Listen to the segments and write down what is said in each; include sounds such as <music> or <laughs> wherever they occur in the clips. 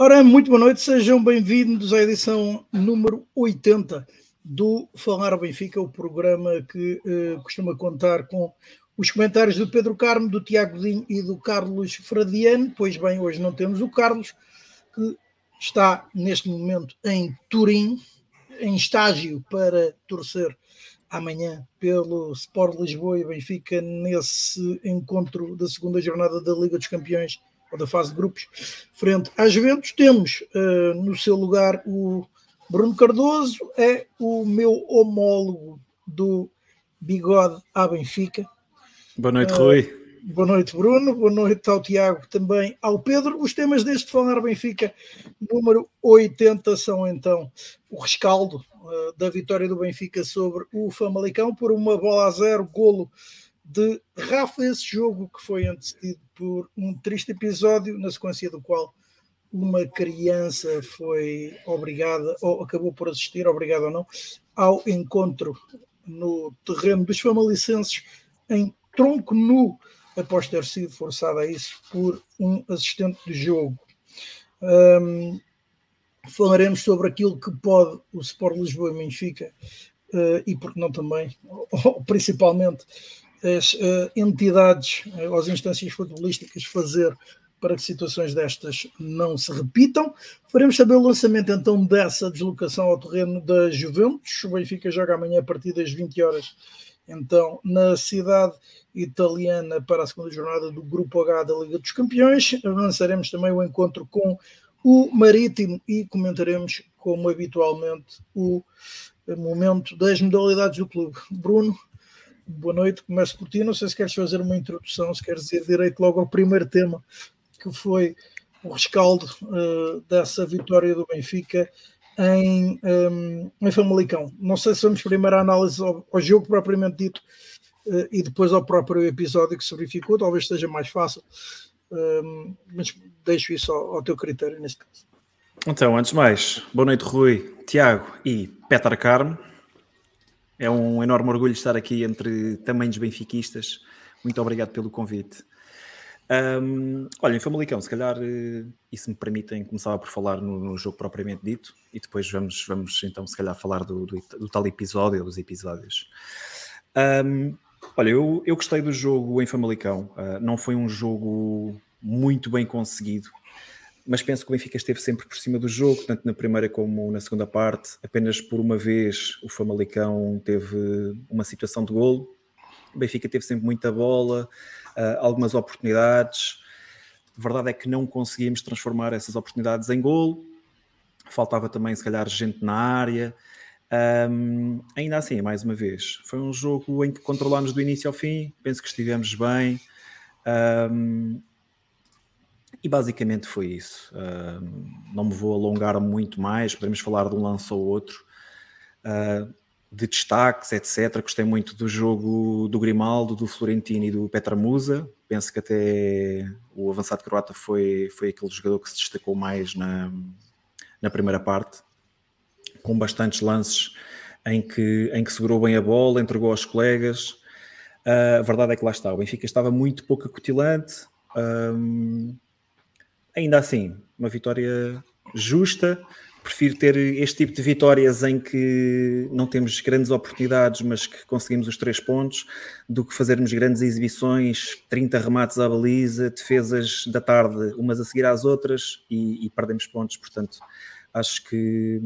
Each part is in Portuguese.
Ora, muito boa noite, sejam bem-vindos à edição número 80 do Falar Benfica, o programa que uh, costuma contar com os comentários do Pedro Carmo, do Tiago Dinho e do Carlos Fradiano. Pois bem, hoje não temos o Carlos, que está neste momento em Turim, em estágio para torcer amanhã pelo Sport Lisboa e Benfica nesse encontro da segunda jornada da Liga dos Campeões ou da fase de grupos, frente às Juventus. Temos uh, no seu lugar o Bruno Cardoso, é o meu homólogo do Bigode à Benfica. Boa noite, uh, Rui. Boa noite, Bruno. Boa noite ao Tiago, também ao Pedro. Os temas deste Falar Benfica número 80 são então o rescaldo uh, da vitória do Benfica sobre o Famalicão por uma bola a zero, golo de Rafa, esse jogo que foi antecedido por um triste episódio, na sequência do qual uma criança foi obrigada, ou acabou por assistir, obrigada ou não, ao encontro no terreno dos famalicenses em tronco nu, após ter sido forçada a isso por um assistente de jogo. Um, falaremos sobre aquilo que pode o Sport Lisboa e Benfica, uh, e porque não também, <laughs> ou, principalmente, as uh, entidades, uh, as instâncias futebolísticas fazer para que situações destas não se repitam. Faremos saber o lançamento então dessa deslocação ao terreno da Juventus. O Benfica joga amanhã a partir das 20 horas, então, na cidade italiana para a segunda jornada do Grupo H da Liga dos Campeões. Lançaremos também o encontro com o Marítimo e comentaremos, como habitualmente, o momento das modalidades do clube. Bruno, boa noite, começo por ti. Não sei se queres fazer uma introdução, se queres ir direito logo ao primeiro tema, que foi o rescaldo uh, dessa vitória do Benfica em, um, em Famalicão. Não sei se vamos primeiro a análise ao, ao jogo propriamente dito uh, e depois ao próprio episódio que se verificou, talvez seja mais fácil, um, mas deixo isso ao, ao teu critério neste caso. Então, antes de mais, boa noite, Rui, Tiago e Petar Carmo. É um enorme orgulho estar aqui entre tamanhos benfiquistas. Muito obrigado pelo convite. Um, olha, em Famalicão, se calhar, eh, e se me permitem, começava por falar no, no, jogo propriamente dito e depois vamos, vamos então, se calhar, falar do, do, do tal episódio, dos episódios. Um, olha, eu, eu gostei do jogo em Famalicão. Uh, não foi um jogo muito bem conseguido mas penso que o Benfica esteve sempre por cima do jogo, tanto na primeira como na segunda parte. Apenas por uma vez o Famalicão teve uma situação de golo. O Benfica teve sempre muita bola, uh, algumas oportunidades. A verdade é que não conseguimos transformar essas oportunidades em golo. Faltava também, se calhar, gente na área. Um, ainda assim, mais uma vez, foi um jogo em que controlámos do início ao fim. Penso que estivemos bem. Um, e basicamente foi isso. Uh, não me vou alongar muito mais, podemos falar de um lance ou outro. Uh, de destaques, etc. Gostei muito do jogo do Grimaldo, do Florentino e do Petra Musa. Penso que até o avançado croata foi, foi aquele jogador que se destacou mais na, na primeira parte, com bastantes lances em que, em que segurou bem a bola, entregou aos colegas. Uh, a verdade é que lá está, o Benfica estava muito pouco acutilante. Ainda assim, uma vitória justa. Prefiro ter este tipo de vitórias em que não temos grandes oportunidades, mas que conseguimos os três pontos, do que fazermos grandes exibições, 30 remates à baliza, defesas da tarde, umas a seguir às outras e, e perdemos pontos. Portanto, acho que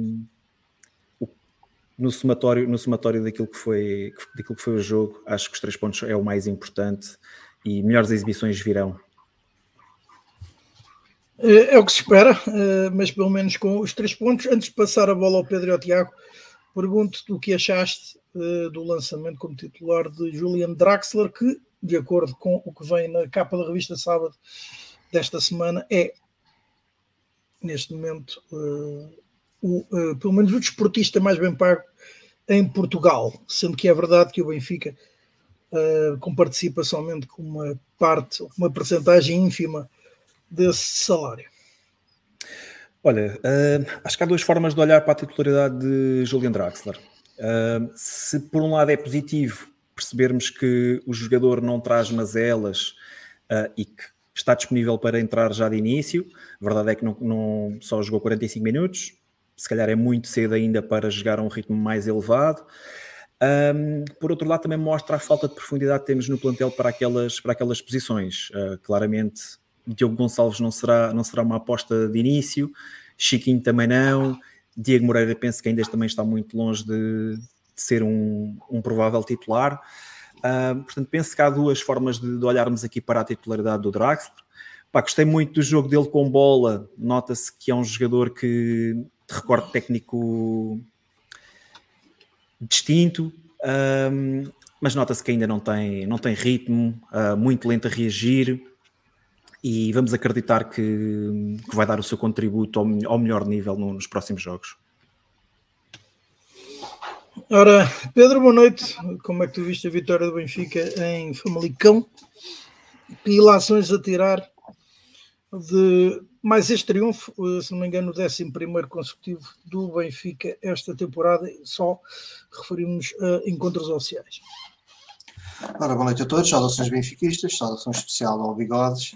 no somatório, no somatório daquilo, que foi, daquilo que foi o jogo, acho que os três pontos é o mais importante e melhores exibições virão. É o que se espera, eh, mas pelo menos com os três pontos. Antes de passar a bola ao Pedro e ao Tiago, pergunto-te o que achaste eh, do lançamento como titular de Julian Draxler, que, de acordo com o que vem na capa da revista Sábado desta semana, é, neste momento, eh, o, pelo menos o desportista mais bem pago em Portugal, sendo que é verdade que o Benfica, com participa somente com uma parte, uma percentagem ínfima desse salário? Olha, uh, acho que há duas formas de olhar para a titularidade de Julian Draxler. Uh, se por um lado é positivo percebermos que o jogador não traz mazelas uh, e que está disponível para entrar já de início. A verdade é que não, não, só jogou 45 minutos, se calhar é muito cedo ainda para jogar a um ritmo mais elevado. Um, por outro lado, também mostra a falta de profundidade que temos no plantel para aquelas, para aquelas posições. Uh, claramente, Diogo Gonçalves não será, não será uma aposta de início, Chiquinho também não, Diego Moreira penso que ainda também está muito longe de, de ser um, um provável titular. Uh, portanto, penso que há duas formas de, de, olharmos aqui para a titularidade do Draxler. Pá, gostei muito do jogo dele com bola. Nota-se que é um jogador que de recorde técnico distinto, um, mas nota-se que ainda não tem, não tem ritmo, uh, muito lento a reagir. E vamos acreditar que, que vai dar o seu contributo ao, ao melhor nível no, nos próximos jogos. Ora, Pedro, boa noite. Como é que tu viste a vitória do Benfica em Famalicão? E lações a tirar de mais este triunfo, eh, se não me engano, o 11 consecutivo do Benfica esta temporada, só referimos a encontros oficiais. Ora, boa noite a todos, saudações benfiquistas, saudações especial ao Bigodes,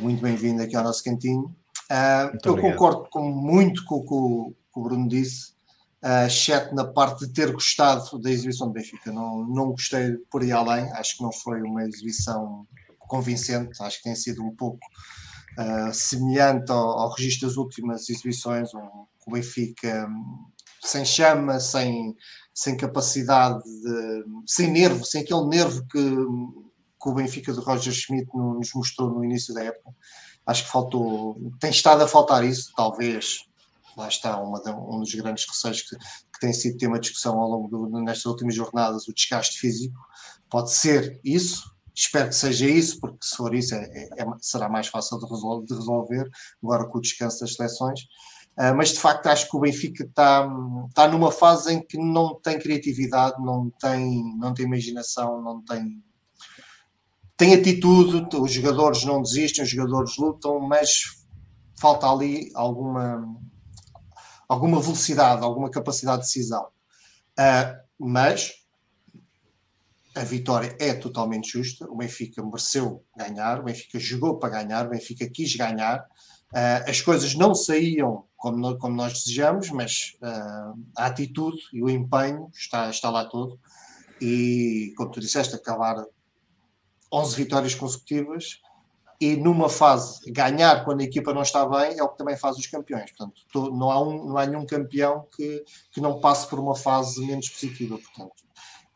muito bem-vindo aqui ao nosso cantinho. Uh, eu obrigado. concordo com, muito com o que o Bruno disse, uh, exceto na parte de ter gostado da exibição do Benfica. Não, não gostei por aí além, acho que não foi uma exibição convincente, acho que tem sido um pouco uh, semelhante ao, ao registro das últimas exibições, um, o Benfica um, sem chama, sem, sem capacidade, de, sem nervo, sem aquele nervo que, que o Benfica de Roger Schmidt nos mostrou no início da época. Acho que faltou, tem estado a faltar isso, talvez lá está uma um dos grandes receios que, que, tem sido tema de discussão ao longo do, nestas últimas jornadas, o desgaste físico. Pode ser isso, espero que seja isso, porque se for isso é, é, é será mais fácil de, resol de, resolver, agora com o descanso das seleções. Uh, mas de facto acho que o Benfica está, está numa fase em que não tem criatividade, não tem, não tem imaginação, não tem tem atitude, os jogadores não desistem, os jogadores lutam, mas falta ali alguma alguma velocidade, alguma capacidade de decisão. Uh, mas a vitória é totalmente justa. O Benfica mereceu ganhar, o Benfica jogou para ganhar, o Benfica quis ganhar. Uh, as coisas não saíam como, como nós desejamos, mas uh, a atitude e o empenho está, está lá todo. E, como tu disseste, acabar 11 vitórias consecutivas e numa fase ganhar quando a equipa não está bem é o que também faz os campeões. Portanto, não há, um, não há nenhum campeão que, que não passe por uma fase menos positiva. Portanto,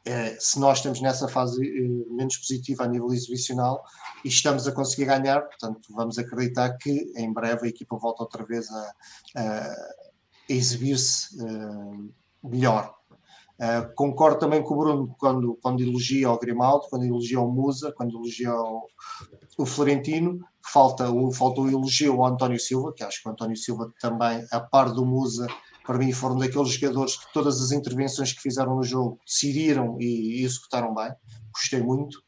é, se nós estamos nessa fase é, menos positiva a nível exibicional e estamos a conseguir ganhar, portanto, vamos acreditar que em breve a equipa volta outra vez a, a exibir-se uh, melhor. Uh, concordo também com o Bruno quando, quando elogia o Grimaldo, quando elogia o Musa, quando elogia o, o Florentino. Falta o, falta o elogio ao António Silva, que acho que o António Silva também, a par do Musa, para mim foram daqueles jogadores que todas as intervenções que fizeram no jogo decidiram e, e executaram bem. Gostei muito.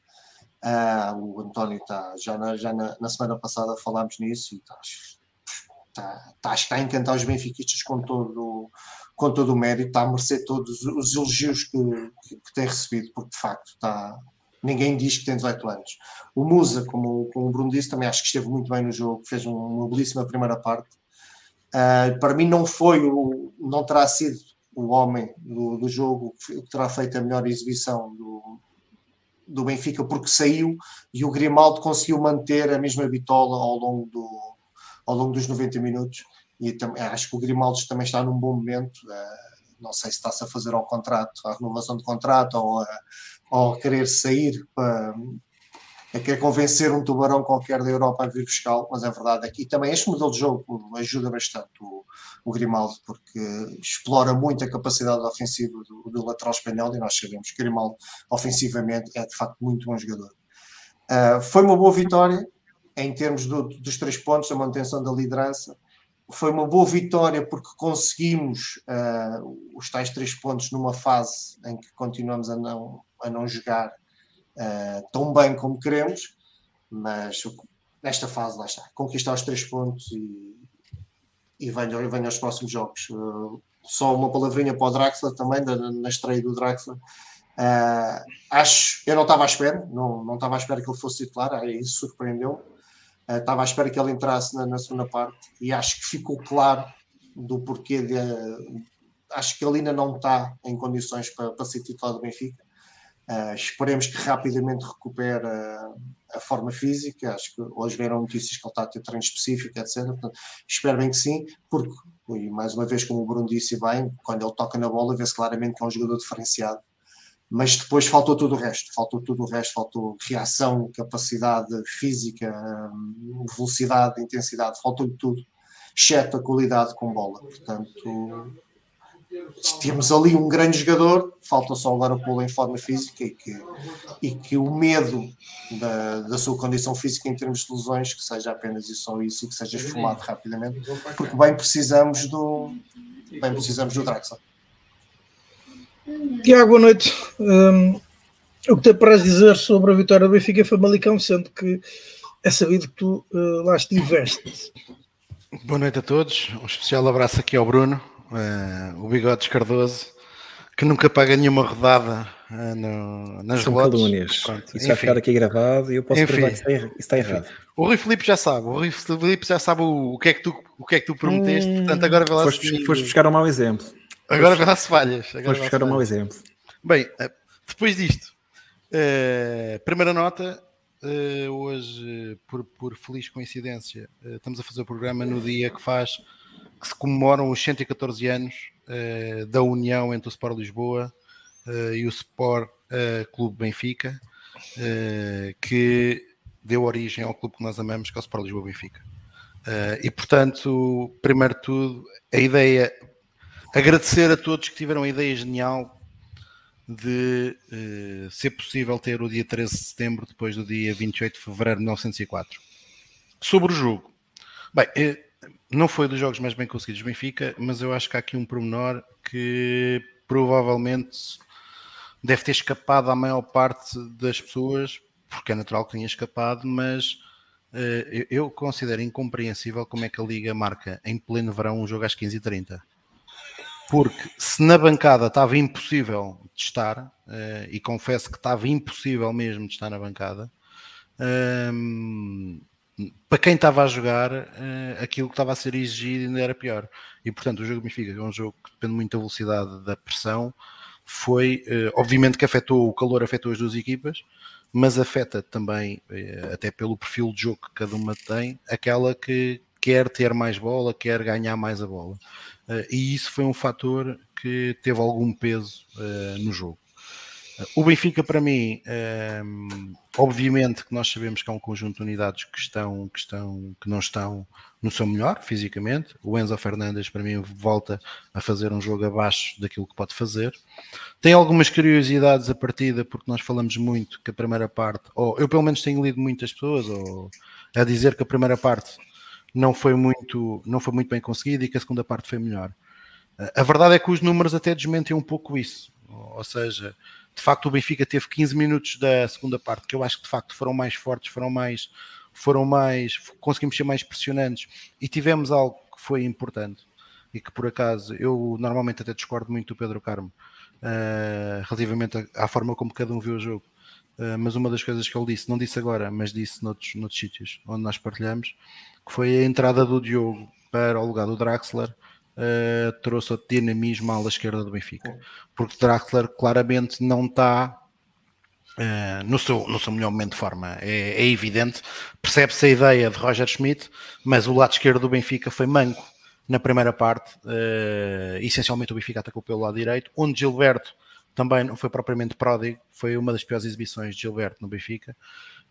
Uh, o António está, já, na, já na, na, semana passada falámos nisso e está, está, está, está a encantar os benfiquistas com todo com todo o mérito, está a merecer todos os elogios que, que, que tem recebido, porque de facto está, ninguém diz que tem 18 anos. O Musa, como, como o Bruno disse, também acho que esteve muito bem no jogo, fez uma belíssima primeira parte. Uh, para mim não foi o, não terá sido o homem do, do jogo que terá feito a melhor exibição do, do Benfica, porque saiu e o Grimaldo conseguiu manter a mesma bitola ao longo, do, ao longo dos 90 minutos e também, acho que o Grimaldo também está num bom momento. Uh, não sei se está-se a fazer ao contrato, a renovação de contrato ou a, ou a querer sair para a querer convencer um tubarão qualquer da Europa a vir buscá-lo, mas a verdade é que também este modelo de jogo ajuda bastante o, o Grimaldo, porque explora muito a capacidade ofensiva do, do, lateral espanhol e nós sabemos que Grimaldo ofensivamente é de facto muito bom jogador. Uh, foi uma boa vitória em termos do, dos três pontos, da manutenção da liderança foi uma boa vitória porque conseguimos uh, os tais três pontos numa fase em que continuamos a não, a não jogar uh, tão bem como queremos, mas nesta fase lá está, conquistar os três pontos e, e venho, venho aos próximos jogos. Uh, só uma palavrinha para o Draxler também, da, na estreia do Draxler. Acho, eu não estava à espera, não, não estava à espera que ele fosse titular, isso surpreendeu estava à espera que ele entrasse na, na, segunda parte e acho que ficou claro do porquê de. Acho que ele ainda não está em condições para, para ser titular do Benfica. Uh, esperemos que rapidamente recupere a, a, forma física. Acho que hoje vieram notícias que ele está a ter treino específico, etc. Portanto, espero bem que sim, porque, e mais uma vez, como o Bruno disse bem, quando ele toca na bola, vê-se claramente que é um jogador diferenciado mas depois faltou tudo o resto, faltou tudo o resto, faltou reação, capacidade física, hum, velocidade, intensidade, faltou-lhe tudo, exceto a qualidade com bola. Portanto, temos ali um grande jogador, falta só agora pô-lo em forma física e que, e que o medo da, da sua condição física em termos de lesões, que seja apenas e só isso e que seja esfumado rapidamente, porque bem precisamos do bem precisamos do Draxler. Tiago, boa noite. Um, o que te para dizer sobre a vitória do Benfica foi Malicão, sendo que é sabido que tu uh, lá estiveste. Boa noite a todos. Um especial abraço aqui ao Bruno, uh, o Bigodes Cardoso, que nunca paga nenhuma rodada uh, no, nas São calúnias. Pronto, isso enfim. vai ficar aqui gravado e eu posso provar que isso está, isso está errado. O Rui Filipe já sabe, o Rui Filipe já sabe o, o, que, é que tu, o que é que tu prometeste, hum, portanto agora vai lá foste, foste buscar um mau exemplo. Agora lá se falhas. Agora Vamos buscar um mau exemplo. Bem, eh, depois disto, uh, primeira nota. Uh, hoje, por, por, feliz coincidência, uh, estamos a fazer o programa no dia que faz que se comemoram os 114 anos da união entre o Sport Lisboa e o Sport Clube Benfica, que deu origem ao clube que nós amamos, que é o Sport Lisboa Benfica. e portanto, primeiro de tudo, a ideia agradecer a todos que tiveram a ideia genial de uh, ser possível ter o dia 13 de setembro depois do dia 28 de fevereiro de 1904. Sobre o jogo, bem, eh, não foi dos jogos mais bem conseguidos do Benfica, mas eu acho que há aqui um pormenor que provavelmente deve ter escapado à maior parte das pessoas, porque é natural que tenha escapado, mas uh, eu considero incompreensível como é que a Liga marca em pleno verão um jogo às 15h30 porque se na bancada estava impossível de estar, uh, e confesso que estava impossível mesmo de estar na bancada, ehm, para quem estava a jogar, uh, aquilo que estava a ser exigido ainda era pior. E portanto, o jogo Benfica, que é um jogo que depende muito da velocidade da pressão, foi, uh, obviamente que afetou, o calor afetou as duas equipas, mas afeta também, até pelo perfil de jogo que cada uma tem, aquela que quer ter mais bola, quer ganhar mais a bola. Uh, e isso foi um fator que teve algum peso uh, no jogo. Uh, o Benfica, para mim, obviamente que nós sabemos que é um conjunto de unidades que estão, que estão, que não estão no seu melhor fisicamente. O Enzo Fernandes, para mim, volta a fazer um jogo abaixo daquilo que pode fazer. Tem algumas curiosidades a partida, porque nós falamos muito que a primeira parte, ou eu pelo menos tenho lido muitas pessoas, ou a dizer que a primeira parte não foi muito, não foi muito bem conseguido e que a segunda parte foi melhor. A verdade é que os números até desmentem um pouco isso. Ou seja, de facto o Benfica teve 15 minutos da segunda parte, que eu acho que de facto foram mais fortes, foram mais, foram mais, conseguimos ser mais pressionantes e tivemos algo que foi importante e que por acaso eu normalmente até discordo muito do Pedro Carmo uh, relativamente à, forma como cada um viu o jogo. Uh, mas uma das coisas que ele disse, não disse agora, mas disse noutros, noutros sítios onde nós partilhamos, que foi a entrada do Diogo para o lugar do Draxler, uh, trouxe o dinamismo à ala esquerda do Benfica. Porque Draxler claramente não está Uh, no, seu, no seu melhor momento de forma. É, é evidente, percebe-se a ideia de Roger Schmidt, mas o lado esquerdo do Benfica foi manco na primeira parte. Uh, essencialmente o Benfica atacou pelo lado direito, onde Gilberto também não foi propriamente pródigo, foi uma das piores exibições de Gilberto no Benfica.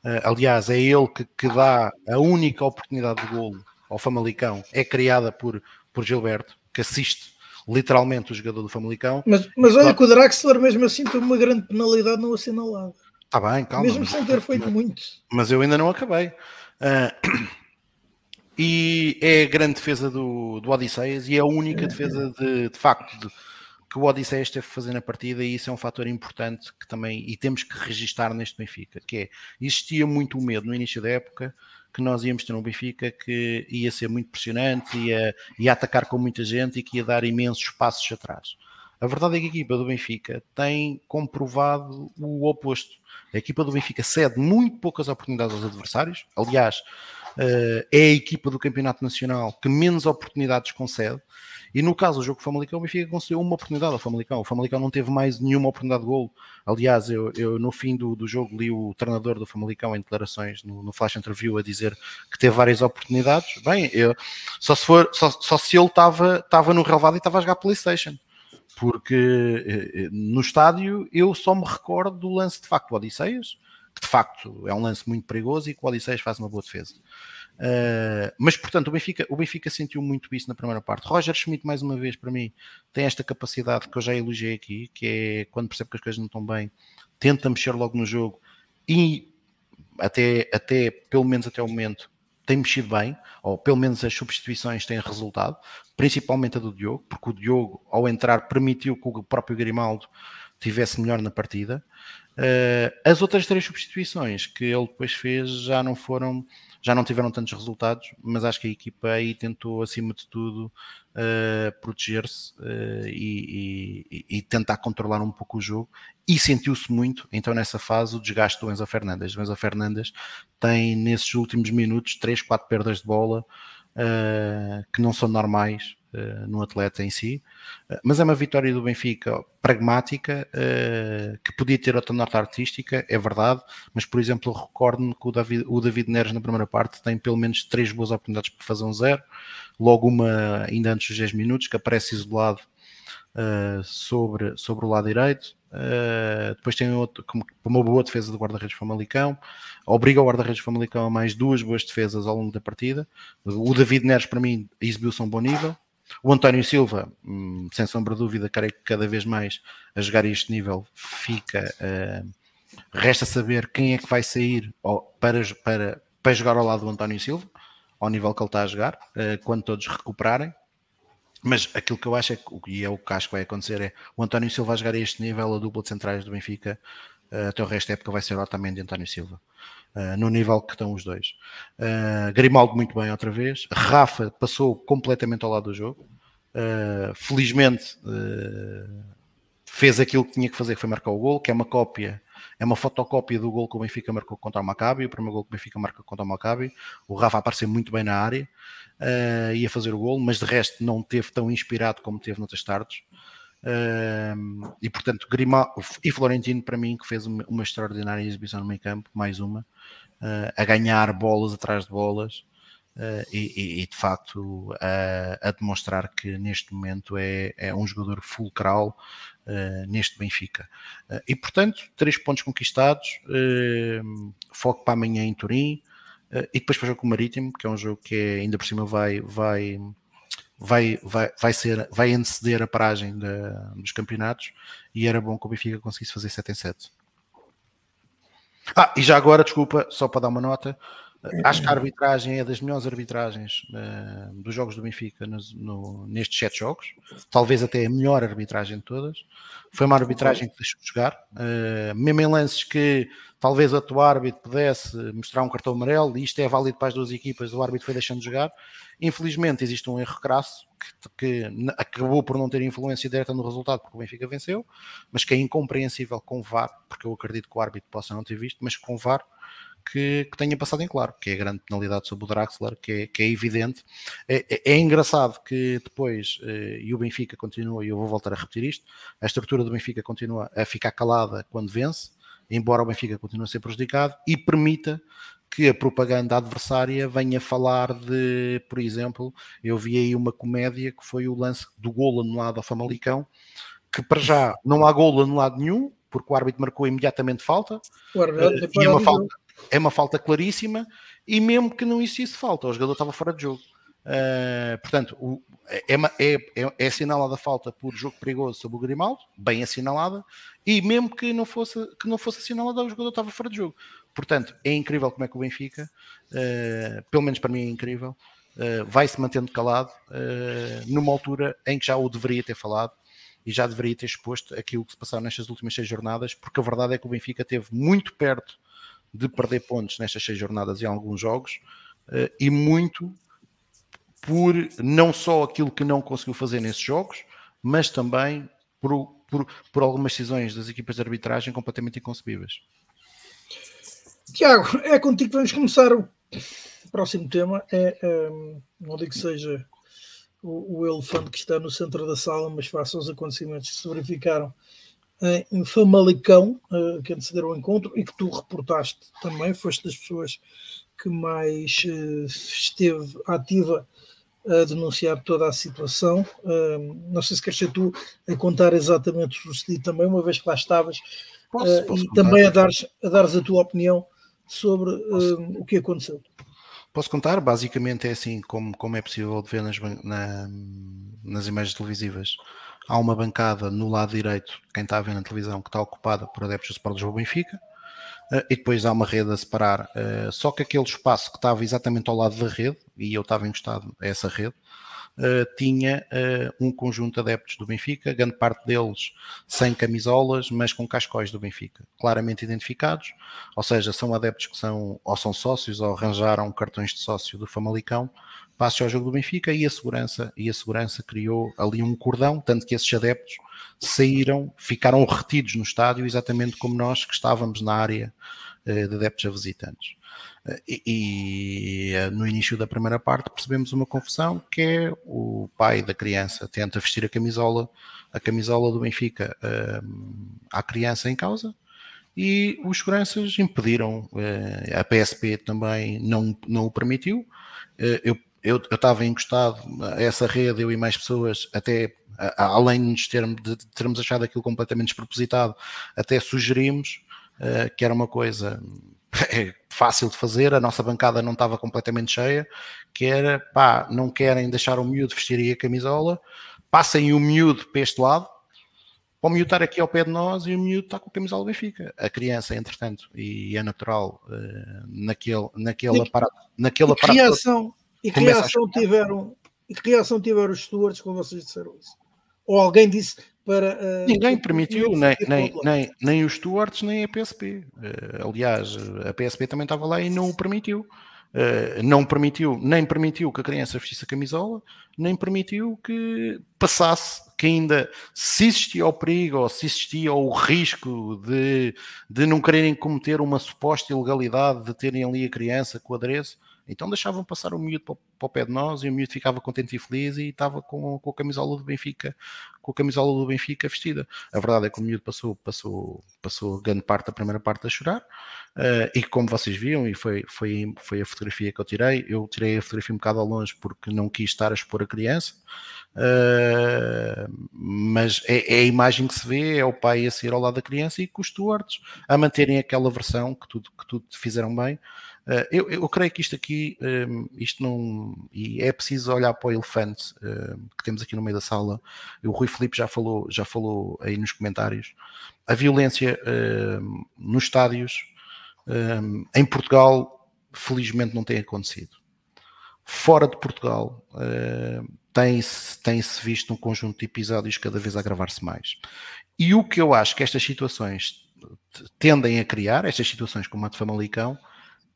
Uh, aliás, é ele que, que, dá a única oportunidade de golo ao Famalicão, é criada por, por Gilberto, que assiste literalmente o jogador do Famalicão. Mas, mas olha que o Draxler mesmo assim tem uma grande penalidade não assinalada. Está bem, calma. Mesmo sem ter feito mas, muito. Mas eu ainda não acabei. Uh, <coughs> e é a grande defesa do, do Odisseias e é a única defesa de, de facto de, que o Odisseia esteve a fazer na partida e isso é um fator importante que também e temos que registar neste Benfica, que é, existia muito o medo no início da época que nós íamos ter um Benfica que ia ser muito pressionante, ia, ia atacar com muita gente e que ia dar imensos passos atrás. A verdade é que a equipa do Benfica tem comprovado o oposto. A equipa do Benfica cede muito poucas oportunidades aos adversários. Aliás, uh, é a equipa do Campeonato Nacional que menos oportunidades concede. E no caso do jogo Famalicão, o Benfica concedeu uma oportunidade ao Famalicão. O Famalicão não teve mais nenhuma oportunidade de gol. Aliás, eu, eu no fim do, do jogo li o treinador do Famalicão em declarações no, no flash interview a dizer que teve várias oportunidades. Bem, eu, só, se for, só, só se ele estava no relevado e estava a jogar Playstation. Porque eh, eh, no estádio eu só me recordo do lance de facto do Odisseias, que de facto é um lance muito perigoso e que o Odisseias faz uma boa defesa. Uh, mas, portanto, o Benfica, o Benfica sentiu muito isso na primeira parte. Roger Schmidt, mais uma vez, para mim, tem esta capacidade que eu já elogiei aqui, que é quando percebe que as coisas não estão bem, tenta mexer logo no jogo e até, até pelo menos até o momento, tem mexido bem, ou pelo menos as substituições têm resultado, principalmente a do Diogo, porque o Diogo, ao entrar, permitiu que o próprio Grimaldo tivesse melhor na partida. Uh, as outras três substituições que ele depois fez já não foram já não tiveram tantos resultados, mas acho que a equipa aí tentou, acima de tudo, uh, proteger-se uh, e, e, e, tentar controlar um pouco o jogo. E sentiu-se muito, então, nessa fase, o desgaste do Enzo Fernandes. O Enzo Fernandes tem, nesses últimos minutos, 3, 4 perdas de bola uh, que não são normais uh, no atleta em si, uh, mas é uma vitória do Benfica pragmática, que podia ter outra nota artística, é verdade, mas por exemplo, recordo-me que o David, o David Neres na primeira parte tem pelo menos três boas oportunidades para fazer um zero, logo uma ainda antes dos 10 minutos, que aparece isolado sobre, sobre o lado direito, Uh, depois tem outro, uma boa defesa do guarda-redes Famalicão, obriga o guarda-redes Famalicão a mais duas boas defesas ao longo da partida. O David Neres, para mim, exibiu-se a um bom nível. O António Silva, hum, sem sombra de dúvida, creio que cada vez mais a jogar a este nível fica. Uh, resta saber quem é que vai sair para, para, para jogar ao lado do António Silva, ao nível que ele está a jogar, uh, quando todos recuperarem. Mas aquilo que eu acho é que, e é o que acho que vai acontecer, é o António Silva jogar a este nível, a dupla de centrais do Benfica, uh, até o resto da época vai ser o Otamendi e António Silva. Uh, no nível que estão os dois. Uh, Grimaldo muito bem outra vez. Rafa passou completamente ao lado do jogo. Felizmente fez aquilo que tinha que fazer, que foi marcar o gol, que é uma cópia, é uma fotocópia do gol que o Benfica marcou contra o Maccabi, o primeiro gol que o Benfica marca contra o Maccabi. O Rafa apareceu muito bem na área, uh, ia fazer o gol, mas de resto não teve tão inspirado como teve noutras tardes. Uh, e portanto, Grimal e Florentino, para mim, que fez uma, uma extraordinária exibição no meio campo, mais uma, uh, a ganhar bolas atrás de bolas. Uh, e, e, de facto a demonstrar que neste momento é, é um jogador fulcral neste Benfica. E portanto, três pontos conquistados, foco para amanhã em Turim e depois para o jogo com o Marítimo, que é um jogo que ainda por cima vai, vai, vai, vai, vai, ser, vai anteceder a paragem de, dos campeonatos e era bom que o Benfica conseguisse fazer 7 em 7. Ah, e já agora, desculpa, só para dar uma nota, acho que a arbitragem é das melhores arbitragens uh, dos jogos do Benfica no, no, nestes sete jogos, talvez até a melhor arbitragem de todas. Foi uma arbitragem que deixou de jogar, uh, mesmo em lances que talvez o atual árbitro pudesse mostrar um cartão amarelo, e isto é válido para as duas equipas, o árbitro foi deixando de jogar. Infelizmente existe um erro crasso que, que acabou por não ter influência direta no resultado porque o Benfica venceu, mas que é incompreensível com VAR, porque eu acredito que o árbitro possa não ter visto, mas com VAR que, que, tenha passado em claro, que é a grande penalidade sobre o Draxler, que é, que é evidente. É, é, é, engraçado que depois, eh, e o Benfica continua, e eu vou voltar a repetir isto, a estrutura do Benfica continua a ficar calada quando vence, embora o Benfica continue a ser prejudicado, e permita que a propaganda adversária venha falar de, por exemplo, eu vi aí uma comédia que foi o lance do golo anulado ao Famalicão, que para já não há golo anulado nenhum, porque o árbitro marcou imediatamente falta, uh, e é uma falta, é uma falta claríssima, e mesmo que não existisse falta, o jogador estava fora de jogo. Uh, portanto, o, é, é, é, é, assinalada a falta por jogo perigoso sobre o Grimaldo, bem assinalada, e mesmo que não fosse, que não fosse assinalada, o jogador estava fora de jogo. Portanto, é incrível como é que o Benfica, uh, pelo menos para mim é incrível, uh, vai se mantendo calado numa altura em que já o deveria ter falado e já deveria ter exposto aquilo que se passou nestas últimas seis jornadas, porque a verdade é que o Benfica esteve muito perto de perder pontos nestas seis jornadas em alguns jogos uh, e muito por não só aquilo que não conseguiu fazer nesses jogos, mas também por, por, por algumas decisões das equipas de arbitragem completamente inconcebíveis. Tiago, é contigo que vamos começar o próximo tema é, um, não digo que seja o, o, elefante que está no centro da sala, mas face aos acontecimentos que se verificaram em Famalicão, uh, que antecederam o encontro e que tu reportaste também, foste das pessoas que mais uh, esteve ativa a denunciar toda a situação. Não sei se queres ser tu a contar exatamente o sucedido também, uma vez que lá estavas, posso, posso e contar. também a dares, a dares a tua opinião sobre o que aconteceu. Posso contar? Basicamente é assim como, como é possível de ver nas, na, nas imagens televisivas. Há uma bancada no lado direito, quem está a ver na televisão, que está ocupada por adeptos do Sport Lisboa Benfica, uh, e depois há uma rede a separar. Uh, só que aquele espaço que estava exatamente ao lado da rede, e eu estava encostado a essa rede, uh, tinha um conjunto de adeptos do Benfica, grande parte deles sem camisolas, mas com cascóis do Benfica, claramente identificados, ou seja, são adeptos que são ou são sócios ou arranjaram cartões de sócio do Famalicão, passe ao jogo do Benfica e a segurança e a segurança criou ali um cordão, tanto que esses adeptos saíram, ficaram retidos no estádio, exatamente como nós que estávamos na área uh, de adeptos a visitantes. E, e, eh, no início da primeira parte percebemos uma confusão que é o pai da criança tenta vestir a camisola, a camisola do Benfica uh, à criança em causa e os seguranças impediram, a PSP também não, não o permitiu. Eu eu estava encostado a essa rede, eu e mais pessoas, até além de, termos, de termos achado aquilo completamente despropositado, até sugerimos uh, que era uma coisa <laughs> é fácil de fazer, a nossa bancada não estava completamente cheia, que era, pá, não querem deixar o miúdo vestir aí a camisola, passem o miúdo para este lado, para o miúdo estar aqui ao pé de nós e o miúdo está com a camisola do Benfica. A criança, entretanto, e é natural, uh, naquele, naquele aparato... Naquele que aparato reação, e que reação tiveram... E que reação tiveram os stewards quando vocês disseram isso? Ou alguém disse, para. Uh, Ninguém permitiu, nem, nem, nem, nem os stewards, nem a PSP. Uh, eh, aliás, a PSP também estava lá e não o permitiu. Uh, não permitiu, nem permitiu que a criança vestisse a camisola, nem permitiu que passasse, que ainda se existia o perigo ou se existia o risco de, de não quererem cometer uma suposta ilegalidade de terem ali a criança com o adereço, então deixavam passar o miúdo para, o pé de nós e o miúdo ficava contente e feliz e estava com, com a camisola do Benfica, com a camisola do Benfica vestida. A verdade é que o miúdo passou, passou, passou grande parte da primeira parte a chorar uh, e como vocês viam, e foi, foi, foi a fotografia que eu tirei, eu tirei a fotografia um bocado ao longe porque não quis estar a expor a criança. Uh, mas é, é, a imagem que se vê, é o pai a sair ao lado da criança e com os stewards a manterem aquela versão que tudo, que tudo fizeram bem, eu, eu, creio que isto aqui, ehm, isto não. E é preciso olhar para o elefante uh, que temos aqui no meio da sala. O Rui Felipe já falou, já falou aí nos comentários. A violência uh, nos estádios ehm, em Portugal, felizmente, não tem acontecido. Fora de Portugal, tem-se tem -se visto um conjunto de episódios cada vez a agravar-se mais. E o que eu acho que estas situações tendem a criar, estas situações como a de Famalicão,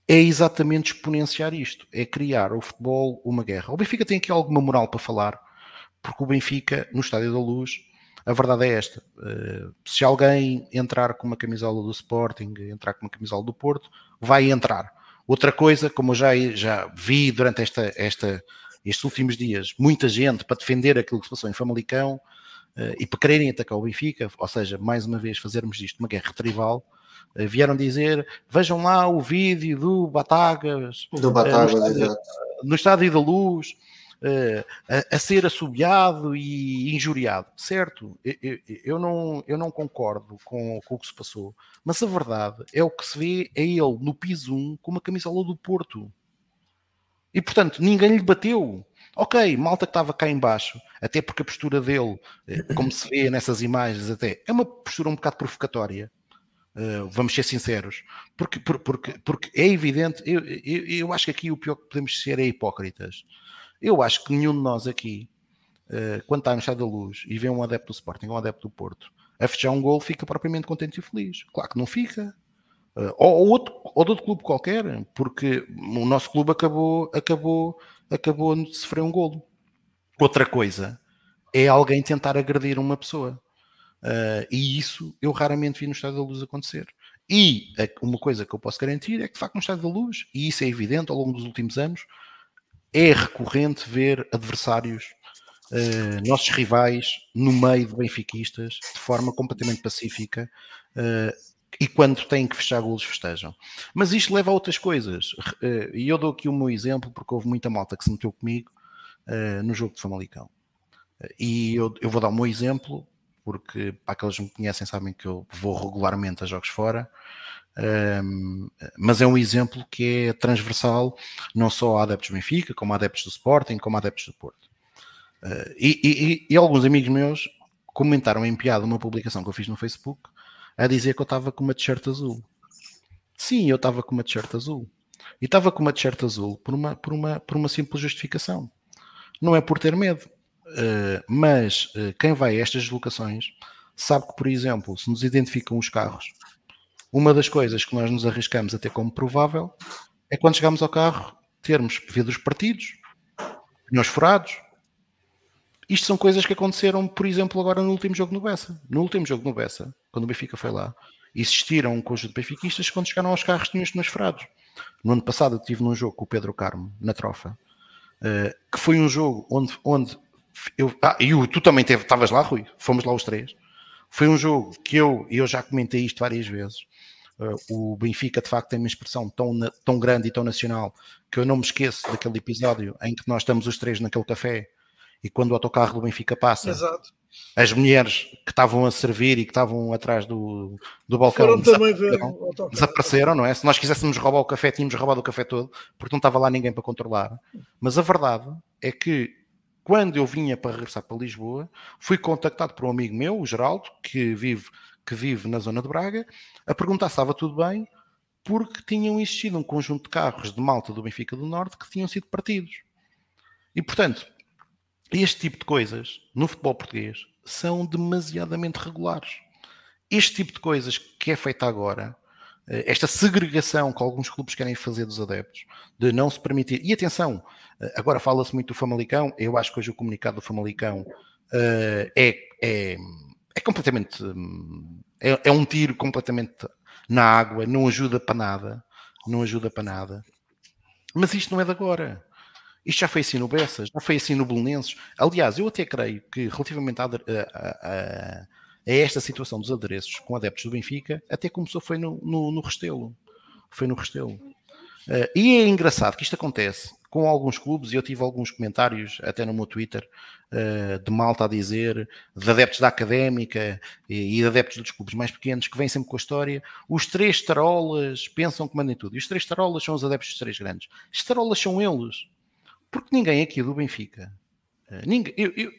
é exatamente exponenciar isto, é criar o futebol uma guerra. O Benfica tem aqui alguma moral para falar, porque o Benfica, no Estádio da Luz, a verdade é esta: uh, se alguém entrar com uma camisola do Sporting, entrar com uma camisola do Porto, vai entrar. Outra coisa, como eu já, já vi durante esta, esta, estes últimos dias, muita gente para defender aquilo que se passou em Famalicão uh, e para quererem atacar o Benfica, ou seja, mais uma vez fazermos isto uma guerra eh, vieram dizer: vejam lá o vídeo do Batagas, do Batagas no, estádio, no estádio da luz. Uh, a, a, ser assobiado e injuriado, certo? Eu, eu, não, eu não concordo com, com, o que se passou, mas a verdade é o que se vê é ele no piso 1 com uma camisola do Porto. E portanto, ninguém lhe bateu. Ok, malta que estava cá embaixo, até porque a postura dele, eh, como se vê nessas imagens, até é uma postura um bocado provocatória. Uh, vamos ser sinceros, porque, porque, porque é evidente, eu, eu, eu, acho que aqui o pior que podemos ser é hipócritas. Eu acho que nenhum de nós aqui, uh, quando está no estado da luz e vê um adepto do Sporting, um adepto do Porto, a fechar um gol, fica propriamente contente e feliz. Claro que não fica. Uh, ou, ou, outro, ou de outro clube qualquer, porque o nosso clube acabou, acabou, acabou de sofrer um golo. Outra coisa é alguém tentar agredir uma pessoa. Uh, e isso eu raramente vi no Estado da Luz acontecer. E uma coisa que eu posso garantir é que, de facto, no Estádio da Luz, e isso é evidente ao longo dos últimos anos, é recorrente ver adversários, uh, nossos rivais, no meio de benfiquistas, de forma completamente pacífica, uh, e quando têm que fechar golos, festejam. Mas isto leva a outras coisas, e eu dou aqui o meu exemplo, porque houve muita malta que se meteu comigo no jogo de Famalicão. E eu, eu, vou dar o meu exemplo, porque para aqueles que me conhecem sabem que eu vou regularmente a jogos fora, um, mas é um exemplo que é transversal não só a adeptos do Benfica, como a adeptos do Sporting, como a adeptos do Porto. Uh, e, e, e, alguns amigos meus comentaram em piada uma publicação que eu fiz no Facebook a dizer que eu estava com uma t-shirt azul. Sim, eu estava com uma t-shirt azul. E estava com uma t-shirt azul por uma, por, uma, por uma simples justificação. Não é por ter medo. Uh, mas uh, quem vai a estas deslocações sabe que, por exemplo, se nos identificam os carros uma das coisas que nós nos arriscamos a ter como provável é quando chegamos ao carro termos vidros partidos, pneus furados. Isto são coisas que aconteceram, por exemplo, agora no último jogo no Bessa. No último jogo no Bessa, quando o Benfica foi lá, existiram um conjunto de benfiquistas que quando chegaram aos carros tinham os pneus furados. No ano passado eu estive num jogo com o Pedro Carmo, na Trofa, eh, que foi um jogo onde, onde eu, ah, e tu também estavas lá, Rui, fomos lá os três. Foi um jogo que eu, eu já comentei isto várias vezes, Uh, o Benfica, de facto, tem uma expressão tão, tão grande e tão nacional que eu não me esqueço daquele episódio em que nós estamos os três naquele café e quando o autocarro do Benfica passa, Exato. as mulheres que estavam a servir e que estavam atrás do, do balcão desapareceram, desapareceram, não é? Se nós quiséssemos roubar o café, tínhamos roubado o café todo, porque não estava lá ninguém para controlar. Mas a verdade é que quando eu vinha para regressar para Lisboa, fui contactado por um amigo meu, o Geraldo, que vive que vive na zona de Braga, a perguntar se estava tudo bem, porque tinham existido um conjunto de carros de malta do Benfica do Norte que tinham sido partidos. E, portanto, este tipo de coisas no futebol português são demasiadamente regulares. Este tipo de coisas que é feita agora, esta segregação que alguns clubes querem fazer dos adeptos, de não se permitir. E atenção, eh, agora fala-se muito do Famalicão, eu acho que hoje o comunicado do Famalicão uh, é, é é completamente. É, é, um tiro completamente na água, não ajuda para nada. Não ajuda para nada. Mas isto não é de agora. Isto já foi assim no Bessas, já foi assim no Belenenses. Aliás, eu até creio que relativamente a, a, a, esta situação dos adereços com adeptos do Benfica, até começou foi no, no, no Restelo. Foi no Restelo. Uh, e é engraçado que isto acontece com alguns clubes, e eu tive alguns comentários até no meu Twitter uh, de malta a dizer, de adeptos da académica e, e de adeptos dos clubes mais pequenos que vêm sempre com a história. Os três tarolas pensam que mandem tudo. E os três tarolas são os adeptos dos três grandes. Os tarolas são eles. Porque ninguém aqui do Benfica ninguém, eu, eu,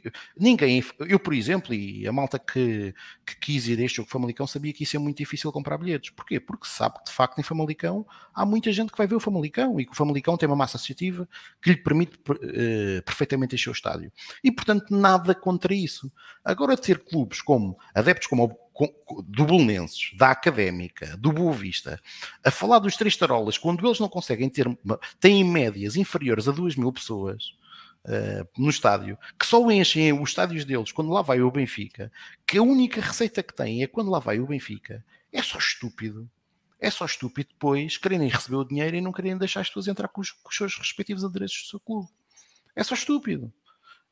eu, por exemplo, e a malta que, que quis ir a este jogo Famalicão sabia que isso é muito difícil comprar bilhetes. Porquê? Porque sabe que de facto em Famalicão há muita gente que vai ver o Famalicão e que o Famalicão tem uma massa associativa que lhe permite uh, perfeitamente encher o estádio. E portanto, nada contra isso. Agora, ter clubes como adeptos como o, do Bolonenses, da Académica, do Boa Vista, a falar dos três tarolas, quando eles não conseguem ter, têm médias inferiores a 2 mil pessoas uh, no estádio, que só enchem os estádios deles quando lá vai o Benfica, que a única receita que têm é quando lá vai o Benfica, é só estúpido. É só estúpido depois quererem receber o dinheiro e não quererem deixar as pessoas entrar com os, com os seus respectivos adereços do seu clube. É só estúpido.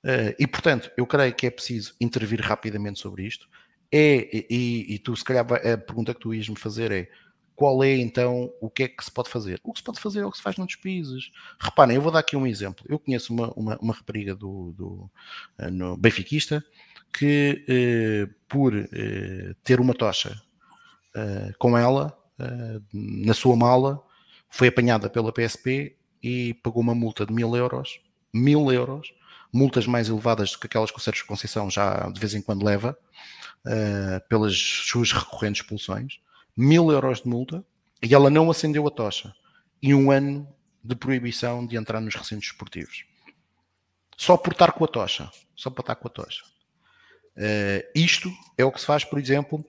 Uh, e portanto, eu creio que é preciso intervir rapidamente sobre isto. É, e, e tu, se calhar, a pergunta que tu ias me fazer é: qual é então o que é que se pode fazer? O que se pode fazer é o que se faz noutros países. Reparem, eu vou dar aqui um exemplo. Eu conheço uma, uma, uma rapariga do, do uh, no benfiquista que uh, por uh, ter uma tocha com ela na sua mala foi apanhada pela PSP e pagou uma multa de mil euros. Mil euros, multas mais elevadas do que aquelas que o Sérgio Conceição já de vez em quando leva pelas suas recorrentes expulsões mil euros de multa e ela não acendeu a tocha e um ano de proibição de entrar nos recintos esportivos. Só por estar com a tocha. Só para estar com a tocha. Uh, isto é o que se faz, por exemplo,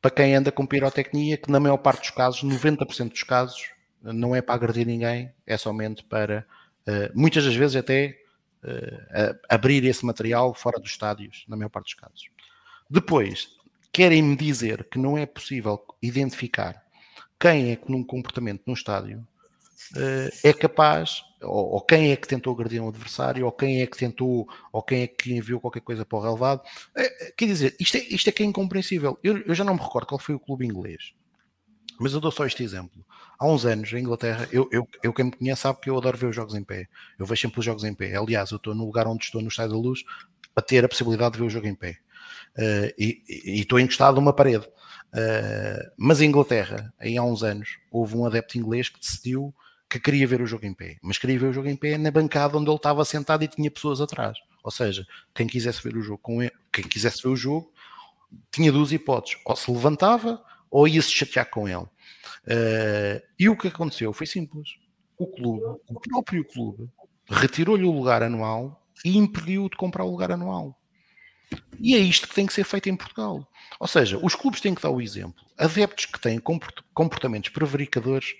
para quem anda com pirotecnia, que na maior parte dos casos, 90% dos casos, não é para agredir ninguém, é somente para, uh, muitas das vezes até uh, abrir esse material fora dos estádios, na maior parte dos casos. Depois, querem-me dizer que não é possível identificar quem é que num comportamento num estádio uh, é capaz, ou, ou, quem é que tentou agredir um adversário, ou quem é que tentou, ou quem é que enviou qualquer coisa para o relevado. Uh, quer dizer, isto é, isto é que é incompreensível. Eu, eu já não me recordo qual foi o clube inglês, mas eu dou só este exemplo. Há uns anos, em Inglaterra, eu, eu, eu quem me conhece sabe que eu adoro ver os jogos em pé. Eu vejo sempre os jogos em pé. Aliás, eu estou no lugar onde estou, no Estádio da Luz, para ter a possibilidade de ver o jogo em pé. Uh, e, estou encostado numa parede. Uh, mas em Inglaterra, aí há uns anos, houve um adepto inglês que decidiu que queria ver o jogo em pé, mas queria ver o jogo em pé na bancada onde ele estava sentado e tinha pessoas atrás. Ou seja, quem quisesse ver o jogo com ele, quem quisesse ver o jogo, tinha duas hipóteses: ou se levantava ou ia se chatear com ele. Uh, e o que aconteceu foi simples: o clube, o próprio clube, retirou-lhe o lugar anual e impediu-o de comprar o lugar anual. E é isto que tem que ser feito em Portugal. Ou seja, os clubes têm que dar o exemplo. Adeptos que têm comportamentos prevaricadores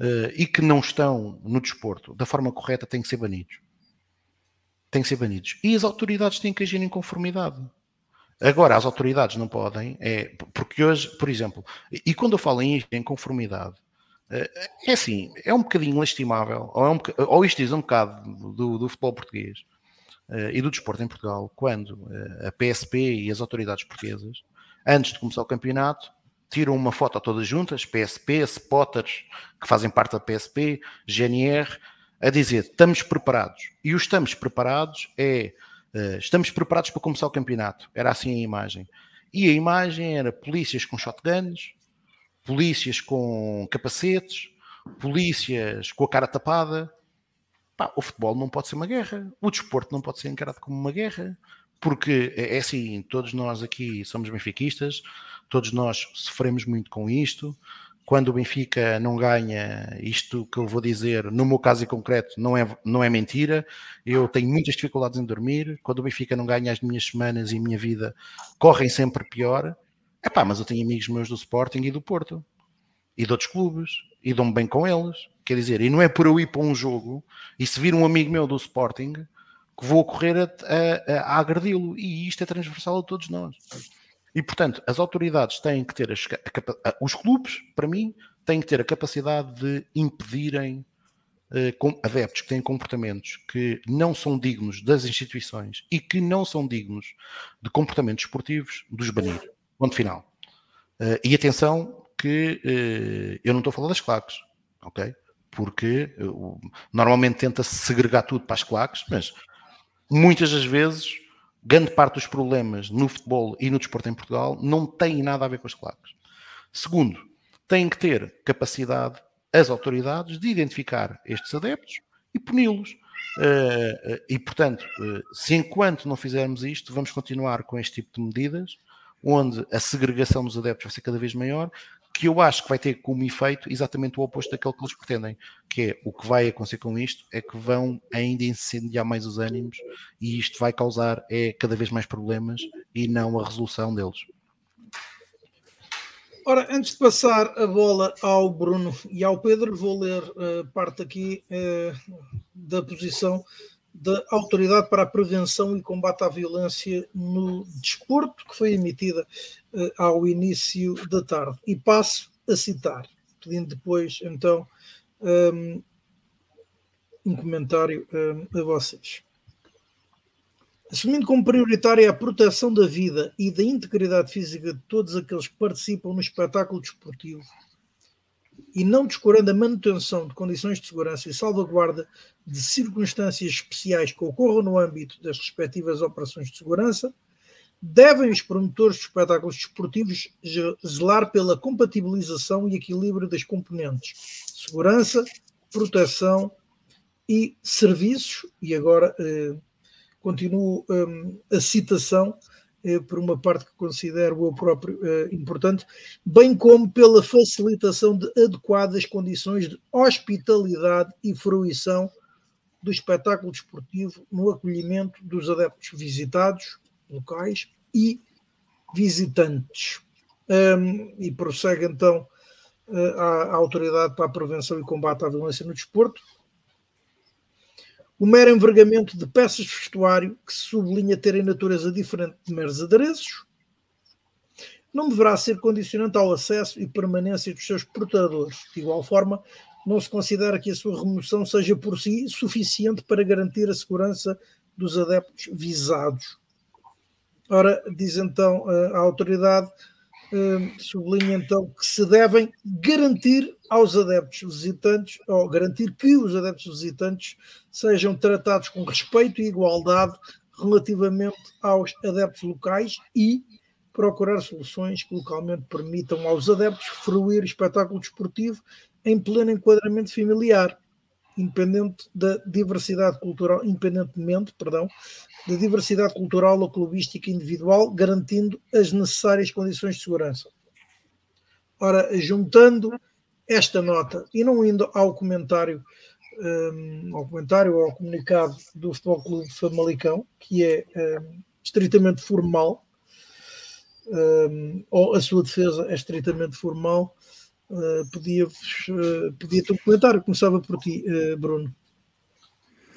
uh, e que não estão no desporto da forma correta têm que ser banidos. Têm que ser banidos. E as autoridades têm que agir em conformidade. Agora, as autoridades não podem, é, porque hoje, por exemplo, e quando eu falo em, em conformidade, uh, é assim, é um bocadinho lastimável, ou, é um, ou isto diz um bocado do, do futebol português, e do desporto em Portugal, quando uh, a PSP e as autoridades portuguesas, antes de começar o campeonato, tiram uma foto todas juntas, PSP, spotters que fazem parte da PSP, GNR, a dizer estamos preparados. E o estamos preparados é uh, estamos preparados para começar o campeonato. Era assim a imagem. E a imagem era polícias com shotguns, polícias com capacetes, polícias com a cara tapada, Pá, o futebol não pode ser uma guerra, o desporto não pode ser encarado como uma guerra, porque é, é assim, todos nós aqui somos benfiquistas, todos nós sofremos muito com isto. Quando o Benfica não ganha, isto que eu vou dizer, no meu caso em concreto, não é, não é mentira. Eu tenho muitas dificuldades em dormir. Quando o Benfica não ganha, as minhas semanas e a minha vida correm sempre pior. Epá, mas eu tenho amigos meus do Sporting e do Porto e de outros clubes e dou-me bem com eles. Quer dizer, e não é por eu ir para um jogo e se vir um amigo meu do Sporting que vou correr a, a, a agredi-lo. E isto é transversal a todos nós. E portanto, as autoridades têm que ter as, a, os clubes, para mim, têm que ter a capacidade de impedirem com, adeptos que têm comportamentos que não são dignos das instituições e que não são dignos de comportamentos esportivos, dos banir. Ponto final. Uh, e atenção, que uh, eu não estou a falar das claques, ok? Porque normalmente tenta-se segregar tudo para as claques, mas muitas das vezes, grande parte dos problemas no futebol e no desporto em Portugal não tem nada a ver com as claques. Segundo, têm que ter capacidade as autoridades de identificar estes adeptos e puni-los. Uh, e portanto, se enquanto não fizermos isto, vamos continuar com este tipo de medidas, onde a segregação dos adeptos vai ser cada vez maior, que eu acho que vai ter como efeito exatamente o oposto daquilo que eles pretendem, que é o que vai acontecer com isto é que vão ainda incendiar mais os ânimos e isto vai causar é cada vez mais problemas e não a resolução deles. Ora, antes de passar a bola ao Bruno e ao Pedro, vou ler uh, parte aqui uh, da posição da Autoridade para a Prevenção e Combate à Violência no Desporto, que foi emitida uh, ao início da tarde. E passo a citar, pedindo depois, então, um, ehm, um comentário um, ehm, a vocês. Assumindo como prioritária a proteção da vida e da integridade física de todos aqueles que participam no espetáculo desportivo, e não descurando a manutenção de condições de segurança e salvaguarda de circunstâncias especiais que ocorram no âmbito das respectivas operações de segurança, devem os promotores de espetáculos desportivos zelar pela compatibilização e equilíbrio das componentes segurança, proteção e serviços. E agora eh, continuo eh, a citação por uma parte que considero eu próprio eh, importante, bem como pela facilitação de adequadas condições de hospitalidade e fruição do espetáculo desportivo no acolhimento dos adeptos visitados, locais e visitantes. Um, e prossegue então eh, a Autoridade para a Prevenção e Combate à Violência no Desporto, o mero envergamento de peças de vestuário que se sublinha terem natureza diferente de meros adereços, não deverá ser condicionante ao acesso e permanência dos seus portadores. De igual forma, não se considera que a sua remoção seja por si suficiente para garantir a segurança dos adeptos visados. Ora, diz então a autoridade, eh, sublinha então que se devem garantir aos adeptos visitantes, ou garantir que os adeptos visitantes sejam tratados com respeito e igualdade relativamente aos adeptos locais e procurar soluções que localmente permitam aos adeptos fruir espetáculo desportivo em pleno enquadramento familiar, independente da diversidade cultural, independentemente, perdão, da diversidade cultural ou clubística individual, garantindo as necessárias condições de segurança. Ora, juntando esta nota e não indo ao comentário, um, ao comentário ao comunicado do Futebol Clube de Famalicão, que é um, estritamente formal, um, ou a sua defesa é estritamente formal, Uh, pedia, uh, pedia-te um comentário, começava por ti, uh, Bruno.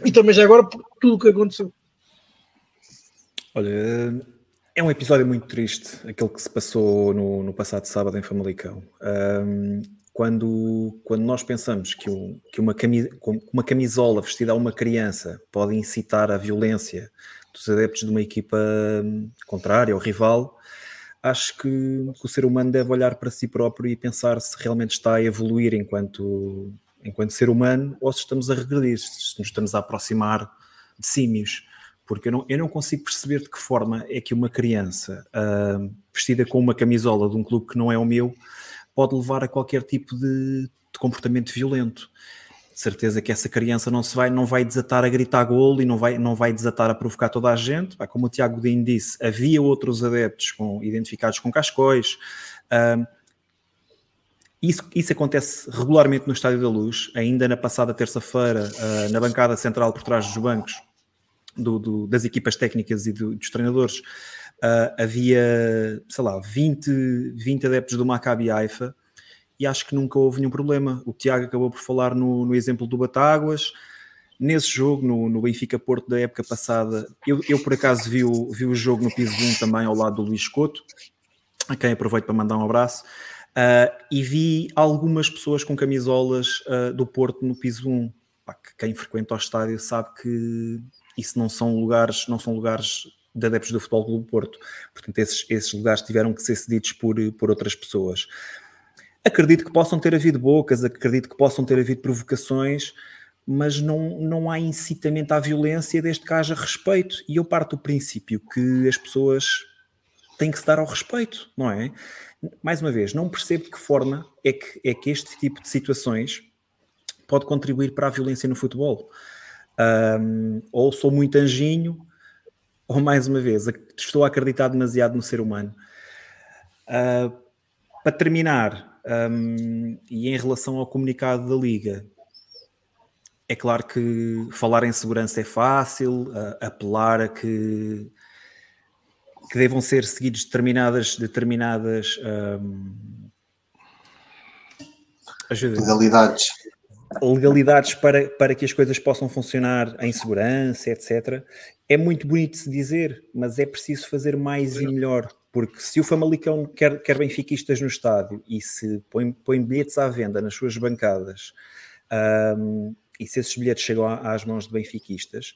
E também já agora por tudo o que aconteceu. Olha, é um episódio muito triste, aquele que se passou no, no passado sábado em Famalicão. Um, quando, quando nós pensamos que, um, que uma, camisa, uma camisola vestida a uma criança pode incitar a violência dos adeptos de uma equipa hum, contrária ou rival, acho que, que, o ser humano deve olhar para si próprio e pensar se realmente está a evoluir enquanto, enquanto ser humano ou se estamos a regredir, se nos estamos a aproximar de símios. Porque eu não, eu não consigo perceber de que forma é que uma criança uh, vestida com uma camisola de um clube que não é o meu pode levar a qualquer tipo de, de comportamento violento de certeza que essa criança não se vai, não vai desatar a gritar golo e não vai, não vai desatar a provocar toda a gente. Como o Tiago Godinho disse, havia outros adeptos com, identificados com cascóis. isso, isso acontece regularmente no Estádio da Luz. Ainda na passada terça-feira, uh, na bancada central por trás dos bancos do, do, das equipas técnicas e do, dos treinadores, uh, havia, sei lá, 20, 20 adeptos do Maccabi Haifa e acho que nunca houve nenhum problema. O Tiago acabou por falar no, no exemplo do Batáguas. Nesse jogo, no, no Benfica Porto da época passada, eu, eu por acaso vi o, vi o jogo no piso 1 também ao lado do Luís Couto, a quem aproveito para mandar um abraço. Uh, e vi algumas pessoas com camisolas uh, do Porto no piso 1. Pá, que quem frequenta o estádio sabe que isso não são lugares, não são lugares de adeptos do Futebol Clube Porto. Portanto, esses, esses lugares tiveram que ser cedidos por, por outras pessoas. Acredito que possam ter havido bocas, acredito que possam ter havido provocações, mas não, não há incitamento à violência desde que haja respeito. E eu parto do princípio que as pessoas têm que se dar ao respeito, não é? Mais uma vez, não percebo de que forma é que, é que este tipo de situações pode contribuir para a violência no futebol. Um, ou sou muito anjinho, ou mais uma vez, estou a acreditar demasiado no ser humano. Uh, para terminar, um, e em relação ao comunicado da Liga, é claro que falar em segurança é fácil, apelar a que, que devam ser seguidos determinadas, determinadas um, legalidades. Legalidades para, para que as coisas possam funcionar em segurança, etc. É muito bonito se dizer, mas é preciso fazer mais e melhor porque se o Famalicão quer, quer benfiquistas no estádio e se põe, põe bilhetes à venda nas suas bancadas um, e se esses bilhetes chegam às mãos de benfiquistas,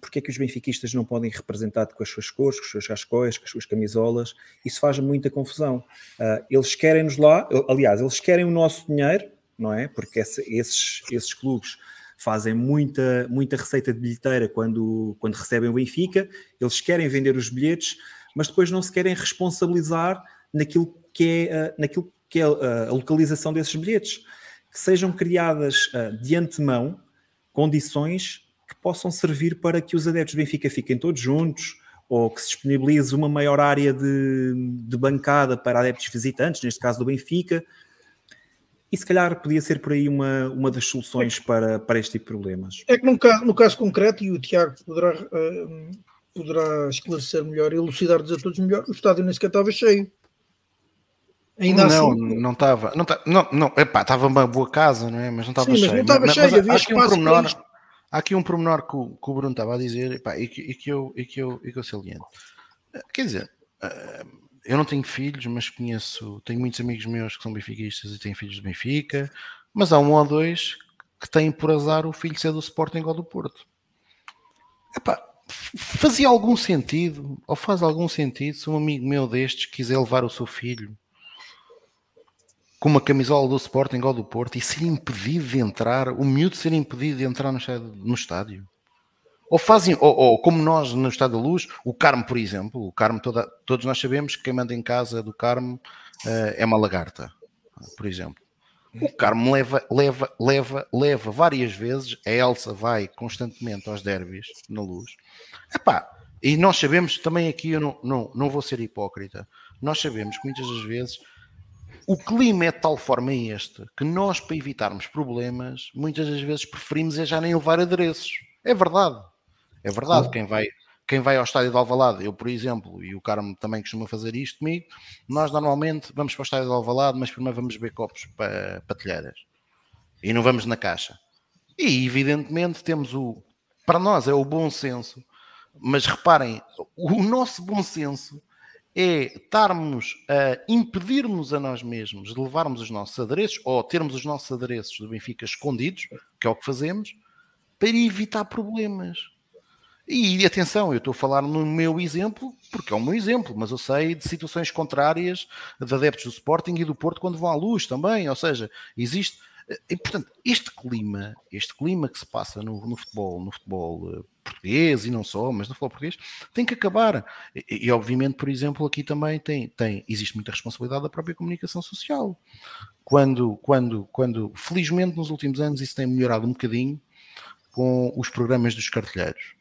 porque é que os benfiquistas não podem ir representados com as suas cores, com os seus cascóis, com as suas camisolas? Isso faz muita confusão. Uh, eles querem-nos lá, aliás, eles querem o nosso dinheiro, não é? Porque esses, esses clubes fazem muita, muita receita de bilheteira quando, quando recebem o Benfica, eles querem vender os bilhetes, mas depois não se querem responsabilizar naquilo que é, uh, naquilo que é uh, a localização desses bilhetes. Que sejam criadas uh, de antemão condições que possam servir para que os adeptos do Benfica fiquem todos juntos, ou que se disponibilize uma maior área de, de bancada para adeptos visitantes, neste caso do Benfica, e se calhar podia ser por aí uma, uma das soluções para, para este tipo de problemas. É que no caso, no caso concreto, e o Tiago poderá uh, poderá esclarecer melhor e elucidar-nos a todos melhor, o estádio nem sequer estava cheio. Ainda não, assim, não estava. Não, não, não, epá, estava uma boa casa, não é? Mas não estava cheio. Mas não estava cheio, havia há aqui um pormenor, Há aqui um pormenor que o, que o Bruno estava a dizer epá, e, que, e, que eu, e, que eu, e que eu saliento. Quer dizer, eh, eu não tenho filhos, mas conheço, tenho muitos amigos meus que são benfiquistas e têm filhos de Benfica, mas há um ou dois que têm por azar o filho ser do Sporting ou do Porto. Epá, fazia algum sentido, ou faz algum sentido, se um amigo meu destes quiser levar o seu filho com uma camisola do Sporting ou do Porto e ser impedido de entrar, o miúdo ser impedido de entrar no estádio. Ou fazem, ou, ou, como nós no Estado da Luz, o Carmo, por exemplo, o Carmo, toda, todos nós sabemos que quem manda em casa do Carmo uh, é uma lagarta, por exemplo. O Carmo leva, leva, leva, leva várias vezes, a Elsa vai constantemente aos derbys na luz. Epá, e nós sabemos, também aqui eu não, não, não vou ser hipócrita, nós sabemos que muitas das vezes o clima é de tal forma este que nós, para evitarmos problemas, muitas das vezes preferimos é já nem levar adereços. É verdade. É verdade, quem vai, quem vai ao estádio de Alvalade, eu por exemplo, e o Carmo também costuma fazer isto comigo, nós normalmente vamos para o estádio de Alvalade, mas primeiro vamos beber copos para, para telheiras. E não vamos na caixa. E evidentemente temos o, para nós é o bom senso, mas reparem, o nosso bom senso é estarmos a impedir-nos a nós mesmos de levarmos os nossos adereços ou termos os nossos adereços do Benfica escondidos, que é o que fazemos, para evitar problemas. E atenção, eu estou a falar no meu exemplo, porque é o meu exemplo, mas eu sei de situações contrárias de adeptos do Sporting e do Porto quando vão à luz também. Ou seja, existe. E, portanto, este clima, este clima que se passa no, no futebol, no futebol eh, português e não só, mas no futebol português, tem que acabar. E, e, obviamente, por exemplo, aqui também tem, tem, existe muita responsabilidade da própria comunicação social. Quando, quando, quando, felizmente, nos últimos anos isso tem melhorado um bocadinho com os programas dos cartilheiros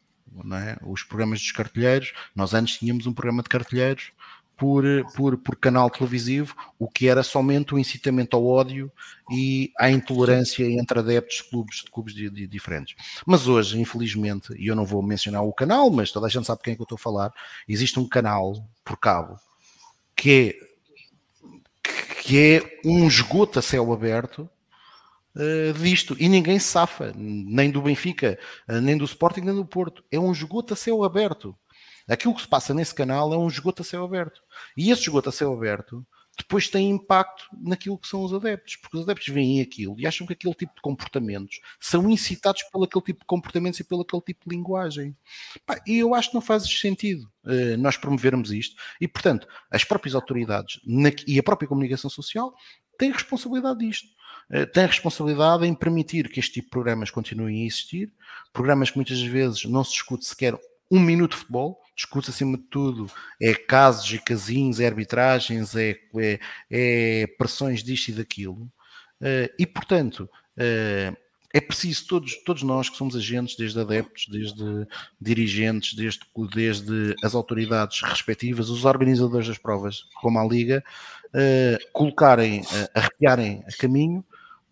é? os programas dos cartilheiros. Nós antes tínhamos um programa de cartilheiros por, por, por canal televisivo, o que era somente o incitamento ao ódio e à intolerância entre adeptos de clubes, de clubes de, de, diferentes. Mas hoje, infelizmente, e eu não vou mencionar o canal, mas toda a gente sabe quem é que eu estou a falar, existe um canal por cabo que é, que é um esgoto a céu aberto uh, disto e ninguém safa, nem do Benfica, uh, nem do Sporting, nem do Porto. É um esgoto a céu aberto. Aquilo que se passa nesse canal é um esgoto a céu aberto. E esse esgoto a céu aberto depois tem impacto naquilo que são os adeptos, porque os adeptos veem aquilo e acham que aquele tipo de comportamentos são incitados pelo aquele tipo de comportamentos e pelo aquele tipo de linguagem. e eu acho que não faz sentido uh, nós promovermos isto e, portanto, as próprias autoridades e a própria comunicação social têm responsabilidade disto. Eh, tem a responsabilidade em permitir que este tipo de programas continuem a existir, programas que muitas vezes não se discute sequer um minuto de futebol, discute acima de tudo é casos e casinhos, é arbitragens, é, é, é pressões disto e daquilo, uh, e portanto uh, é preciso todos, todos nós que somos agentes, desde adeptos, desde dirigentes, desde, desde as autoridades respectivas, os organizadores das provas, como a Liga, uh, colocarem, arrepiarem a caminho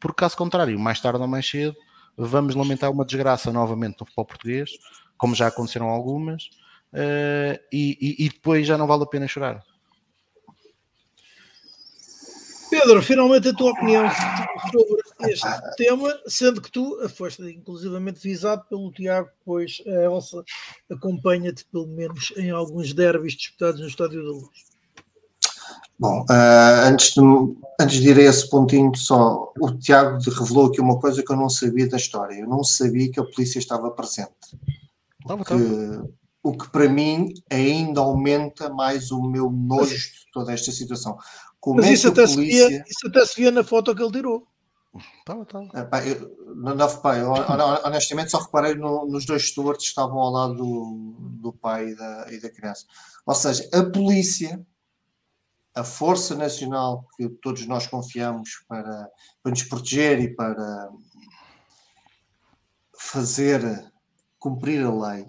porque caso contrário, mais tarde ou mais cedo, vamos lamentar uma desgraça novamente no futebol português, como já aconteceram algumas, uh, e, e, e depois já não vale a pena chorar. Pedro, finalmente a tua opinião sobre este tema, sendo que tu foste inclusivamente visado pelo Tiago, pois a Elsa acompanha-te pelo menos em alguns derbys disputados no Estádio da Luz. Bom, uh, antes, de, antes de ir a esse pontinho, só o Tiago revelou aqui uma coisa que eu não sabia da história. Eu não sabia que a polícia estava presente. Que, o que para mim ainda aumenta mais o meu nojo de toda esta situação. Como Mas é isso, até polícia... via, isso até se via na foto que ele tirou. Tá, tá. É, pá, eu, não, não, pá, eu, honestamente só reparei no, nos dois stewards que estavam ao lado do, do pai e da, e da criança. Ou seja, a polícia a força nacional que todos nós confiamos para, para nos proteger e para fazer cumprir a lei,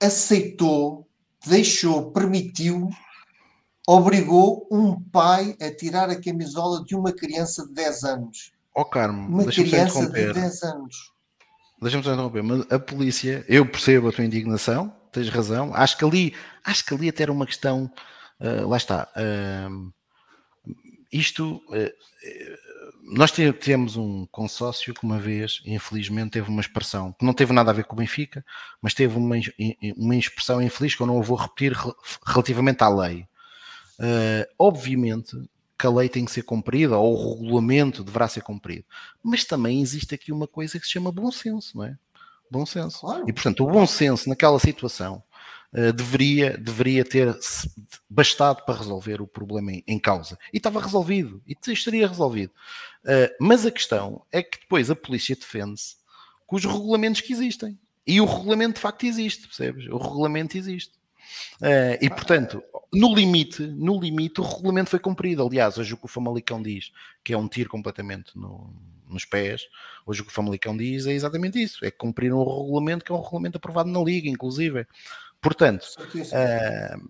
aceitou, deixou, permitiu, obrigou um pai a tirar a camisola de uma criança de 10 anos. Ó oh, Carmo, uma criança de 10 anos. Deixa-me só interromper, mas a polícia, eu percebo a tua indignação, tens razão. Acho que ali, acho que ali até era uma questão, uh, lá está. Uh, isto uh, nós temos um consórcio que uma vez, infelizmente, teve uma expressão que não teve nada a ver com o Benfica, mas teve uma, uma expressão infeliz que eu não vou repetir relativamente à lei. Uh, obviamente que a lei tem que ser cumprida, ou o regulamento deverá ser cumprido, mas também existe aqui uma coisa que se chama bom senso, não é? Bom senso. Claro. E portanto, o bom senso naquela situação uh, deveria, deveria ter bastado para resolver o problema em, em causa. E estava resolvido, e estaria resolvido. Uh, mas a questão é que depois a polícia defende-se com os regulamentos que existem. E o regulamento de facto existe, percebes? O regulamento existe. Uh, e portanto, no limite, no limite, o regulamento foi cumprido. Aliás, hoje o que o Famalicão diz, que é um tiro completamente no, nos pés, hoje o que o Famalicão diz é exatamente isso: é cumprir um regulamento que é um regulamento aprovado na Liga, inclusive. Portanto, uh...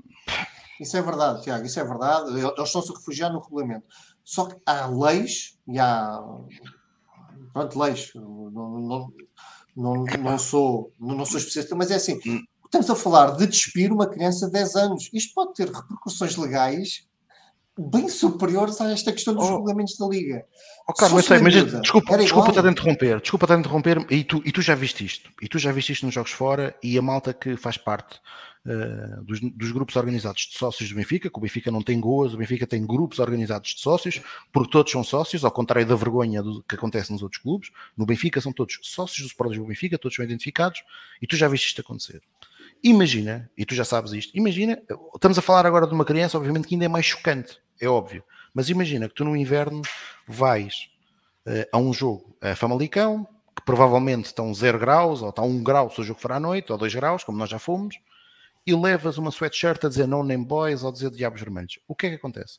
isso é verdade, Tiago, isso é verdade. Eles estão-se a refugiar no regulamento. Só que há leis e há pronto, leis. Não, não, não, não, sou, não sou especialista, mas é assim: hum. estamos a falar de despir uma criança de 10 anos. Isto pode ter repercussões legais bem superiores a esta questão dos oh. regulamentos da Liga. Oh, Carlos, sei, mas desculpa, desculpa estar a interromper, desculpa estar a interromper, e tu, e tu já viste isto, e tu já viste isto nos jogos fora, e a malta que faz parte uh, dos, dos, grupos organizados de sócios do Benfica, que o Benfica não tem goas, o Benfica tem grupos organizados de sócios, porque todos são sócios, ao contrário da vergonha do, que acontece nos outros clubes, no Benfica são todos sócios do Sport do Benfica, todos são identificados, e tu já viste isto acontecer. Imagina, e tu já sabes isto, imagina, estamos a falar agora de uma criança, obviamente que ainda é mais chocante, é óbvio. Mas imagina que tu no inverno vais uh, a um jogo a Famalicão, que provavelmente estão 0 graus, ou está 1 um grau se o jogo for à noite, ou 2 graus, como nós já fomos, e levas uma sweatshirt a dizer no name boys ou a dizer diabos vermelhos. O que é que acontece?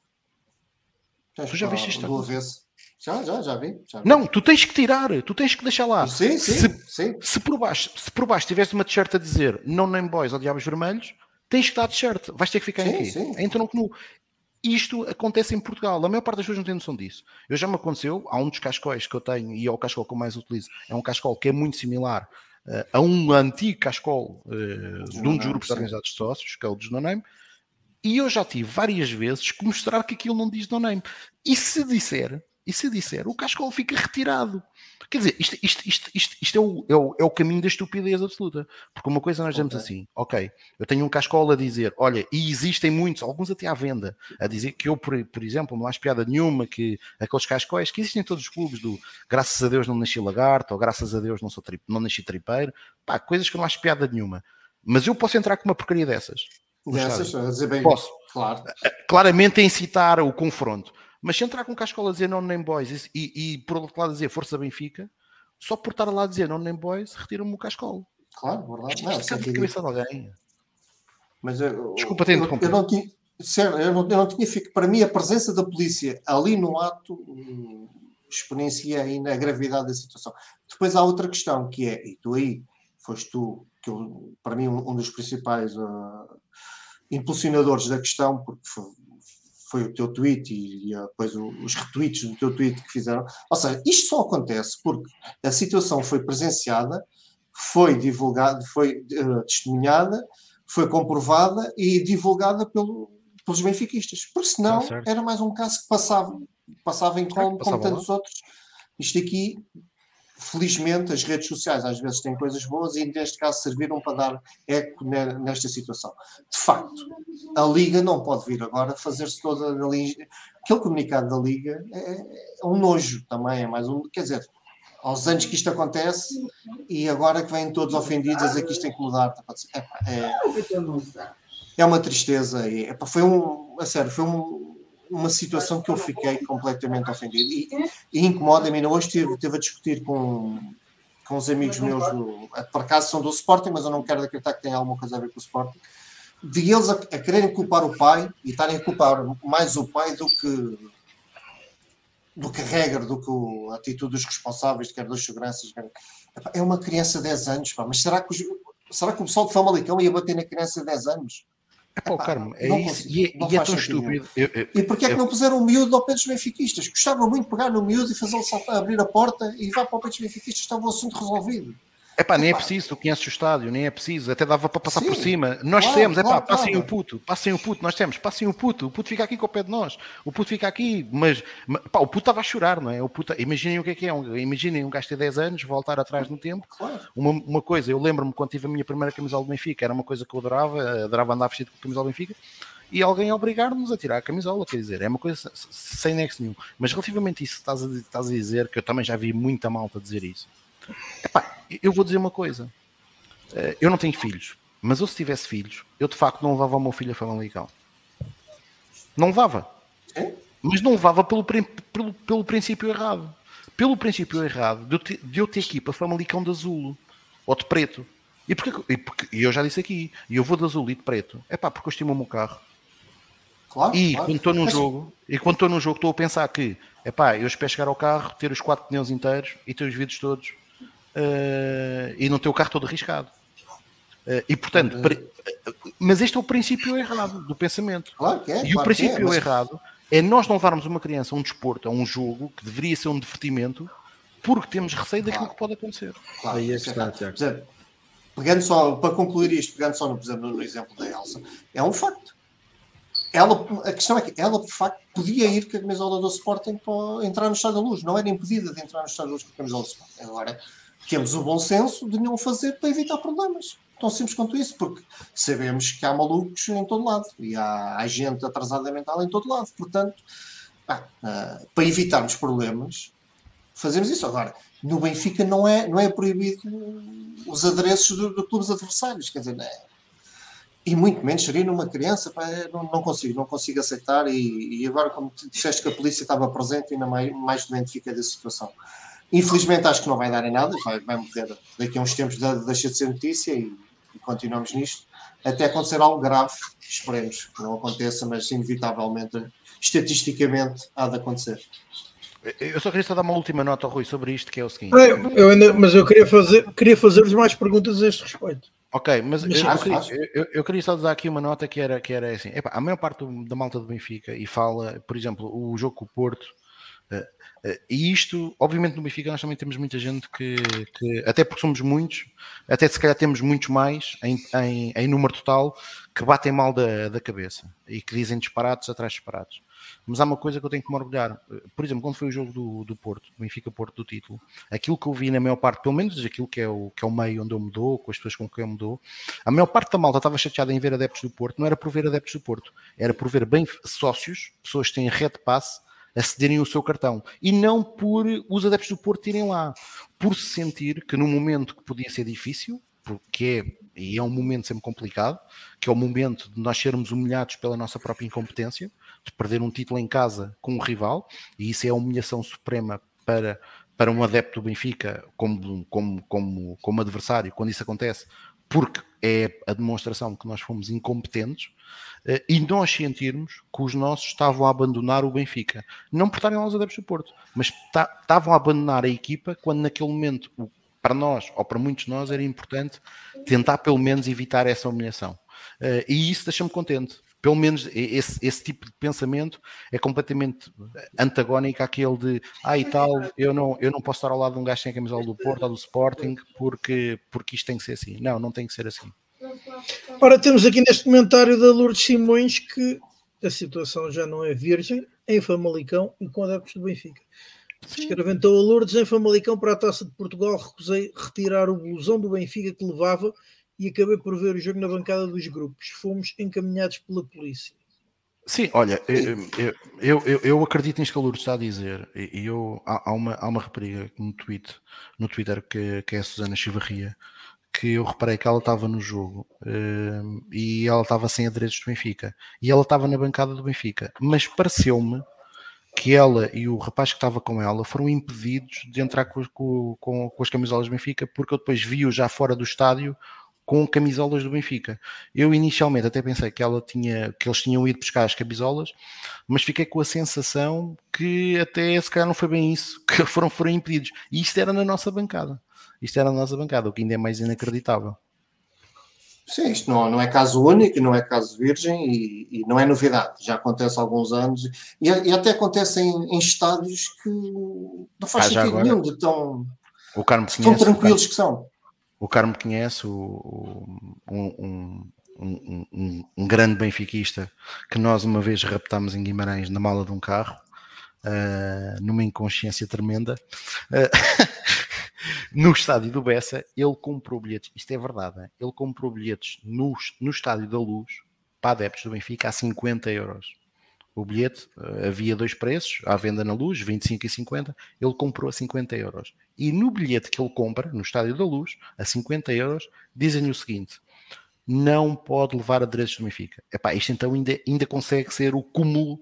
Tu já viste isto? Duas vezes. Já, já, já vi, já vi, Não, tu tens que tirar, tu tens que deixar lá. Sim, sim, se, sim. Se por baixo, se por baixo tivesse uma t-shirt a dizer no name boys ou diabos vermelhos, tens que dar t-shirt, vais ter que ficar sim, aqui. Sim. Então não isto acontece em Portugal. A maior parte das pessoas não tem noção disso. Eu já me aconteceu, há um dos cascóis que eu tenho e é o cascol que eu mais utilizo. É um cascol que é muito similar uh, a um antigo cascol uh, de um dos grupos sim. organizados de sócios, que é o dos No Name. E eu já tive várias vezes que mostrar que aquilo não diz No Name. E se disser, e se disser, o cascol fica retirado. Quer dizer, isto, isto, isto, isto, isto é, o, é, o, é o caminho da estupidez absoluta. Porque uma coisa nós dizemos okay. assim, ok, eu tenho um cascol a dizer, olha, e existem muitos, alguns até à venda, a dizer que eu, por, por exemplo, não acho piada nenhuma que aqueles cascóis que existem em todos os clubes do graças a Deus não nasci lagarto, ou graças a Deus não, sou tri, não nasci tripeiro, pá, coisas que eu não acho piada nenhuma. Mas eu posso entrar com uma porcaria dessas. Dessas, a dizer bem, posso. Claro. Claramente a incitar o confronto. Mas se entrar com Cascola a dizer não nem boys e, e, por outro lado dizer Força Benfica, só por estar lá a dizer não nem boys, retira-me o Cascola. Claro, verdade. Não, Isto é de cabeça de alguém. Mas eu, Desculpa ter eu, eu não tinha, sério, eu não, eu não tinha para mim a presença da polícia ali no ato hum, exponencia ainda a gravidade da situação. Depois há outra questão que é, e tu aí foste tu, que eu, para mim um, um dos principais uh, impulsionadores da questão, porque foi, o teu tweet e, e depois os retweets do teu tweet que fizeram. Ou seja, isto só acontece porque a situação foi presenciada, foi divulgada, foi uh, testemunhada, foi comprovada e divulgada pelo, pelos benfiquistas. Porque senão tá era mais um caso que passava, passava em como, como tantos outros. Isto aqui felizmente as redes sociais às vezes têm coisas boas e neste caso serviram para dar eco nesta situação. De facto, a Liga não pode vir agora fazer-se toda a Liga. Aquele comunicado da Liga é, é, um nojo também, é mais um. Quer dizer, aos anos que isto acontece e agora que vêm todos ofendidos a dizer que isto tem que mudar. É, é, é uma tristeza. E, foi um. A sério, foi um uma situação que eu fiquei completamente ofendido e, e incomoda-me. Hoje estive, estive a discutir com, com os amigos meus, do, por acaso são do Sporting, mas eu não quero acreditar que tenha alguma coisa a ver com o Sporting, de eles a, a quererem culpar o pai e estarem a culpar mais o pai do que do que a regra, do que a atitude dos responsáveis, quer dos seguranças. Quer... É uma criança de 10 anos, pá, mas será que, os, será que o pessoal de Famalicão ia bater na criança de 10 anos? É pá, Carmo, é isso. e, é, e é tão estúpido. Eu, eu, e porquê é que não puseram o miúdo ao pé dos benfiquistas? Gostava muito de pegar no miúdo e fazê-lo abrir a porta e vá para o pé dos benfiquistas, estava o assunto resolvido. É pá, nem é preciso, tu conheces o estádio, nem é preciso, até dava para passar Sim, por cima. Nós claro, temos, é pá, claro, passem o puto, passem o puto, nós temos, passem o puto, o puto fica aqui com o pé de nós, o puto fica aqui, mas pá, o puto estava a chorar, não é? O puto, imaginem o que é que é, imaginem um gajo ter 10 anos, voltar atrás no tempo. Uma, uma coisa, eu lembro-me quando tive a minha primeira camisola do Benfica, era uma coisa que eu adorava, adorava andar vestido com a camisola do Benfica, e alguém obrigar-nos a tirar a camisola, quer dizer, é uma coisa sem nexo nenhum. Mas relativamente a isso que estás a, estás a dizer, que eu também já vi muita malta dizer isso, epá, eu vou dizer uma coisa eh, eu não tenho filhos, mas eu se tivesse filhos, eu de facto não levava o meu filho a Famalicão. Não levava. É? Mas não levava pelo, pelo, pelo princípio errado. Pelo princípio errado de eu ter, de eu ter ir para Famalicão de azul ou de preto. E, porque, e, porque, e eu já disse aqui, e eu vou de azul e de preto. É pá, porque eu estimo o meu carro. Claro, e claro. quando estou num jogo, e quando estou num jogo, estou a pensar que é pá, eu espero chegar ao carro, ter os quatro pneus inteiros e ter os vidros todos uh, e não ter o carro todo arriscado. Uh, e portanto, uh, mas este é o princípio errado do pensamento. Claro que é, e claro o princípio é, mas... errado é nós não levarmos uma criança a um desporto, a um jogo que deveria ser um divertimento, porque temos receio daquilo claro. que pode acontecer. Claro, Aí é que está, Tiago. Pegando só, para concluir isto, pegando só no, por exemplo, no exemplo da Elsa, é um facto. Ela, a questão é que ela, de facto, podia ir com a camisola do Sporting para entrar no Estado da Luz. Não era impedida de entrar no Estado da Luz com a camisola do Sporting. Agora, temos o bom senso de não fazer para evitar problemas. Tão simples quanto isso, porque sabemos que há malucos em todo lado e há, há gente atrasada mental em todo lado. Portanto, ah, ah, para evitarmos problemas, fazemos isso. Agora, no Benfica não é, não é proibido os adereços de, clubes adversários, quer dizer, é, e muito menos seria numa criança, pá, não, não, consigo, não consigo aceitar. E, e, agora, como disseste que a polícia estava presente, ainda mais, mais doente fica da situação. Infelizmente, acho que não vai dar em nada, vai, vai morrer daqui a uns tempos, deixa de ser notícia e e continuamos nisto, até acontecer algo grave, esperemos que não aconteça, mas inevitavelmente, estatisticamente, há de acontecer. Eu só queria só dar uma última nota, Rui, sobre isto, que é o seguinte. É, eu ainda, mas eu queria fazer, queria fazer-vos mais perguntas a este respeito. Ok, mas, mas eu, eu, queria, eu, eu, queria, só dar aqui uma nota que era, que era assim: epa, a maior parte do, da malta do Benfica e fala, por exemplo, o jogo com o Porto, uh, e isto, obviamente, no Benfica nós também temos muita gente que, que até porque somos muitos, até se calhar temos muitos mais em, em, em número total que batem mal da, da cabeça e que dizem disparados atrás de disparados. Mas há uma coisa que eu tenho que me orgulhar. Por exemplo, quando foi o jogo do, do Porto, do Benfica Porto do título, aquilo que eu vi na maior parte, pelo menos aquilo que é o, que é o meio onde eu mudou, com as pessoas com quem eu mudou, a maior parte da malta estava chateada em ver adeptos do Porto, não era por ver adeptos do Porto, era por ver bem sócios, pessoas que têm rede passe, acederem o seu cartão. E não por os adeptos do Porto irem lá, por se sentir que num momento que podia ser difícil, porque é, e é um momento sempre complicado, que é o momento de nós sermos humilhados pela nossa própria incompetência, de perder um título em casa com um rival, e isso é a humilhação suprema para, para um adepto do Benfica como, como, como, como adversário, quando isso acontece, porque é a demonstração que nós fomos incompetentes, eh, e nós sentirmos que os nossos estavam a abandonar o Benfica. Não por estarem lá os adeptos do Porto, mas estavam a abandonar a equipa quando naquele momento, para nós, ou para muitos de nós, era importante tentar pelo menos evitar essa humilhação. Eh, e isso deixa-me contente. Pelo menos esse, esse tipo de pensamento é completamente antagónico àquele de ah e tal, eu não, eu não posso estar ao lado de um gajo sem a camisola do Porto ou do Sporting porque, porque isto tem que ser assim. Não, não tem que ser assim. Ora, temos aqui neste comentário da Lourdes Simões que a situação já não é virgem em Famalicão e com adeptos do Benfica. Escrevendo a Lourdes em Famalicão para a Taça de Portugal, recusei retirar o blusão do Benfica que levava e acabei por ver o jogo na bancada dos grupos. Fomos encaminhados pela polícia. Sim, olha, eu, eu, eu, eu acredito nisto que está a dizer. E eu, há, uma, há uma rapariga no, tweet, no Twitter que, que é a Susana Chivarria que eu reparei que ela estava no jogo e ela estava sem adereços do Benfica e ela estava na bancada do Benfica, mas pareceu-me que ela e o rapaz que estava com ela foram impedidos de entrar com, com, com as camisolas do Benfica porque eu depois vi-o já fora do estádio com camisolas do Benfica. Eu inicialmente até pensei que ela tinha, que eles tinham ido buscar as camisolas, mas fiquei com a sensação que até se calhar não foi bem isso, <laughs> que foram, foram impedidos. E isto era na nossa bancada. Isto era na nossa bancada, o que ainda é mais inacreditável. Sim, isto não, não é caso único, não é caso virgem e, e não é novidade. Já acontece há alguns anos e, e até acontece em, em, estádios que não faz ah, sentido nenhum de tão, o Carmo tão tranquilos que são. O Carmo conhece, o, o, um, um, um, um, grande benfiquista que nós uma vez raptámos em Guimarães na mala de um carro, uh, numa inconsciência tremenda. Uh, <laughs> no estádio do Bessa, ele comprou bilhetes, isto é verdade, ele comprou bilhetes no, no estádio da Luz para adeptos do Benfica a 50 euros. O bilhete uh, havia dois preços, à venda na luz, 25 e 50, ele comprou a 50 euros. E no bilhete que ele compra, no Estádio da Luz, a 50 euros, dizem-lhe o seguinte: não pode levar adereços do Benfica. Epá, isto então ainda, ainda consegue ser o cúmulo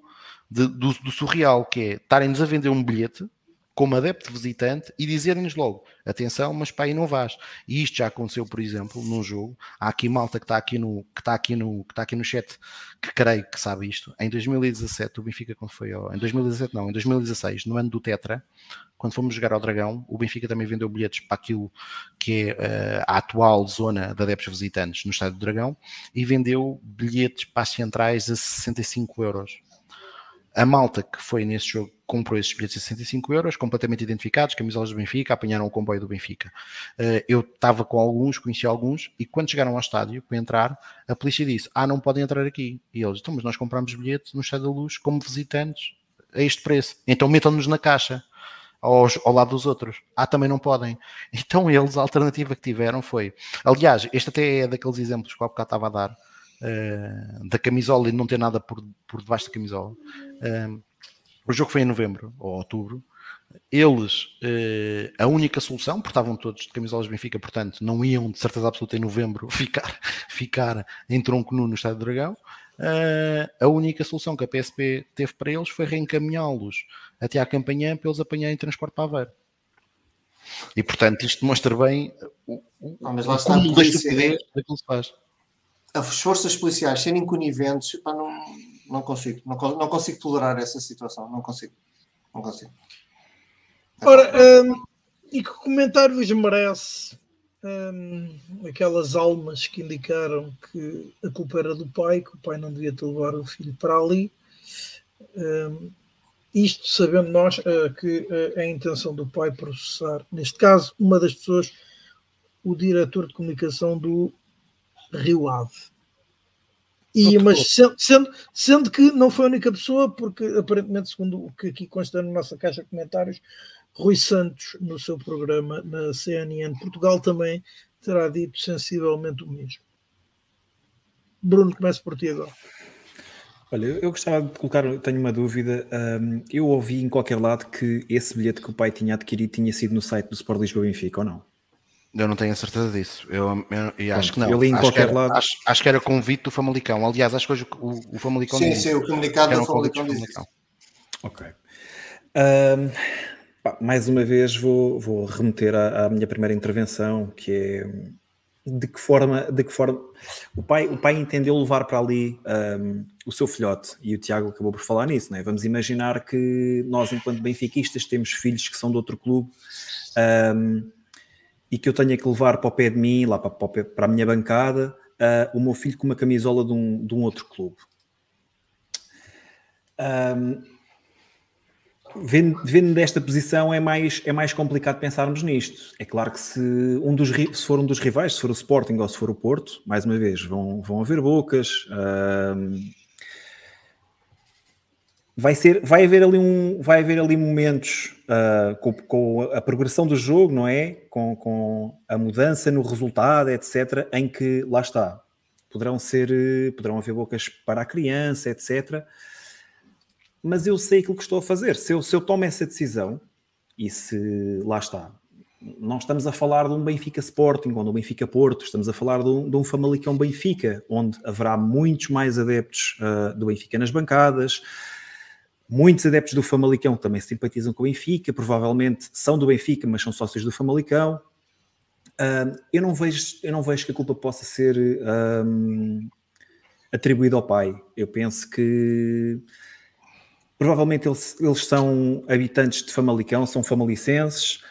de, do, do surreal, que é estarem-nos a vender um bilhete como adepto visitante e dizerem-nos logo: atenção, mas para aí não vais. E isto já aconteceu, por exemplo, num jogo. Há aqui malta que está aqui no, que está aqui no, que está aqui no chat que creio que sabe isto. Em 2017, o Benfica, quando foi ao, em 2017, não, em 2016, no ano do Tetra, quando fomos jogar ao Dragão, o Benfica também vendeu bilhetes para aquilo que é uh, a atual zona de adeptos visitantes no Estádio do Dragão e vendeu bilhetes para as centrais a 65 euros. A malta que foi nesse jogo comprou esses bilhetes a 65 euros, completamente identificados, camisolas do Benfica, apanharam o comboio do Benfica. Eh, eu estava com alguns, conheci alguns, e quando chegaram ao estádio para entrar, a polícia disse: Ah, não podem entrar aqui. E eles, então, mas nós compramos bilhetes no Estádio da Luz como visitantes a este preço. Então metam-nos na caixa. Aos, ao lado dos outros. Ah, também não podem. <laughs> Então eles, a alternativa que tiveram foi. Aliás, este até é daqueles exemplos que o bocado estava a dar, uh, da camisola e não ter nada por, por debaixo da camisola. Uh, o jogo foi em novembro ou outubro. Eles, eh, a única solução, porque estavam todos de camisolas Benfica, portanto, não iam de certeza absoluta em novembro <laughs> ficar, ficar em tronco nu no Estádio do Dragão. Uh, a única solução que a PSP teve para eles foi reencaminhá-los até à campanha para eles apanharem transporte para Aveiro. E portanto, isto demonstra bem o, o, não, mas lá está a polícia, daquilo que se faz. As forças policiais serem coniventes, pá, não não consigo. Não, não consigo tolerar essa situação. Não consigo. Não consigo. Ora, um, e que comentário vos merece um, aquelas almas que indicaram que a culpa era do pai, que o pai não devia ter levar o filho para ali? Um, isto sabendo nós uh, que uh, é a intenção do pai processar, neste caso, uma das pessoas, o diretor de comunicação do Rio Ave. E, mas sendo, sendo, que não foi a única pessoa, porque aparentemente, segundo o que aqui consta na nossa caixa de comentários, Rui Santos, no seu programa na CNN Portugal, também terá dito sensivelmente o mesmo. Bruno, começo por ti agora. Olha, eu gostava de colocar, tenho uma dúvida. Um, eu ouvi em qualquer lado que esse bilhete que o pai tinha adquirido tinha sido no site do Sport Lisboa Benfica, ou não? Eu não tenho a certeza disso. Eu, eu, eu acho que não. Eu li em acho qualquer era, lado. Acho, acho, que era convite do Famalicão. Aliás, acho que hoje o, o Famalicão. Sim, sim, o comunicado do Famalicão diz isso. Ok. Um, pá, mais uma vez vou, vou remeter à, à, minha primeira intervenção, que é de que forma, de que forma o pai, o pai entendeu levar para ali um, o seu filhote e o Tiago acabou por falar nisso, não é? Vamos imaginar que nós, enquanto benfiquistas, temos filhos que são de outro clube. Um, e que eu tenha que levar para o pé de mim, lá para, para a minha bancada, uh, o meu filho com uma camisola de um, de um outro clube. Um, vendo, vendo desta posição é mais, é mais complicado pensarmos nisto. É claro que se, um dos, se for um dos rivais, se for o Sporting ou se for o Porto, mais uma vez, vão, vão haver bocas. Um, vai ser, vai haver ali um, vai haver ali momentos uh, com, com, a progressão do jogo, não é? Com, com, a mudança no resultado, etc., em que lá está, poderão ser, poderão haver bocas para a criança, etc. Mas eu sei aquilo que estou a fazer. Se eu, se eu tomo essa decisão e se lá está, não estamos a falar de um Benfica Sporting ou de um Benfica Porto, estamos a falar de um, de um Famalicão Benfica, onde haverá muitos mais adeptos uh, do Benfica nas bancadas Muitos adeptos do Famalicão também simpatizam com o Benfica, provavelmente são do Benfica, mas são sócios do Famalicão. Eu, não vejo, eu não vejo que a culpa possa ser atribuída ao pai. Eu penso que provavelmente eles, eles são habitantes de Famalicão, são famalicenses.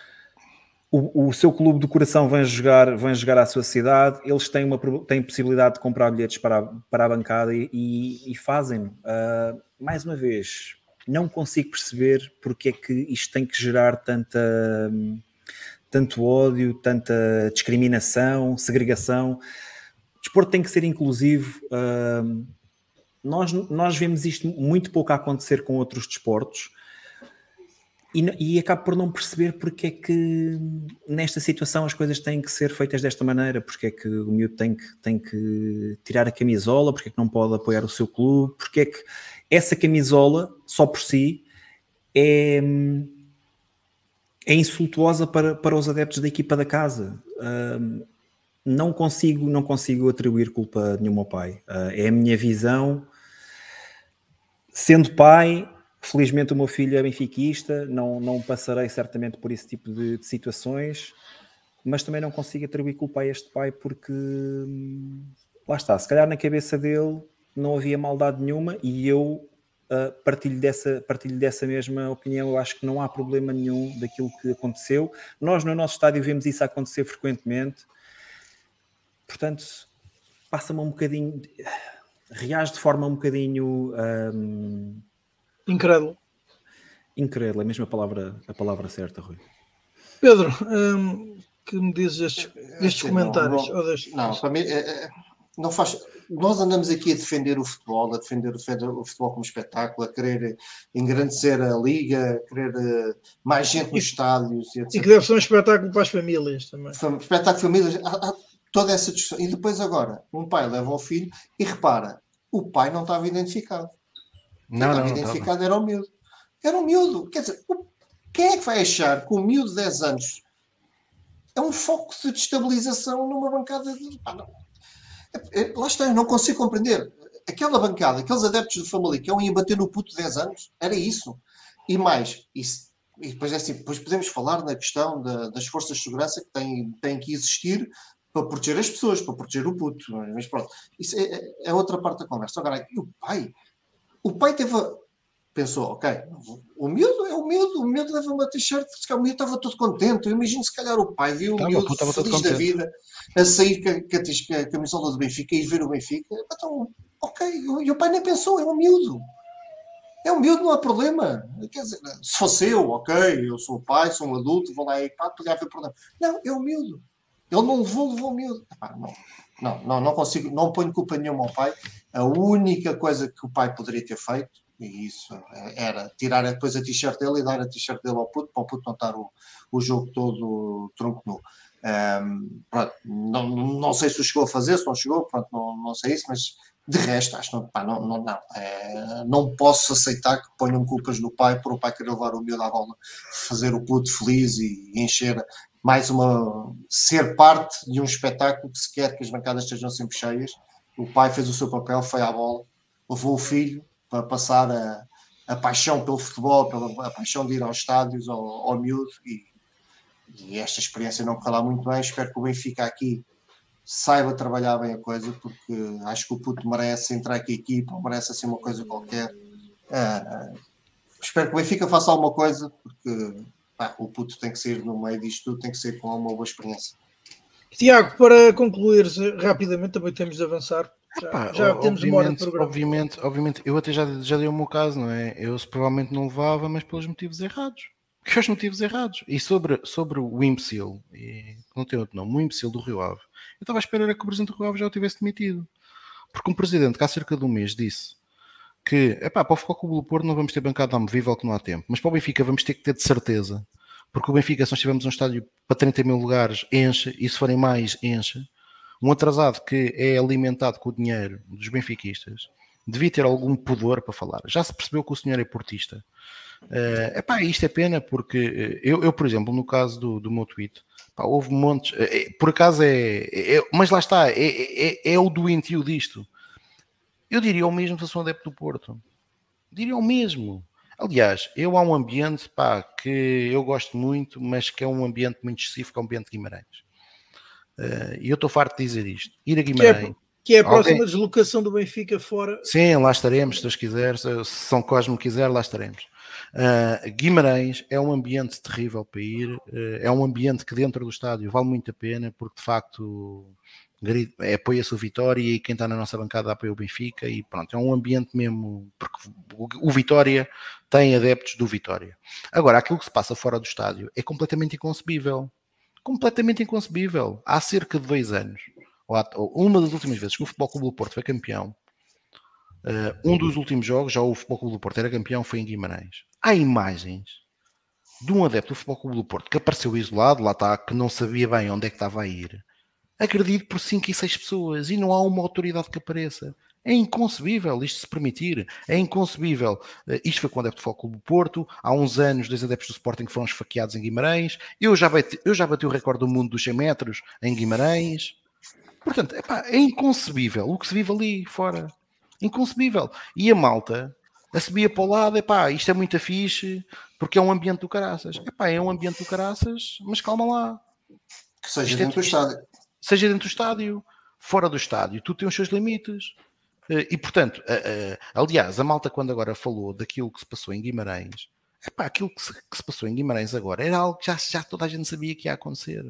O, o, seu clube do coração vem jogar, vem jogar à sua cidade, eles têm, uma, têm possibilidade de comprar bilhetes para, a, para a bancada e, e, e fazem. Uh, mais uma vez, não consigo perceber porque é que isto tem que gerar tanta, tanto ódio, tanta discriminação, segregação. O desporto tem que ser inclusivo. Uh, nós, nós vemos isto muito pouco a acontecer com outros desportos e, e acabo por não perceber porque é que nesta situação as coisas têm que ser feitas desta maneira, porque é que o miúdo tem que, tem que tirar a camisola, porque é que não pode apoiar o seu clube, porque é que essa camisola, só por si, é, é insultuosa para, para os adeptos da equipa da casa. Não consigo, não consigo atribuir culpa nenhuma ao pai. Uh, é a minha visão. Sendo pai, Felizmente o meu filho é benfiquista, não, não passarei certamente por esse tipo de, de situações, mas também não consigo atribuir culpa a este pai porque lá está, se calhar na cabeça dele não havia maldade nenhuma e eu uh, partilho, dessa, partilho dessa mesma opinião. Eu acho que não há problema nenhum daquilo que aconteceu. Nós no nosso estádio vemos isso acontecer frequentemente, portanto, passa-me um bocadinho, reage de forma um bocadinho. Um, Incrédulo. Incrédulo, é mesmo a palavra, a palavra certa, Rui. Pedro, hum, que me dizes destes, destes Sim, comentários? Não, não, destes... não para mim, é, é, não faz. Nós andamos aqui a defender o futebol, a defender o futebol como espetáculo, a querer engrandecer a liga, a querer uh, mais gente nos estádios. E, e que deve ser um espetáculo para as famílias também. Espetáculo famílias, há, há toda essa discussão. E depois agora, um pai leva o filho e repara, o pai não estava identificado. Não, não, identificado não, era o miúdo. Era um miúdo. Quer dizer, quem é que vai achar que o miúdo de 10 anos é um foco de destabilização numa bancada de. Ah, não. É, é, lá está, eu não consigo compreender. Aquela bancada, aqueles adeptos do Famalicão iam bater no puto de 10 anos. Era isso. E mais, isso, e depois, é assim, depois podemos falar na questão da, das forças de segurança que têm, têm que existir para proteger as pessoas, para proteger o puto. Mas pronto, isso é, é, é outra parte da conversa. Agora, e o pai? O pai teve. Pensou, ok, o miúdo é o miúdo, o miúdo leva uma t-shirt, o miúdo estava todo contente. Eu imagino se calhar o pai viu o miúdo feliz da vida a sair com a, a camisola do Benfica e ver o Benfica. Então, ok, e o pai nem pensou, é um miúdo. É um miúdo, não há problema. Quer dizer, se fosse eu, ok, eu sou o pai, sou um adulto, vou lá e pá, podia haver problema. Não, é um miúdo. Ele não levou, levou o miúdo. Epá, não, não, não, não consigo, não ponho culpa nenhuma ao pai. A única coisa que o pai poderia ter feito, e isso era tirar depois a t-shirt dele e dar a t-shirt dele ao puto, para o puto não estar o, o jogo todo tronco nu. Um, pronto, não, não sei se o chegou a fazer, se não chegou, pronto, não, não sei isso, mas de resto, acho não, pá, não, não, não, é, não posso aceitar que ponham culpas no pai por o pai querer levar o miúdo à bola, fazer o puto feliz e encher mais uma ser parte de um espetáculo que se quer que as bancadas estejam sempre cheias. O pai fez o seu papel, foi à bola, levou o filho para passar a, a paixão pelo futebol, pela, a paixão de ir aos estádios, ao, ao miúdo, e, e esta experiência não correu lá muito bem. Espero que o Benfica aqui saiba trabalhar bem a coisa, porque acho que o puto merece entrar aqui equipa, merece assim uma coisa qualquer. Uh, espero que o Benfica faça alguma coisa, porque pá, o puto tem que ser no meio disto tudo, tem que ser com uma boa experiência. Tiago, para concluir rapidamente, também temos de avançar. Já, Epá, já temos uma hora de programa. Obviamente, obviamente, eu até já, já dei o meu caso, não é? Eu provavelmente não levava, mas pelos motivos errados. <laughs> Que os motivos errados. E sobre, sobre o imbecil, e não tem outro nome, o imbecil do Rio Ave, eu estava a esperar que o presidente do Rio Ave já o tivesse demitido. Porque um presidente que há cerca de um mês disse que, epá, para o Futebol Clube do Porto não vamos ter bancada amovível que não há tempo, mas para o Benfica vamos ter que ter de certeza, porque o Benfica, se nós tivermos um estádio para 30 mil lugares, enche, e se forem mais, enche. Um atrasado que é alimentado com o dinheiro dos benfiquistas devia ter algum pudor para falar. Já se percebeu que o senhor é portista. Uh, epá, isto é pena porque eh, eu, eu por exemplo, no caso do, do meu tweet, houve montes, é, por acaso é, é, mas lá está, é, é, é o doentio disto. Eu diria o mesmo se sou adepto do Porto. Diria o mesmo. Aliás, eu há um ambiente pá, que eu gosto muito, mas que é um ambiente muito excessivo, é o ambiente de Guimarães. Uh, e eu estou farto de dizer isto. Ir a Guimarães. Que é, é a próxima alguém... deslocação do Benfica fora. Sim, lá estaremos, se Deus quiser. Se São Cosme quiser, lá estaremos. Uh, Guimarães é um ambiente terrível para ir. Uh, é um ambiente que dentro do estádio vale muito a pena, porque de facto é, apoia-se o Vitória e quem está na nossa bancada apoia o Benfica e pronto, é um ambiente mesmo, porque o Vitória tem adeptos do Vitória. Agora, aquilo que se passa fora do estádio é completamente inconcebível. Completamente inconcebível. Há cerca de dois anos, ou uma das últimas vezes que o Futebol Clube do Porto foi campeão, uh, um dos últimos jogos, já o Futebol Clube do Porto era campeão, foi em Guimarães. Há imagens de um adepto do Futebol Clube do Porto que apareceu isolado, lá está, que não sabia bem onde é que estava a ir, agredido por 5 e 6 pessoas e não há uma autoridade que apareça. É inconcebível isto se permitir. É inconcebível. Eh, isto foi com o adepto do Futebol do Porto. Há uns anos, dois adeptos do Sporting foram esfaqueados em Guimarães. Eu já bati, eu já bati o recorde do mundo dos 100 metros em Guimarães. Portanto, epá, é inconcebível o que se vive ali fora. Inconcebível. E a malta a subia para o lado, epá, isto é muito fixe, porque é um ambiente do caraças. Epá, é um ambiente do caraças, mas calma lá. Que seja isto é dentro é, do estádio. Seja dentro do estádio, fora do estádio, tu tens os seus limites. Eh, e portanto, aliás, a malta quando agora falou daquilo que se passou em Guimarães, epá, aquilo que se, que se passou em Guimarães agora era algo que já, já toda a gente sabia que ia acontecer.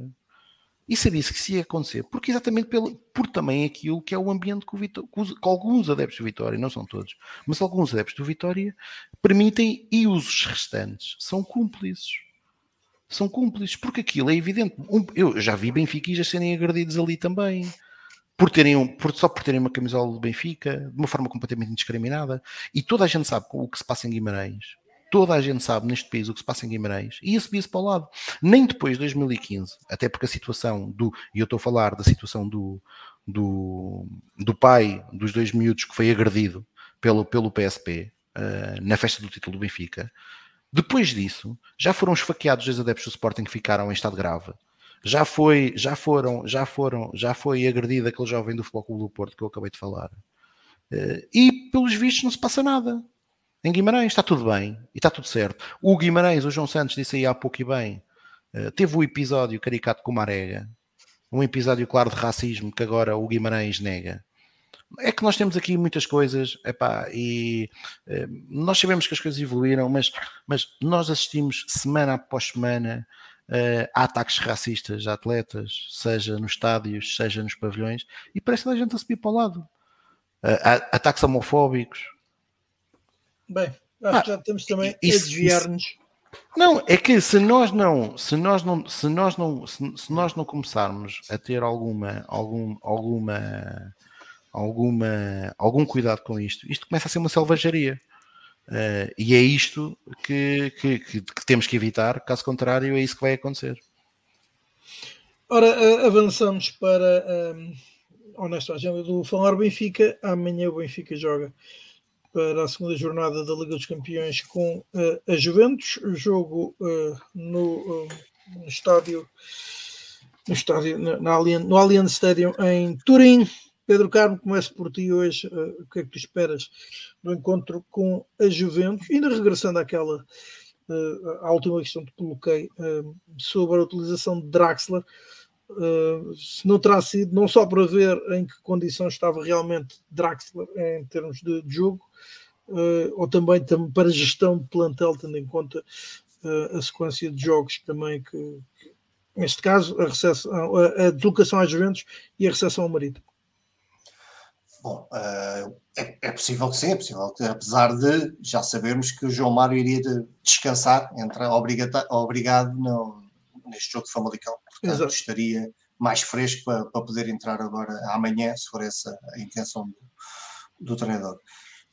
E sabia-se que se ia acontecer, porque exatamente pelo, por também aquilo que é o ambiente que, o que alguns adeptos do Vitória, não são todos, mas alguns adeptos do Vitória permitem e os restantes são cúmplices. São cúmplices, porque aquilo é evidente. Um, eu já vi benfiquistas serem agredidos ali também por terem um, por, só por terem uma camisola do Benfica, de uma forma completamente indiscriminada. E toda a gente sabe o que se passa em Guimarães. Toda a gente sabe neste país o que se passa em Guimarães. E ia se para o lado. Nem depois de 2015, até porque a situação do. E eu estou a falar da situação do, do, do pai dos dois miúdos que foi agredido pelo, pelo PSP uh, eh, na festa do título do Benfica. Depois disso, já foram esfaqueados dois adeptos do Sporting que ficaram em estado grave já foi, já foram, já foram, já foi agredido aquele jovem do Futebol Clube do Porto que eu acabei de falar. Eh, e pelos vistos não se passa nada. Em Guimarães está tudo bem e está tudo certo. O Guimarães, o João Santos disse aí há pouco e bem, eh, teve o episódio caricato com Marega, um episódio claro de racismo que agora o Guimarães nega. É que nós temos aqui muitas coisas, epá, e eh, nós sabemos que as coisas evoluíram, mas, mas nós assistimos semana após semana uh, há ataques racistas a atletas, seja nos estádios, seja nos pavilhões, e parece que a gente a subir para o lado. Uh, ataques homofóbicos. Bem, acho ah, que já estamos também isso, a desviar-nos. Não, é que se nós não, se nós não, se nós não, se, se, nós não começarmos a ter alguma, algum, alguma, alguma, algum cuidado com isto, isto começa a ser uma selvageria. Uh, e é isto que, que, que, temos que evitar, caso contrário, é isso que vai acontecer. Ora, avançamos para um, a honesta agenda do Falar Benfica. Amanhã o Benfica joga para a segunda jornada da Liga dos Campeões com uh, a Juventus. Jogo uh, no, no, estádio, no estádio Allianz, no Allianz Stadium em Turim. Pedro Carmo, começo por ti hoje. Uh, o que é que tu esperas do encontro com a Juventus? Ainda regressando àquela uh, à última questão que coloquei uh, sobre a utilização de Draxler, se não terá sido não só para ver em que condições estava realmente Draxler em termos de, jogo, ou também, também para gestão de plantel, tendo em conta a sequência de jogos também que, que neste caso, a, recepção, a, a deslocação às Juventus e a recepção ao Marítimo. Bom, uh, é, é, possível que sim, é possível que, apesar de já sabermos que o João Mário iria de descansar, entra obrigado, no, neste jogo de Famalicão, portanto Exato. estaria mais fresco para, para, poder entrar agora amanhã, se for essa a intenção do, do treinador.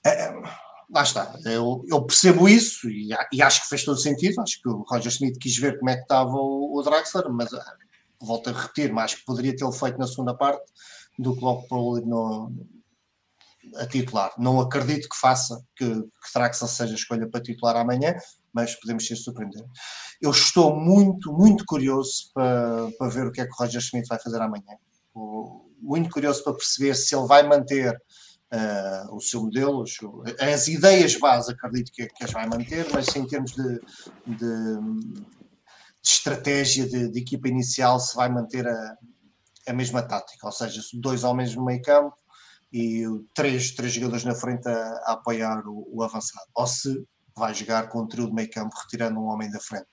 Uh, lá está, eu, eu, percebo isso e, e, acho que fez todo sentido. Acho que o Roger Smith quis ver como é que estava o, o Draxler, mas uh, volto a repetir, mas acho que poderia tê-lo feito na segunda parte do que logo no, a titular. Não acredito que faça, que, que Traxel seja escolha para titular amanhã, mas podemos ser surpreendentes. Eu estou muito, muito curioso para, para ver o que é que o Roger Schmidt vai fazer amanhã. Muito curioso para perceber se ele vai manter uh, o seu modelo, as ideias base, acredito que, que as vai manter, mas em termos de, de, de estratégia de, de, equipa inicial, se vai manter a, a mesma tática, ou seja, dois homens no meio campo e três, três jogadores na frente a, a apoiar o, o, avançado. Ou se vai jogar com um trio de meio campo retirando um homem da frente.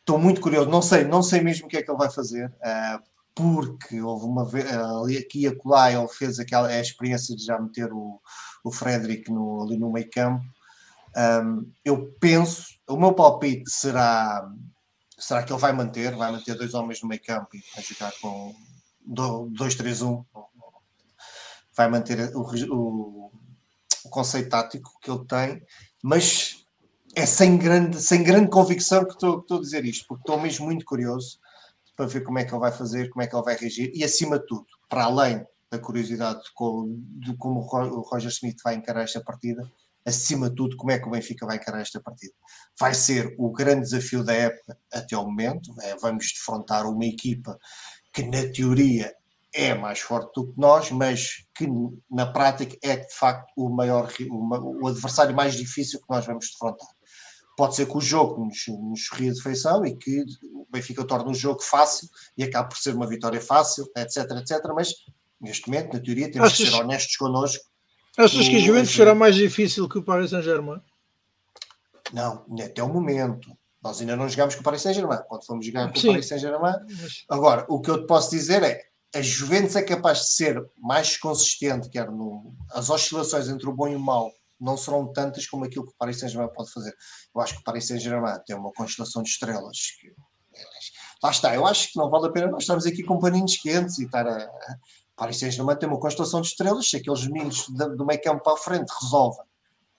Estou muito curioso, não sei, não sei mesmo o que é que ele vai fazer, uh, porque houve uma vez, uh, ali aqui e acolá ele fez aquela a experiência de já meter o, o Frederick no, ali no meio campo. Um, eu penso, o meu palpite será será que ele vai manter? Vai manter dois homens no meio campo e vai jogar com 2-3-1? Vai manter o, o, o, conceito tático que ele tem, mas é sem grande, sem grande convicção que estou, que estou a dizer isto, porque estou mesmo muito curioso para ver como é que ele vai fazer, como é que ele vai reagir e, acima de tudo, para além da curiosidade de como, de como o Roger Smith vai encarar esta partida, acima de tudo, como é que o Benfica vai encarar esta partida. Vai ser o grande desafio da época até ao momento. É, vamos defrontar uma equipa que, na teoria, é mais forte do que nós, mas que na prática é de facto o maior, o, o adversário mais difícil que nós vamos defrontar. Pode ser que o jogo nos, nos ria de feição e que o Benfica torne o jogo fácil e acabe por ser uma vitória fácil, etc, etc. Mas neste momento, na teoria, temos Achas... que ser honestos connosco Achas que a Juventus será mais difícil que o Paris Saint-Germain? Não, até o momento. Nós ainda não jogamos com o Paris Saint-Germain. Quando fomos jogar com Sim. o Paris Saint-Germain. Agora, o que eu te posso dizer é a Juventus é capaz de ser mais consistente, quer no. As oscilações entre o bom e o mau não serão tantas como aquilo que o Paris Saint-Germain pode fazer. Eu acho que o Paris Saint-Germain tem uma constelação de estrelas que. Lá está, eu acho que não vale a pena nós estarmos aqui com paninhos quentes e estar a, Paris Saint-Germain tem uma constelação de estrelas, se aqueles meninos do meio campo para a frente resolvem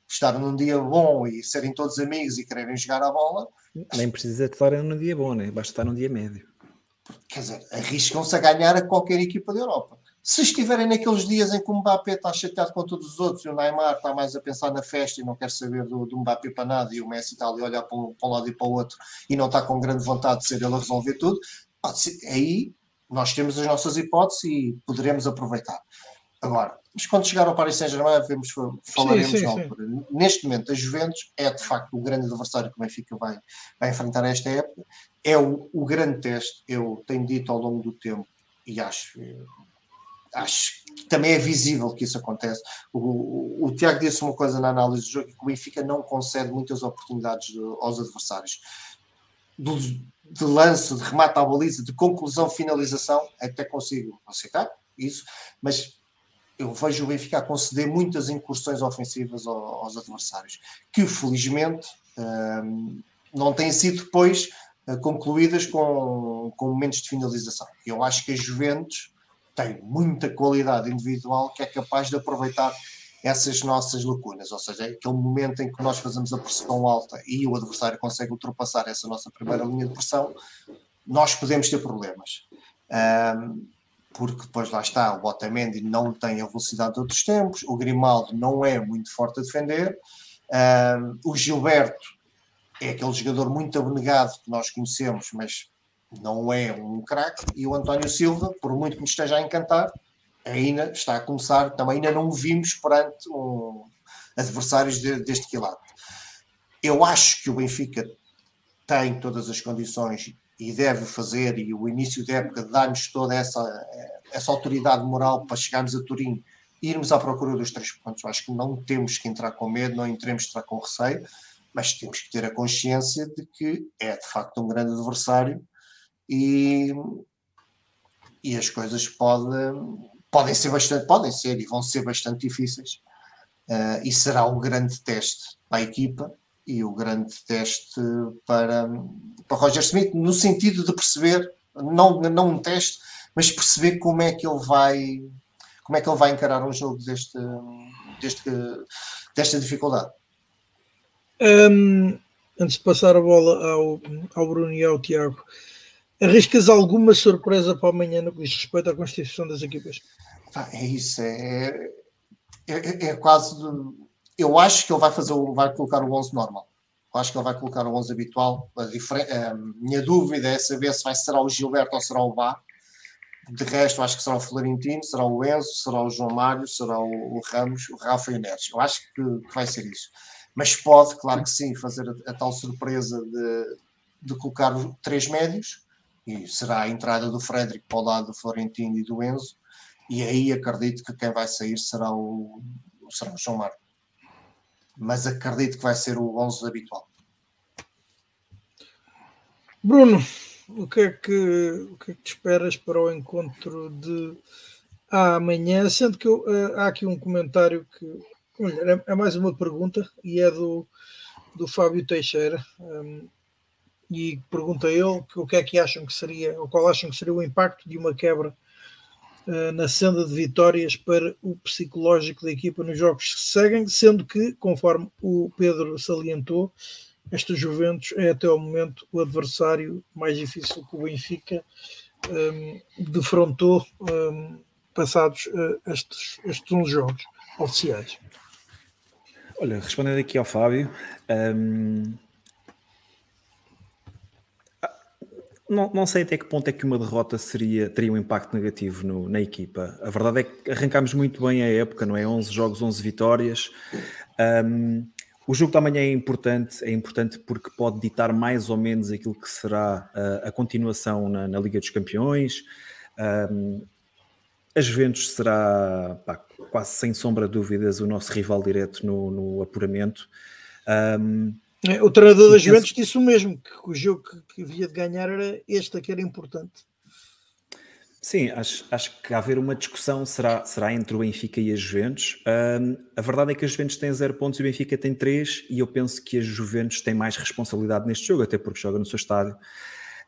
estar num dia bom e serem todos amigos e quererem jogar a bola. Nem precisa estar num dia bom, né? basta estar num dia médio. Quer dizer, arriscam-se a ganhar a qualquer equipa da Europa. Se estiverem naqueles dias em que o Mbappé está chateado com todos os outros e o Neymar está mais a pensar na festa e não quer saber do, do Mbappé para nada e o Messi está ali a olhar para um, para um lado e para o outro e não está com grande vontade de ser ele a resolver tudo, ser, aí nós temos as nossas hipóteses e poderemos aproveitar. Agora, mas quando chegar ao Paris Saint-Germain, falaremos sim, sim, sim. Neste momento, a Juventus é de facto o grande adversário que o Benfica vai, vai enfrentar esta época. É o, o grande teste, eu tenho dito ao longo do tempo, e acho, acho que também é visível que isso acontece. O, o, o Tiago disse uma coisa na análise do jogo, que o Benfica não concede muitas oportunidades aos adversários. De lance, de remate à baliza, de conclusão, finalização, até consigo aceitar isso, mas eu vejo o Benfica a conceder muitas incursões ofensivas aos, adversários, que felizmente um, não têm sido depois uh, concluídas com, com momentos de finalização. Eu acho que a Juventus tem muita qualidade individual que é capaz de aproveitar essas nossas lacunas, ou seja, aquele momento em que nós fazemos a pressão alta e o adversário consegue ultrapassar essa nossa primeira linha de pressão, nós podemos ter problemas. Um, porque depois lá está, o Otamendi não tem a velocidade de outros tempos, o Grimaldo não é muito forte a defender, um, o Gilberto é aquele jogador muito abnegado que nós conhecemos, mas não é um craque, e o António Silva, por muito que me esteja a encantar, ainda está a começar, também ainda não o vimos perante um, adversários de, deste quilate. Eu acho que o Benfica tem todas as condições e deve fazer, e o início da época dá-nos toda essa, essa autoridade moral para chegarmos a Turim e irmos à procura dos três pontos. Acho que não temos que entrar com medo, não entremos entrar com receio, mas temos que ter a consciência de que é de facto um grande adversário e, e as coisas podem, podem ser bastante, podem ser e vão ser bastante difíceis. Uh, e será um grande teste para a equipa e o grande teste para, para Roger Smith, no sentido de perceber, não, não um teste, mas perceber como é que ele vai como é que ele vai encarar um jogo deste, deste, desta dificuldade. Um, antes de passar a bola ao, ao Bruno e ao Tiago, arriscas alguma surpresa para amanhã no que diz respeito à constituição das equipas? é isso, é, é, é, é quase. Eu acho que ele vai fazer, vai colocar o 11 normal. Eu acho que ele vai colocar o 11 habitual. A, a minha dúvida é saber se vai será o Gilberto ou será o Bar. De resto, acho que será o Florentino, será o Enzo, será o João Mário, será o, o Ramos, o Rafa e o Neres. Eu acho que, que, vai ser isso. Mas pode, claro que sim, fazer a, a tal surpresa de, de colocar três médios e será a entrada do Frederico para o lado do Florentino e do Enzo e aí acredito que quem vai sair será o, será o João Marco. Mas acredito que vai ser o 11 habitual. Bruno, o que é que, o que, é que te esperas para o encontro de amanhã? Sendo que eu, uh, há aqui um comentário que olha, é, é, mais uma pergunta e é do, do Fábio Teixeira. Um, e pergunta ele o que é que acham que seria, ou qual acham que seria o impacto de uma quebra uh, na senda de vitórias para o psicológico da equipa nos jogos que seguem, sendo que, conforme o Pedro salientou, esta Juventus é até ao momento o adversário mais difícil que o Benfica um, defrontou um, passados uh, estes, estes 11 jogos oficiais. Olha, respondendo aqui ao Fábio, um, não, não, sei até que ponto é que uma derrota seria, teria um impacto negativo no, na equipa. A verdade é que arrancámos muito bem a época, não é? 11 jogos, 11 vitórias. Um, o jogo da manhã é importante, é importante porque pode ditar mais ou menos aquilo que será a, a continuação na, na, Liga dos Campeões. Um, a Juventus será pá, quase sem sombra de dúvidas o nosso rival direto no, no apuramento. Um, o treinador da Juventus disse o mesmo, que o jogo que, que havia de ganhar era este que era importante. Sim, acho, acho que haver uma discussão será, será entre o Benfica e a Juventus. Um, a verdade é que a Juventus tem 0 pontos e o Benfica tem 3 e eu penso que a Juventus tem mais responsabilidade neste jogo, até porque joga no seu estádio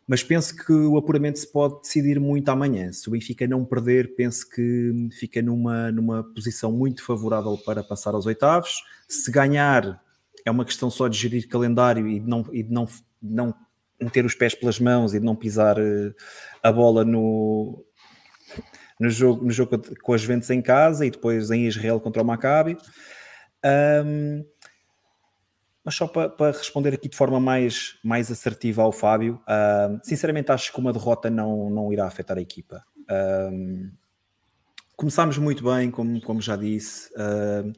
mas penso que o apuramento se pode decidir muito amanhã. Se o Benfica não perder, penso que fica numa, numa posição muito favorável para passar aos oitavos. Se ganhar, é uma questão só de gerir calendário e de não, e de não, não meter os pés pelas mãos e de não pisar eh, a bola no, no, jogo, no jogo com as Juventus em casa e depois em Israel contra o Maccabi. Um, mas só para, para, responder aqui de forma mais, mais assertiva ao Fábio, sinceramente acho que uma derrota não, não irá afetar a equipa. Começámos muito bem, como, como já disse. Uh,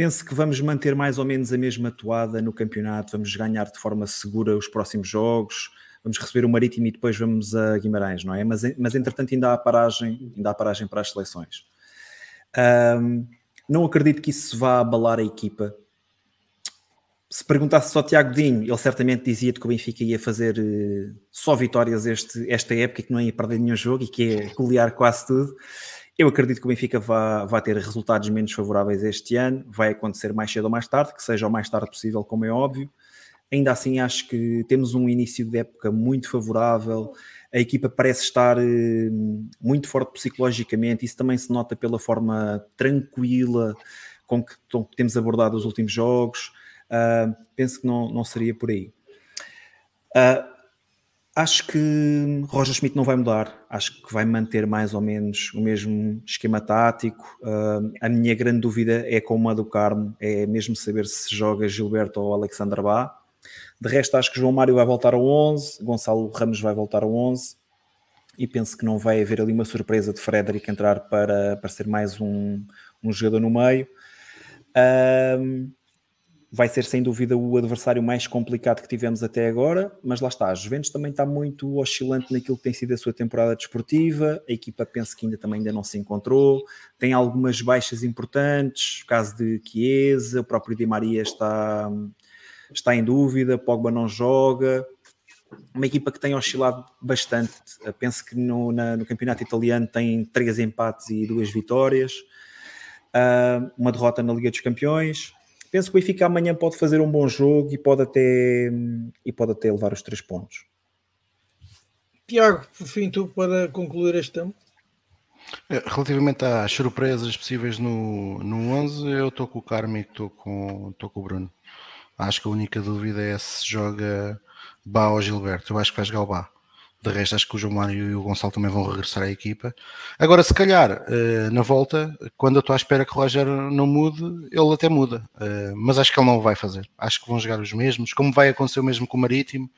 penso que vamos manter mais ou menos a mesma toada no campeonato, vamos ganhar de forma segura os próximos jogos, vamos receber o Marítimo e depois vamos a Guimarães, não é? Mas, mas entretanto ainda há paragem, ainda há paragem para as seleções. não acredito que isso vá abalar a equipa se perguntasse só Tiago Dinho, ele certamente dizia que o Benfica ia fazer uh, só vitórias este, esta época, que não ia perder nenhum jogo e que ia golear quase tudo. Eu acredito que o Benfica vai, vai ter resultados menos favoráveis este ano, vai acontecer mais cedo ou mais tarde, que seja o mais tarde possível, como é óbvio. Ainda assim, acho que temos um início de época muito favorável. A equipa parece estar uh, muito forte psicologicamente, isso também se nota pela forma tranquila com que, com que temos abordado os últimos jogos Uh, penso que não, não seria por aí. Uh, acho que Roger Schmidt não vai mudar, acho que vai manter mais ou menos o mesmo esquema tático. Uh, a minha grande dúvida é com a do Carmo, é mesmo saber se joga Gilberto ou Alexander Bá. De resto, acho que João Mário vai voltar ao 11, Gonçalo Ramos vai voltar ao 11 e penso que não vai haver ali uma surpresa de Frederic entrar para, para ser mais um, um jogador no meio. Um, vai ser sem dúvida o adversário mais complicado que tivemos até agora, mas lá está, a Juventus também está muito oscilante naquilo que tem sido a sua temporada desportiva, a equipa penso que ainda também ainda não se encontrou, tem algumas baixas importantes, o caso de Chiesa, o próprio Di Maria está, está em dúvida, Pogba não joga, uma equipa que tem oscilado bastante, penso que no, na, no campeonato italiano tem três empates e duas vitórias, uh, uma derrota na Liga dos Campeões, penso que o Benfica amanhã pode fazer um bom jogo e pode até, e pode até levar os três pontos. Tiago, por fim, tu para concluir este tema. É, relativamente às surpresas possíveis no, no 11, eu estou com o Carmo e estou com, estou com o Bruno. Acho que a única dúvida é se joga Bá ou Gilberto. Eu acho que vai jogar o Bá. De resto, acho que o João Mário e o Gonçalo também vão regressar à equipa. Agora, se calhar, eh, na volta, quando eu estou à espera que o Rogério não mude, ele até muda. Eh, mas acho que ele não o vai fazer. Acho que vão jogar os mesmos, como vai acontecer o mesmo com o Marítimo.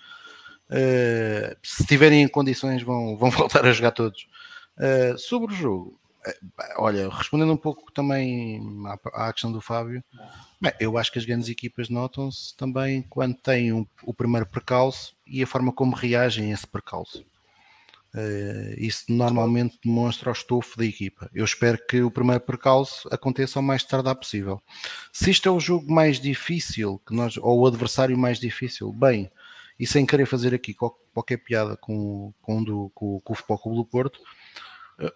Eh, se tiverem condições, vão, vão <laughs> voltar a jogar todos. Sobre o jogo, olha, respondendo um pouco também à, questão do Fábio, bem, eu acho que as grandes equipas notam-se também quando têm um, o primeiro percalço e a forma como reagem a esse percalço. Uh, isso normalmente demonstra o estofo da equipa. Eu espero que o primeiro percalço aconteça o mais tardar possível. Se isto é o jogo mais difícil que nós, ou o adversário mais difícil, bem, e sem querer fazer aqui qualquer piada com, com, do, com, com o Futebol Clube do Porto,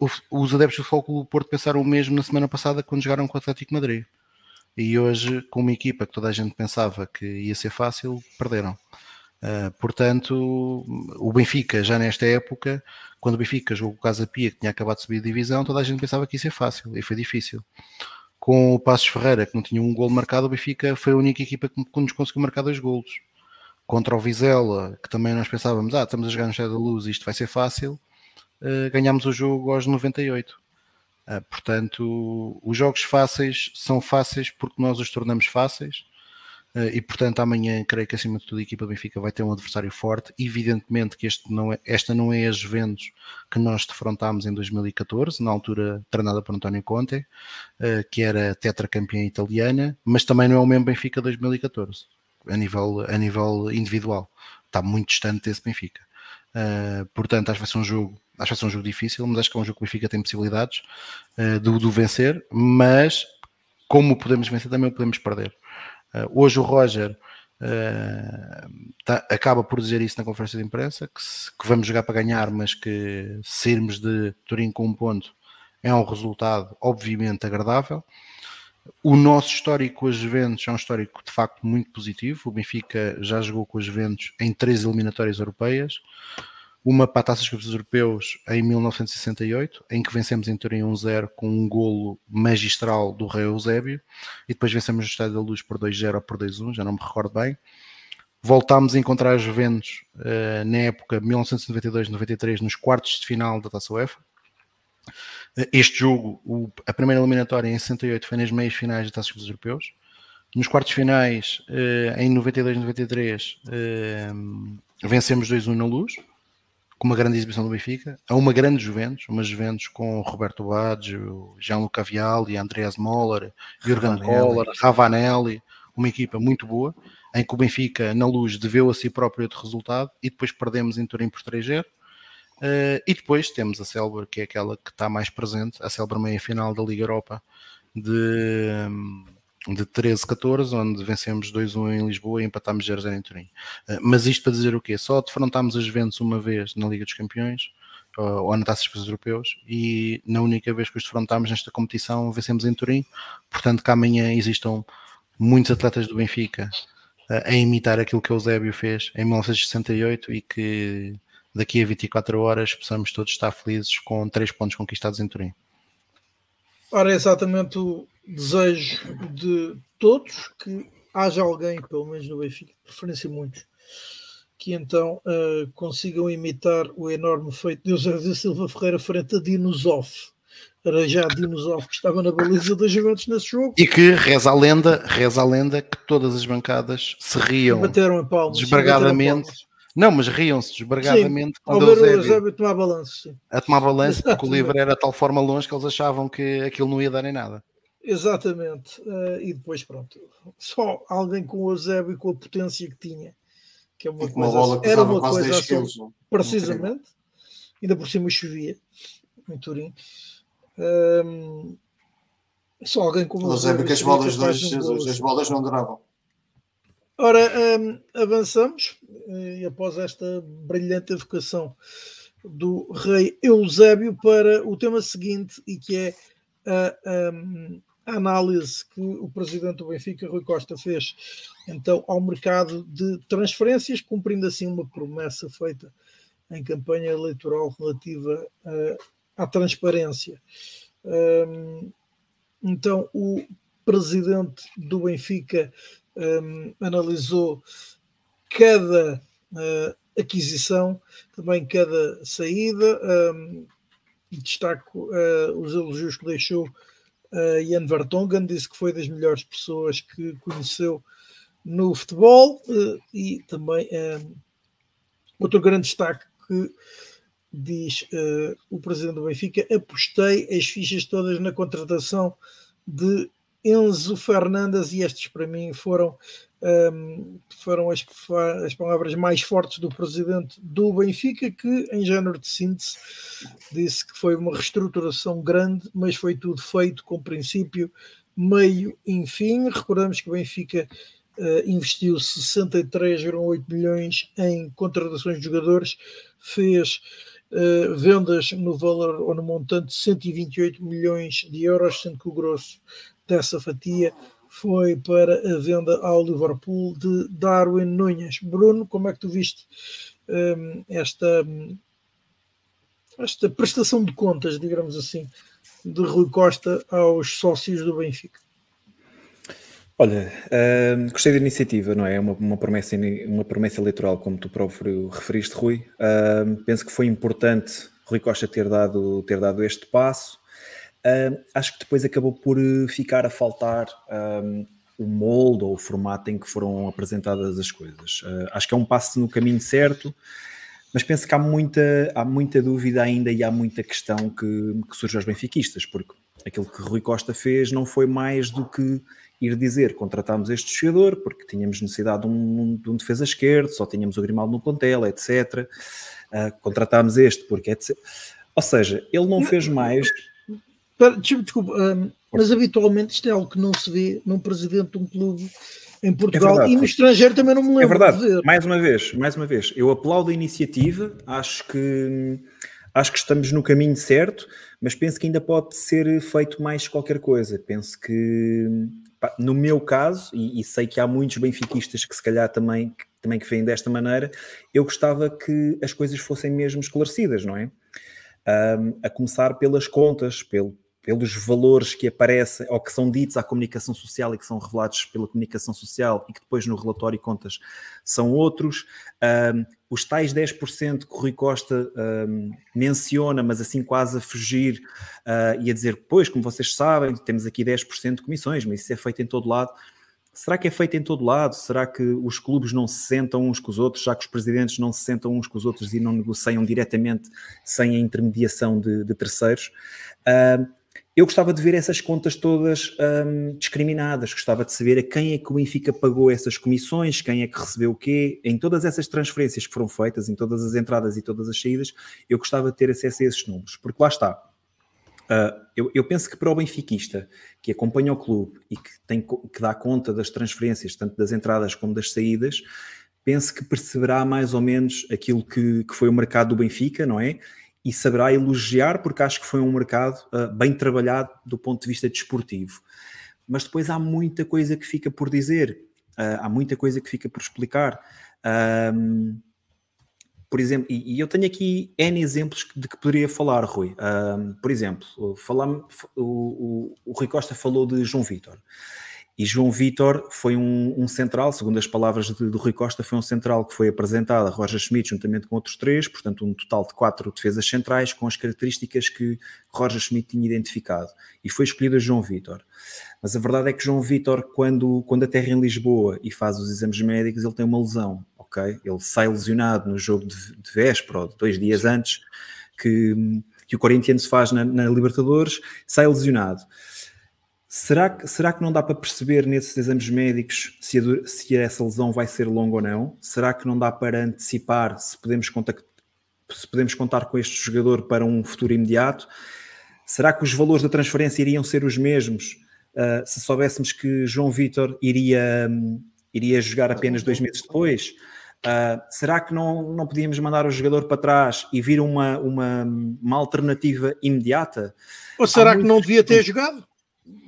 uh, os adeptos do Futebol Clube do Porto pensaram o mesmo na semana passada quando jogaram com o Atlético Madrid. E hoje, com uma equipa que toda a gente pensava que ia ser fácil, perderam. Uh, portanto, o Benfica, já nesta época, quando o Benfica jogou o Casa Pia, que tinha acabado de subir a divisão, toda a gente pensava que isso ia fácil, e foi difícil. Com o Passos Ferreira, que não tinha um gol marcado, o Benfica foi a única equipa que nos conseguiu marcar dois golos. Contra o Vizela, que também nós pensávamos, ah, estamos a jogar no Cheio da Luz, isto vai ser fácil, uh, ganhámos o jogo aos 98. Uh, portanto, os jogos fáceis são fáceis porque nós os tornamos fáceis e portanto amanhã creio que acima de tudo a equipa do Benfica vai ter um adversário forte. Evidentemente que este não é, esta não é a Juventus que nós defrontámos em 2014, na altura treinada por António Conte, uh, que era tetracampeã italiana, mas também não é o mesmo Benfica 2014, a nível, a nível individual. Está muito distante desse Benfica. Uh, portanto, acho que vai ser um jogo acho que ser um jogo difícil, mas acho que é um jogo que o Benfica tem possibilidades uh, de, de vencer, mas como podemos vencer, também o podemos perder. Uh, hoje o Roger uh, tá, acaba por dizer isso na conferência de imprensa, que, se, que, vamos jogar para ganhar, mas que se irmos de Turim com um ponto é um resultado obviamente agradável. O nosso histórico com os Juventus é um histórico de facto muito positivo. O Benfica já jogou com os Juventus em três eliminatórias europeias uma para a Taça dos Campeões Europeus em 1968, em que vencemos em Turim 1-0 com um golo magistral do Rei Eusébio, e depois vencemos no Estádio da Luz por 2-0 ou por 2-1, já não me recordo bem. Voltámos a encontrar os Juventus uh, na época 1992-93 nos quartos de final da Taça UEFA. Uh, este jogo, o, a primeira eliminatória em 68 foi nas meias finais da Taça dos Campeões Europeus. Nos quartos finais, uh, em 92-93, vencemos 2-1 na Luz com uma grande exibição do Benfica, a uma grande Juventus, uma Juventus com Roberto Baggio, Gianluca Vialli, Andreas Moller, Jürgen Kohler, Ravanelli, uma equipa muito boa, em que o Benfica, na luz, deveu a si próprio outro resultado e depois perdemos em Turim por 3-0. Uh, eh, e depois temos a Célula, que é aquela que está mais presente, a Célula meia final da Liga Europa de, de 13-14, onde vencemos 2-1 em Lisboa e empatámos 0-0 em Turim. Eh, mas isto para dizer o quê? Só defrontámos as Juventus uma vez na Liga dos Campeões, ou na Taça dos Europeus, e na única vez que os defrontámos nesta competição vencemos em Turim, portanto que amanhã existam muitos atletas do Benfica eh, a imitar aquilo que o Eusébio fez em 1968 e que daqui a 24 horas possamos todos estar felizes com três pontos conquistados em Turim. Ora, é exatamente o desejo de todos que haja alguém, pelo menos no Benfica, preferência muitos, que então uh, consigam imitar o enorme feito de Eusébio Silva Ferreira frente a Dinosov. Era já Dinosov que estava na baliza das Juventus nesse jogo. E que reza a lenda, reza a lenda que todas as bancadas se riam bateram em palmas, desbragadamente não, mas riam-se desbragadamente quando eles o Eusébio tomar balanço. Sim. A tomar balanço, porque o livro era de tal forma longe que eles achavam que aquilo não ia dar em nada. Exatamente. Uh, e depois, pronto, só alguém com o Eusébio e com a potência que tinha, que é uma, coisa, bola que era uma coisa assim, quilos, precisamente, ainda por cima chovia em Turim. Um, só alguém com o Eusébio que as bolas, dois, as bolas não duravam. Ora, um, avançamos e após esta brilhante evocação do rei Eusébio para o tema seguinte e que é a, a, análise que o presidente do Benfica, Rui Costa, fez então ao mercado de transferências, cumprindo assim uma promessa feita em campanha eleitoral relativa uh, à transparência. Então, o presidente do Benfica analisou cada uh, aquisição, também cada saída. Um, destaco uh, os elogios que deixou uh, Ian Vertonghen, disse que foi das melhores pessoas que conheceu no futebol uh, e também um, outro grande destaque que diz uh, o presidente do Benfica, apostei as fichas todas na contratação de Enzo Fernandes, e estes para mim foram, um, foram as, as, palavras mais fortes do presidente do Benfica, que em género de síntese disse que foi uma reestruturação grande, mas foi tudo feito com princípio, meio e fim. Recordamos que o Benfica uh, investiu 63,8 milhões em contratações de jogadores, fez Uh, vendas no valor ou no montante de 128 milhões de euros, sendo que o grosso dessa fatia foi para a venda ao Liverpool de Darwin Nunes. Bruno, como é que tu viste um, esta, esta prestação de contas, digamos assim, de Rui Costa aos sócios do Benfica? Olha, uh, gostei da iniciativa, não é? Uma, uma, promessa, uma promessa eleitoral, como tu próprio referiste, Rui. Uh, penso que foi importante Rui Costa ter dado, ter dado este passo. Uh, acho que depois acabou por eh, ficar a faltar um, o molde ou o formato em que foram apresentadas as coisas. Uh, acho que é um passo no caminho certo, mas penso que há muita, há muita dúvida ainda e há muita questão que, que surge aos benfiquistas, porque aquilo que Rui Costa fez não foi mais do que ir dizer contratámos este jogador porque tínhamos necessidade de um, de um defesa esquerdo, só tínhamos o Grimaldo no plantel, etc. Uh, contratámos este porque etc. Ou seja, ele não fez mais Desculpa, um, mas habitualmente isto é algo que não se vê num presidente de um clube em Portugal é e no estrangeiro também não me lembro. É verdade, mais uma vez, mais uma vez, eu aplaudo a iniciativa, acho que acho que estamos no caminho certo, mas penso que ainda pode ser feito mais qualquer coisa. Penso que no meu caso, e, e, sei que há muitos benfiquistas que se calhar também, que, também que veem desta maneira, eu gostava que as coisas fossem mesmo esclarecidas, não é? Um, a começar pelas contas, pelo, pelos valores que aparecem ou que são ditos à comunicação social e que são revelados pela comunicação social e que depois no relatório e contas são outros. Um, os tais 10% que o Rui Costa um, menciona, mas assim quase a fugir uh, e a dizer, pois, como vocês sabem, temos aqui 10% de comissões, mas isso é feito em todo lado. Será que é feito em todo lado? Será que os clubes não se sentam uns com os outros, já que os presidentes não se sentam uns com os outros e não negociam diretamente sem a intermediação de, de terceiros? Uh, eu gostava de ver essas contas todas hum, discriminadas, gostava de saber a quem é que o Benfica pagou essas comissões, quem é que recebeu o quê, em todas essas transferências que foram feitas, em todas as entradas e todas as saídas, eu gostava de ter acesso a esses números, porque lá está. Uh, eu, eu, penso que para o benfiquista que acompanha o clube e que, tem, que dá conta das transferências, tanto das entradas como das saídas, penso que perceberá mais ou menos aquilo que, que foi o mercado do Benfica, não é? E saberá elogiar, porque acho que foi um mercado uh, bem trabalhado do ponto de vista desportivo. Mas depois há muita coisa que fica por dizer, uh, há muita coisa que fica por explicar. Um, por exemplo, e, e, eu tenho aqui N exemplos de que poderia falar, Rui. Um, por exemplo, falar, o, o, o Rui Costa falou de João Vitor. E João Vitor foi um, um, central, segundo as palavras de, do Rui Costa, foi um central que foi apresentado a Roger Schmidt juntamente com outros três, portanto um total de quatro defesas centrais com as características que Roger Schmidt tinha identificado. E foi escolhido João Vitor. Mas a verdade é que João Vitor, quando, quando aterra em Lisboa e faz os exames médicos, ele tem uma lesão, ok? Ele sai lesionado no jogo de, de véspera, ou dois dias antes, que, que o Corinthians faz na, na Libertadores, sai lesionado. Será que, será que não dá para perceber nesses exames médicos se, a, se essa lesão vai ser longa ou não? Será que não dá para antecipar se podemos, se podemos contar com este jogador para um futuro imediato? Será que os valores da transferência iriam ser os mesmos uh, se soubéssemos que João Vitor iria, um, iria jogar apenas dois meses depois? Uh, será que não, não podíamos mandar o jogador para trás e vir uma, uma, uma alternativa imediata? Ou será que não devia ter jogado?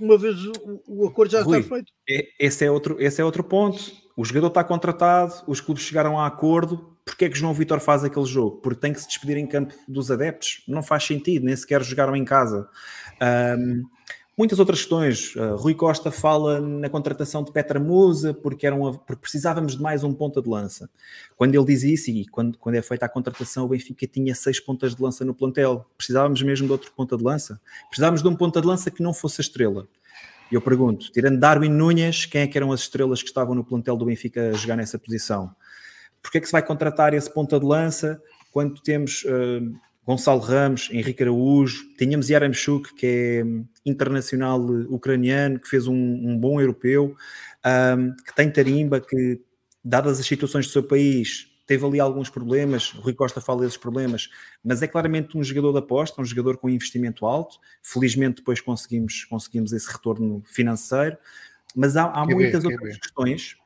Uma vez o, o acordo já Rui, está feito. É, esse é, outro, esse é outro ponto. O jogador está contratado, os clubes chegaram a acordo. Porquê é que João Vitor faz aquele jogo? Porque tem que se despedir em campo dos adeptos? Não faz sentido, nem sequer jogaram em casa. Um, muitas outras questões. Uh, Rui Costa fala na contratação de Petra Musa porque, era uma, porque precisávamos de mais um ponta de lança. Quando ele diz isso e quando, quando é feita a contratação, o Benfica tinha seis pontas de lança no plantel. Precisávamos mesmo de outro ponta de lança. Precisávamos de um ponta de lança que não fosse a estrela. E eu pergunto, tirando Darwin Nunes, quem é que eram as estrelas que estavam no plantel do Benfica a jogar nessa posição? Porquê é que se vai contratar esse ponta de lança quando temos... Uh, Gonçalo Ramos, Henrique Araújo, tínhamos Yaramchuk, que é internacional ucraniano, que fez um, um bom europeu, um, que tem tarimba, que, dadas as situações do seu país, teve ali alguns problemas, o Rui Costa fala desses problemas, mas é claramente um jogador de aposta, um jogador com investimento alto, felizmente depois conseguimos, conseguimos esse retorno financeiro, mas há, há muitas outras questões.